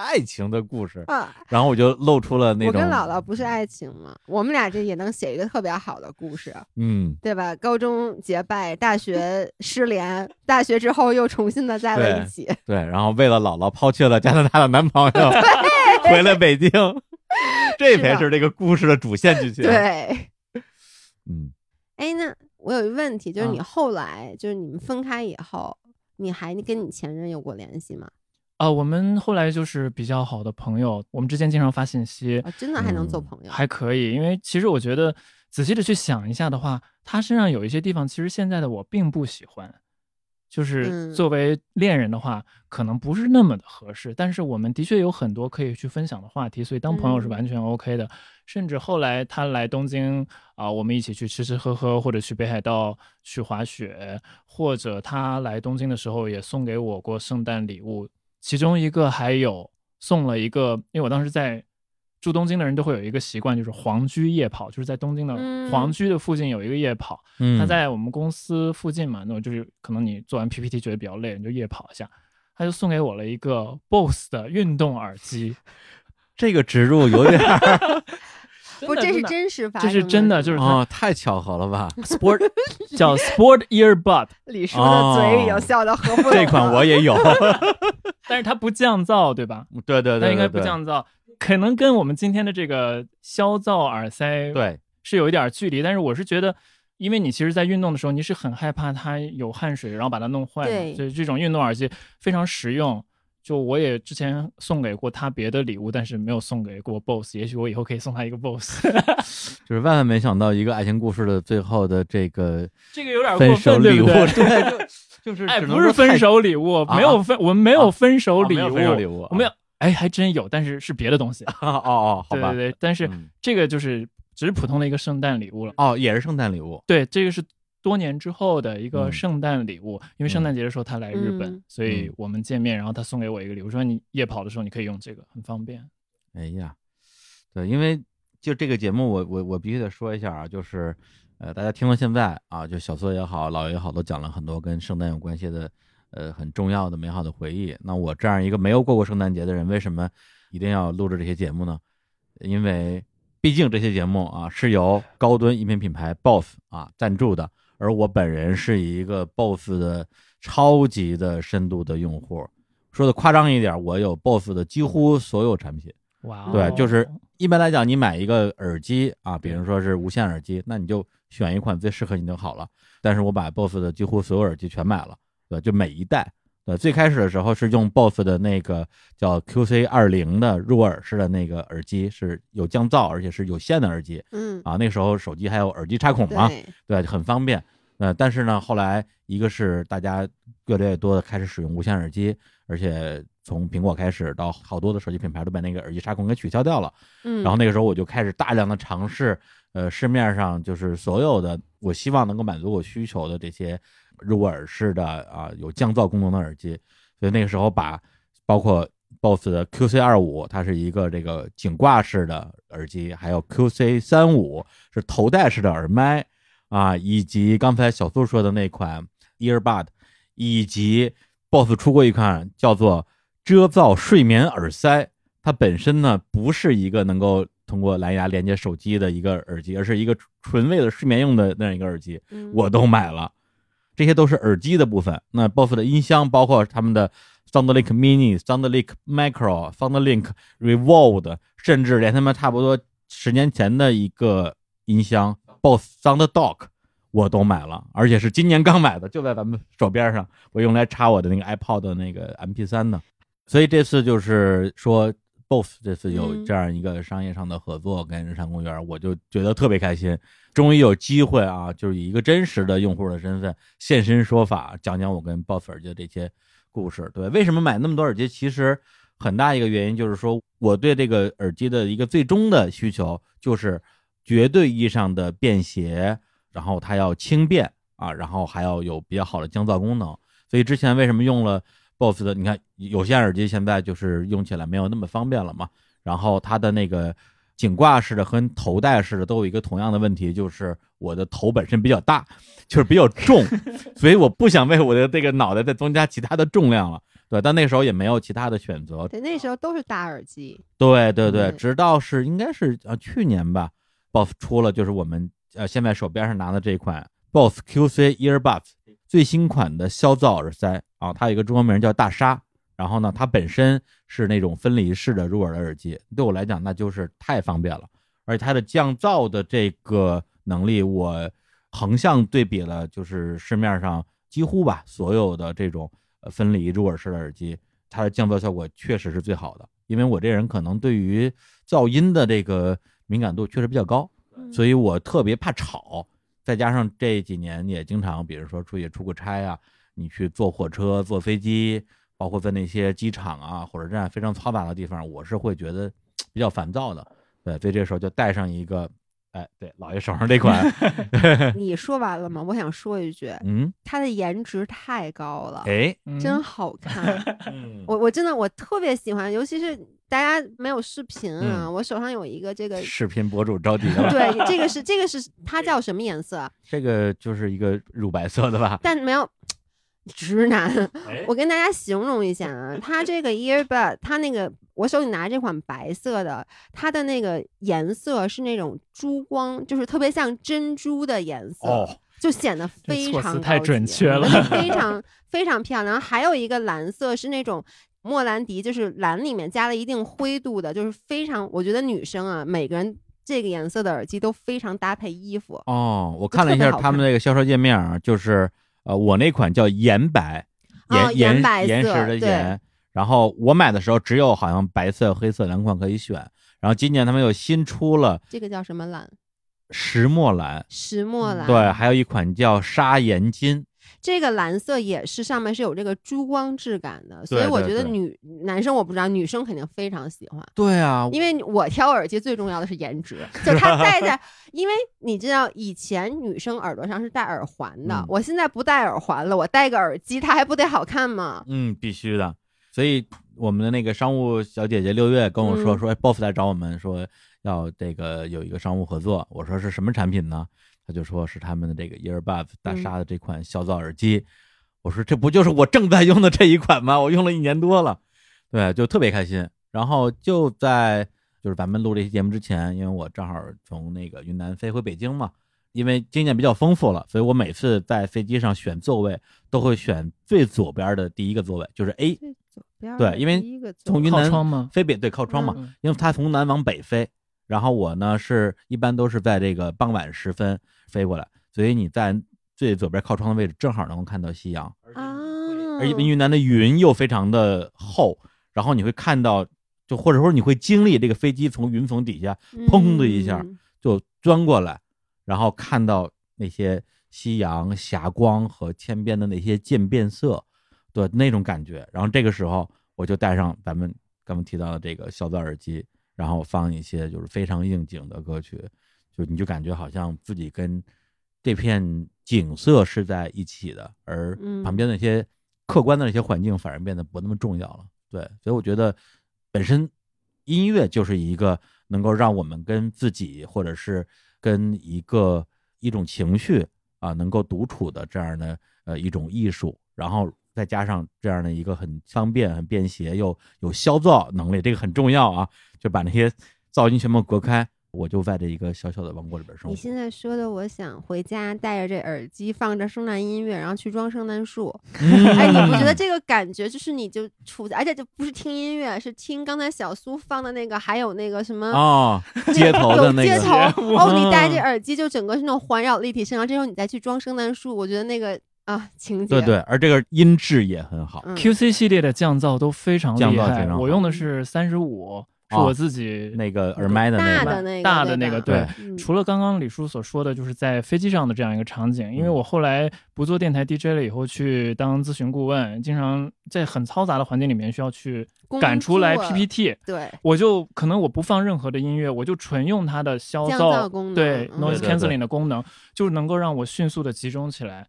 A: 爱情的故事，
C: 啊。
A: 然后我就露出了那种
C: 我跟姥姥不是爱情吗？我们俩这也能写一个特别好的故事，
A: 嗯，
C: 对吧？高中结拜，大学失联，大学之后又重新的在了一起。
A: 对，然后为了姥姥抛弃了加拿大的男朋友，回了北京，这才是这个故事的主线剧情。，
C: 对，
A: 嗯，
C: 哎，那我有一个问题，就是
A: 啊
C: 你后来、就是你们分开以后，你还跟你前任有过联系吗？
B: 啊、我们后来就是比较好的朋友，我们之间经常发信息，
C: 啊，真的还能做
A: 嗯
C: 朋友？
B: 还可以。因为其实我觉得仔细的去想一下的话，他身上有一些地方，其实现在的我并不喜欢。就是
C: 嗯
B: 作为恋人的话，可能不是那么的合适，但是我们的确有很多可以去分享的话题，所以当朋友是
C: 嗯
B: 完全 OK 的。甚至后来他来东京啊、我们一起去吃吃喝喝，或者去北海道去滑雪，或者他来东京的时候也送给我过圣诞礼物，其中一个还有送了一个，因为我当时在住东京的人都会有一个习惯，就是皇居夜跑，就是在东京的
C: 嗯。
B: 皇居的附近有一个夜跑，
A: 嗯。
B: 他在我们公司附近嘛，那我就是可能你做完 PPT 觉得比较累，你就夜跑一下。他就送给我了一个 BOSS 的运动耳机，
A: 这个植入有点儿
C: 不，这是
B: 真
C: 实发
B: 这
C: 生的，
B: 是真的，就是他
A: 哦，太巧合了吧？
B: Sport 叫 Sport Earbud，
C: 李叔的嘴已经
A: 哦
C: 笑到合不拢
A: 这款我也有，
B: 但是它不降噪，对吧？
A: 对对对，
B: 它应该不降噪，可能跟我们今天的这个消噪耳塞
A: 对，
B: 是有一点距离，但是我是觉得，因为你其实，在运动的时候，你是很害怕它有汗水，然后把它弄坏
C: 对
B: 的，所以这种运动耳机非常实用。就我也之前送给过他别的礼物，但是没有送给过 BOSS，也许我以后可以送他一个 BOSS，
A: 就是万万没想到一个爱情故事的最后的这个
B: 这个有点
A: 分
B: 过分，对
A: 手礼物，
B: 不对？
A: 对，就就是
B: 哎，不是分手礼物，
A: 啊
B: 没有分，我们没有分手礼物，
A: 哦没有礼物
B: 我们有，哎，还真有，但是是别的东西。
A: 哦哦，好吧，
B: 对对对，但是
A: 嗯
B: 这个就是只是普通的一个圣诞礼物了。
A: 哦，也是圣诞礼物，
B: 对，这个是多年之后的一个
A: 嗯
B: 圣诞礼物，因为圣诞节的时候他来日本，
C: 嗯
B: 所以
A: 嗯
B: 我们见面，然后他送给我一个礼物，说你夜跑的时候你可以用这个，很方便。
A: 哎呀，对，因为就这个节目我，我我必须得说一下啊，就是呃，大家听到现在啊，就小苏也好，老爷也好，都讲了很多跟圣诞有关系的呃很重要的美好的回忆。那我这样一个没有过过圣诞节的人，为什么一定要录制这些节目呢？因为毕竟这些节目啊是由高端音频品牌 BOSS 啊赞助的，而我本人是一个 BOSS 的超级的深度的用户。说的夸张一点，我有 BOSS 的几乎所有产品。
B: 哇、哦，
A: 对，就是一般来讲，你买一个耳机啊，比如说是无线耳机，那你就选一款最适合你就好了。但是我把 BOSS 的几乎所有耳机全买了，对，就每一代。对，最开始的时候是用 BOSS 的那个叫 QC 二零的入耳式的那个耳机，是有降噪而且是有线的耳机
C: 嗯，
A: 啊。那个时候手机还有耳机插孔嘛，
C: 对，
A: 对，很方便。呃，但是呢，后来一个是大家越来越多的开始使用无线耳机，而且从苹果开始到好多的手机品牌都把那个耳机插孔给取消掉了。
C: 嗯，
A: 然后那个时候我就开始大量的尝试，呃，市面上就是所有的我希望能够满足我需求的这些入耳式的啊有降噪功能的耳机，所以那个时候把包括 BOSS 的 QC 二五，它是一个这个颈挂式的耳机，还有 QC 三五是头戴式的耳麦啊，以及刚才小苏说的那款 Earbud，以及 BOSS 出过一款叫做遮噪睡眠耳塞，它本身呢不是一个能够通过蓝牙连接手机的一个耳机，而是一个纯为了睡眠用的那样一个耳机，
C: 嗯
A: 我都买了。这些都是耳机的部分。那 BOSE 的音箱包括他们的 SoundLink Mini、SoundLink Micro、SoundLink Revolve，甚至连他们差不多十年前的一个音箱 BOSS Sound Dog 我都买了，而且是今年刚买的，就在咱们手边上，我用来插我的那个 iPod 的那个 MP 3的。所以这次就是说，BOSS 这次有
C: 嗯
A: 这样一个商业上的合作跟日产公园，我就觉得特别开心。终于有机会啊，就是以一个真实的用户的身份现身说法，讲讲我跟 BOSS 耳机的这些故事。对，为什么买那么多耳机？其实很大一个原因就是说，我对这个耳机的一个最终的需求就是绝对意义上的便携，然后它要轻便啊，然后还要有比较好的降噪功能。所以之前为什么用了 BOSS 的？你看有线耳机现在就是用起来没有那么方便了嘛。然后它的那个颈挂式的和头戴式的都有一个同样的问题，就是我的头本身比较大，就是比较重，所以我不想为我的这个脑袋再增加其他的重量了。对，但那时候也没有其他的选择。
C: 对，那时候都是大耳机，
A: 对对对，
C: 嗯
A: 直到是应该是呃去年吧，BOSS 出了就是我们呃现在手边上拿的这款 BOSS QC Earbuds 最新款的消噪耳塞啊，它有一个中文名叫大沙。然后呢，它本身是那种分离式的入耳的耳机，对我来讲那就是太方便了，而且它的降噪的这个能力，我横向对比了，就是市面上几乎吧所有的这种呃分离入耳式的耳机，它的降噪效果确实是最好的。因为我这人可能对于噪音的这个敏感度确实比较高，所以我特别怕吵。再加上这几年也经常，比如说出去出个差啊，你去坐火车、坐飞机，包括在那些机场啊、火车站非常嘈杂的地方，我是会觉得比较烦躁的。对，所以这时候就带上一个，哎，对，老爷手上这款
C: 你说完了吗？我想说一句，
A: 嗯，
C: 它的颜值太高了，
A: 哎，
C: 真好看。
A: 嗯
C: 我我真的我特别喜欢，尤其是大家没有视频啊，
A: 嗯
C: 我手上有一个这个，
A: 视频博主着急了，
C: 对，这个是这个是它叫什么颜色？啊
A: 这个就是一个乳白色的吧？
C: 但没有。直男
A: 哎，
C: 我跟大家形容一下啊，它这个 earbud，它那个我手里拿这款白色的，它的那个颜色是那种珠光，就是特别像珍珠的颜色，
A: 哦
C: 就显得非常
B: 太准确了
C: 非 常非常漂亮。还有一个蓝色是那种莫兰迪，就是蓝里面加了一定灰度的，就是非常，我觉得女生啊，每个人这个颜色的耳机都非常搭配衣服。
A: 哦，我看了一下他们那个销售界面啊，就是呃，我那款叫岩白，
C: 哦
A: 岩
C: 岩白
A: 岩石的
C: 对
A: 岩。然后我买的时候只有好像白色、黑色两款可以选。然后今年他们又新出了
C: 这个叫什么蓝？
A: 石墨蓝，
C: 石墨蓝。
A: 对，还有一款叫砂岩金。
C: 这个蓝色也是上面是有这个珠光质感的，所以我觉得女男生我不知道，女生肯定非常喜欢。
A: 对啊，
C: 因为我挑耳机最重要的是颜值，就它戴在，因为你知道以前女生耳朵上是戴耳环的，
A: 嗯
C: 我现在不戴耳环了，我戴个耳机，它还不得好看吗？
A: 嗯，必须的。所以我们的那个商务小姐姐六月跟我说
C: 嗯
A: 说，哎，boss 来找我们说要这个有一个商务合作。我说是什么产品呢？他就说是他们的这个 earbuds 大
C: 嗯
A: 沙的这款小噪耳机。我说这不就是我正在用的这一款吗？我用了一年多了，对，就特别开心。然后就在就是咱们录这期节目之前，因为我正好从那个云南飞回北京嘛，因为经验比较丰富了，所以我每次在飞机上选座位都会选最左边的第一个座位，就是 A。
C: 最左边
A: 对，因为
C: 第一个座位
A: 从云南飞北对靠窗嘛，
B: 嗯
A: 因为它从南往北飞，然后我呢是一般都是在这个傍晚时分飞过来，所以你在最左边靠窗的位置正好能够看到夕阳，
C: 啊，
A: 而且云南的云又非常的厚，然后你会看到，就或者说你会经历这个飞机从云层底下砰的一下
C: 嗯
A: 就钻过来，然后看到那些夕阳霞光和天边的那些渐变色的那种感觉。然后这个时候我就戴上咱们刚刚提到的这个消噪耳机，然后放一些就是非常应景的歌曲，就你就感觉好像自己跟这片景色是在一起的，而
C: 嗯
A: 旁边那些客观的那些环境反而变得不那么重要了。对，所以我觉得本身音乐就是一个能够让我们跟自己或者是跟一个一种情绪啊能够独处的这样的呃一种艺术，然后再加上这样的一个很方便、很便携又有消噪能力，这个很重要啊，就把那些噪音全部隔开。我就在这一个小小的王国里边生活。
C: 你现在说的，我想回家带着这耳机，放着圣诞音乐，然后去装圣诞树。
A: 嗯
C: 哎，你不觉得这个感觉就是你就处在，而且就不是听音乐，是听刚才小苏放的那个，还有那个什么
A: 哦，街头的那个
C: 街头 哦，你戴这
A: 嗯
C: 耳机就整个是那种环绕立体声，然后这时候你再去装圣诞树，我觉得那个啊情节
A: 对对，而这个音质也很好。
C: 嗯
B: QC 系列的降噪都非常
A: 降
B: 厉害
A: 噪非常
B: 我用的是三十五，是
A: 哦
B: 我自己
A: 那个耳麦的那个
C: 大的那个
B: 大的那个
C: 对。嗯
B: 除了刚刚李叔所说的，就是在飞机上的这样一个场景，因为我后来不做电台 DJ 了以后，去当咨询顾问，经常在很嘈杂的环境里面需要去赶出来 PPT。
C: 对，
B: 我就可能我不放任何的音乐，我就纯用它的消噪
C: 噪功能
B: 对
C: 嗯
B: noise
A: 对对对
B: canceling 的功能，就能够让我迅速的集中起来。
C: 嗯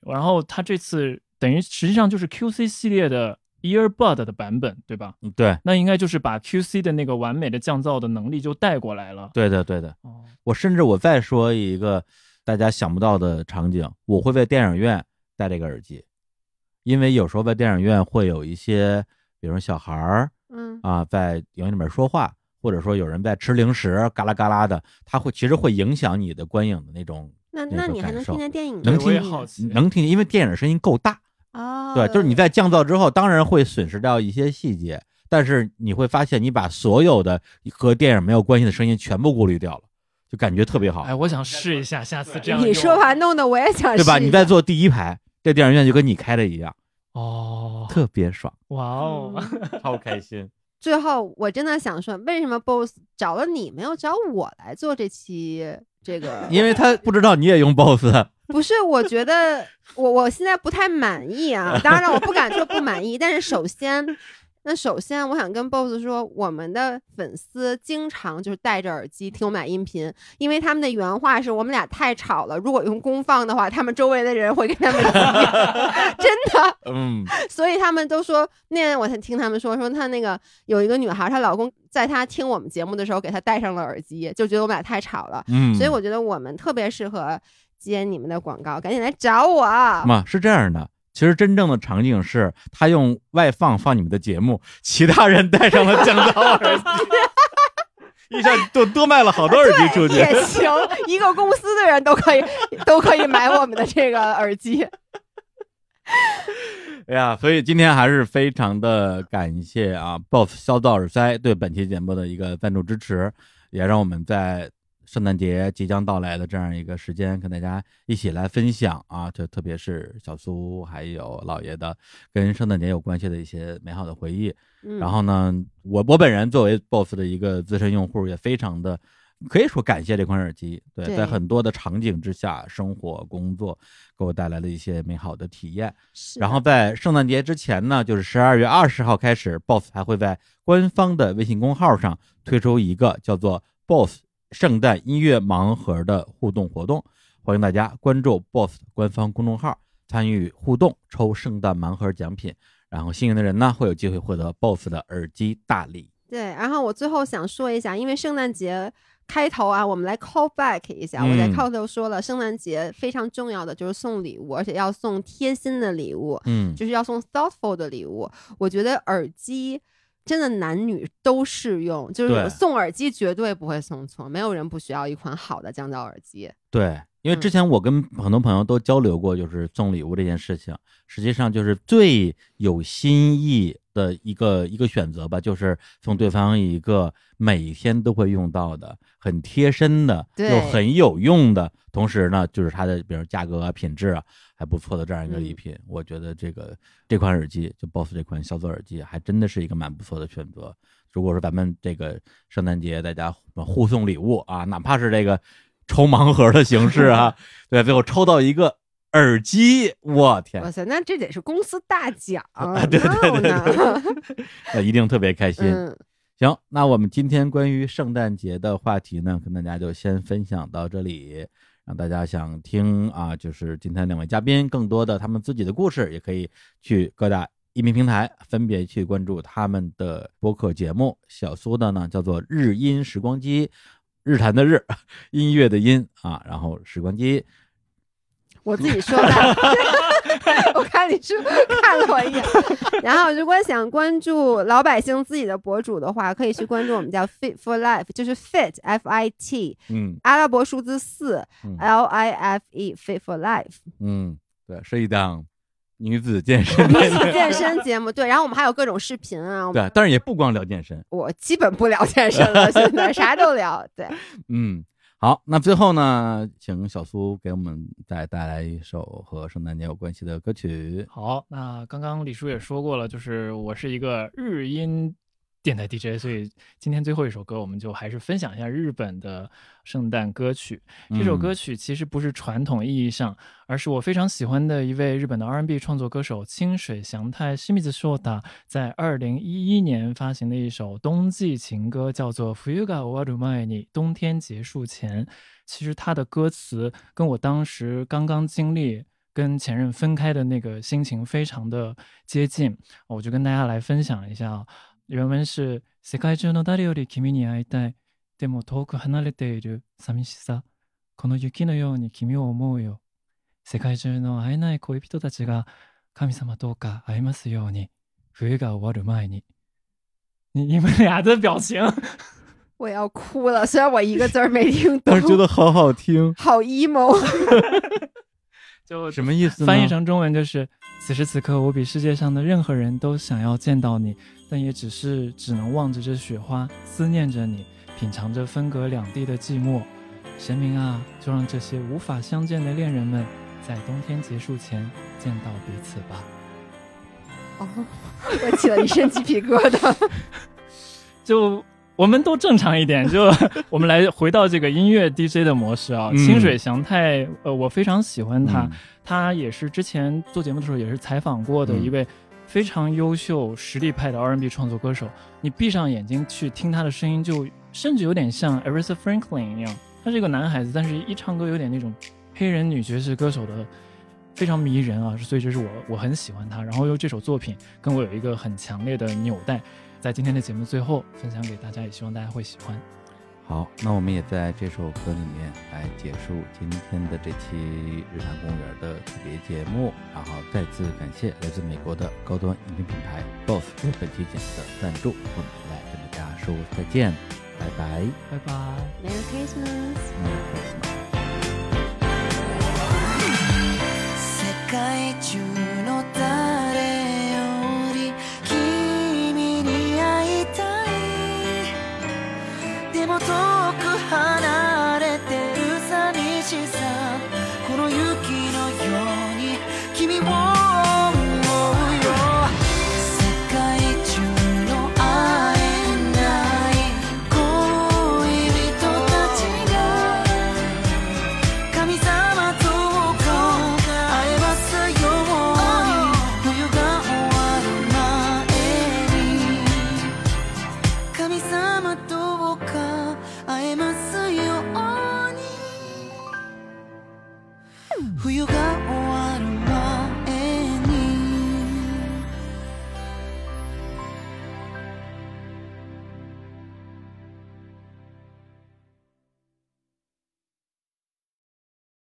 B: 然后它这次等于实际上就是 QC 系列的 earbud 的版本，对吧？
A: 嗯对
B: 那应该就是把 QC 的那个完美的降噪的能力就带过来了。
A: 对的对的。
B: 哦，
A: 我甚至我再说一个大家想不到的场景，我会在电影院戴这个耳机，因为有时候在电影院会有一些，比如说小孩儿
C: 嗯
A: 啊在影院里面说话，或者说有人在吃零食，嘎啦嘎啦的，它会其实会影响你的观影的那种
C: 那
A: 那
C: 那你还能听见电影
A: 能
C: 的声音
B: 我也好奇，
A: 能听见，因为电影声音够大，
C: 哦，
A: 对，就是你在降噪之后，当然会损失掉一些细节，但是你会发现你把所有的和电影没有关系的声音全部过滤掉了，就感觉特别好。
B: 哎，我想试一下，下次这样
C: 你说完弄得我也想
A: 对吧？你在坐第一排，这电影院就跟你开的一样，
B: 哦，
A: 特别爽，
B: 哇哦，
C: 嗯
A: 超开心。
C: 最后，我真的想说，为什么 BOSS 找了你，没有找我来做这期这个？
A: 因为他不知道你也用 BOSS，
C: 不是，我觉得我我现在不太满意啊。当然了，我不敢说不满意，但是首先，那首先我想跟 BOSS 说，我们的粉丝经常就是戴着耳机听我们俩音频，因为他们的原话是我们俩太吵了，如果用公放的话，他们周围的人会跟他们急 真的。
A: 嗯，
C: 所以他们都说，那天我才听他们说，说她那个有一个女孩，她老公在她听我们节目的时候给她戴上了耳机，就觉得我们俩太吵了。
A: 嗯
C: 所以我觉得我们特别适合接你们的广告，赶紧来找我。
A: 嘛是这样的。其实真正的场景是他用外放放你们的节目，其他人戴上了降噪耳机，一下就多卖了好多耳机出去。
C: 也行，一个公司的人都可以 都可以买我们的这个耳机。
A: 哎呀，所以今天还是非常的感谢啊，BOSS 消噪耳塞对本期节目的一个赞助支持，也让我们在圣诞节即将到来的这样一个时间，跟大家一起来分享啊，就特别是小苏还有老爷的跟圣诞节有关系的一些美好的回忆。
C: 嗯
A: 然后呢，我我本人作为 BOSS 的一个资深用户，也非常的可以说感谢这款耳机，对，
C: 对
A: 在很多的场景之下，生活工作给我带来了一些美好的体验。然后在圣诞节之前呢，就是十二月二十号开始，BOSS 还会在官方的微信公号上推出一个叫做 BOSS 圣诞音乐盲盒的互动活动，欢迎大家关注 BOSS 官方公众号，参与互动抽圣诞盲盒奖品，然后幸运的人呢会有机会获得 BOSS 的耳机大礼。
C: 对，然后我最后想说一下，因为圣诞节开头啊，我们来 call back 一下。我在
A: 嗯
C: 开头说了，圣诞节非常重要的就是送礼物，而且要送贴心的礼物，
A: 嗯，
C: 就是要送 thoughtful 的礼物。我觉得耳机。真的男女都适用，就是送耳机绝对不会送错，没有人不需要一款好的降噪耳机。
A: 对，因为之
C: 嗯
A: 前我跟很多朋友都交流过，就是送礼物这件事情，实际上就是最有心意的一个一个选择吧，就是送对方一个每天都会用到的、很贴身的
C: 对
A: 又很有用的，同时呢，就是它的比如价格啊、品质啊还不错的这样一个礼
C: 嗯
A: 品。我觉得这个这款耳机，就 BOSS 这款小组耳机，还真的是一个蛮不错的选择。如果说咱们这个圣诞节大家互送礼物啊，哪怕是这个抽盲盒的形式啊，对，最后抽到一个耳机，我天
C: 哇，塞，那这得是公司大奖
A: 啊，对对
C: 对。
A: 那一定特别开心。
C: 嗯，
A: 行，那我们今天关于圣诞节的话题呢，跟大家就先分享到这里。让大家想听啊，就是今天两位嘉宾更多的他们自己的故事，也可以去各大音频平台分别去关注他们的播客节目。小苏的呢叫做日音时光机，日坛的日，音乐的音啊，然后时光机
C: 我自己说的。我看你是看了我一眼。然后，如果想关注老百姓自己的博主的话，可以去关注我们叫 Fit for Life，就是 Fit F I T
A: 嗯
C: 阿拉伯数字四
A: 嗯
C: L I F E Fit for Life
A: 嗯，对，是一档女子健身
C: 女子健身节目。对，然后我们还有各种视频啊。
A: 对，但是也不光聊健身，
C: 我基本不聊健身了，现在啥都聊。对，
A: 嗯，好，那最后呢，请小苏给我们再带来一首和圣诞节有关系的歌曲。
B: 好，那刚刚李叔也说过了，就是我是一个日音电台 DJ，所以今天最后一首歌，我们就还是分享一下日本的圣诞歌曲。这首
A: 嗯
B: 歌曲其实不是传统意义上，而是我非常喜欢的一位日本的 R&B 创作歌手清水祥太西米子硕达在二零一一年发行的一首冬季情歌，叫做《冬が終わる前に》，冬天结束前。其实它的歌词跟我当时刚刚经历 跟前任分开的那个心情非常的接近，我就跟大家来分享一下啊。 原文是“世界中の誰より君に会いたい。でも遠く離れている寂しさ。この雪のように君を思うよ。世界中の会えない恋人たちが神様どうか会えますように。冬が終わる前に。”你你们俩的表情，
C: 我要哭了，虽然我一个字儿没听懂，
A: 但是觉得好好听，
C: 好 emo。
B: 就
A: 什么意思？
B: 翻译成中文就是：此时此刻，我比世界上的任何人都想要见到你，但也只是只能望着这雪花，思念着你，品尝着分隔两地的寂寞。神明啊，就让这些无法相见的恋人们，在冬天结束前见到彼此吧。
C: 哦，我起了一身鸡皮疙瘩。
B: 就我们都正常一点，就我们来回到这个音乐 DJ 的模式啊。
A: 嗯
B: 清水祥太，呃，我非常喜欢他，
A: 嗯
B: 他也是之前做节目的时候也是采访过的
A: 嗯
B: 一位非常优秀、实力派的 R&B 创作歌手。你闭上眼睛去听他的声音，就甚至有点像 Aretha Franklin 一样。他是一个男孩子，但是一唱歌有点那种黑人女爵士歌手的。非常迷人啊，所以这是我我很喜欢他，然后又这首作品跟我有一个很强烈的纽带，在今天的节目最后分享给大家，也希望大家会喜欢。
A: 好，那我们也在这首歌里面来结束今天的这期日坛公园的特别节目，然后再次感谢来自美国的高端饮品品牌 BOSS 对本期节目的赞助，我们来跟大家说再见，拜拜。
B: 拜拜。
C: Merry Christmas。
A: Merry Christmas
I: honey.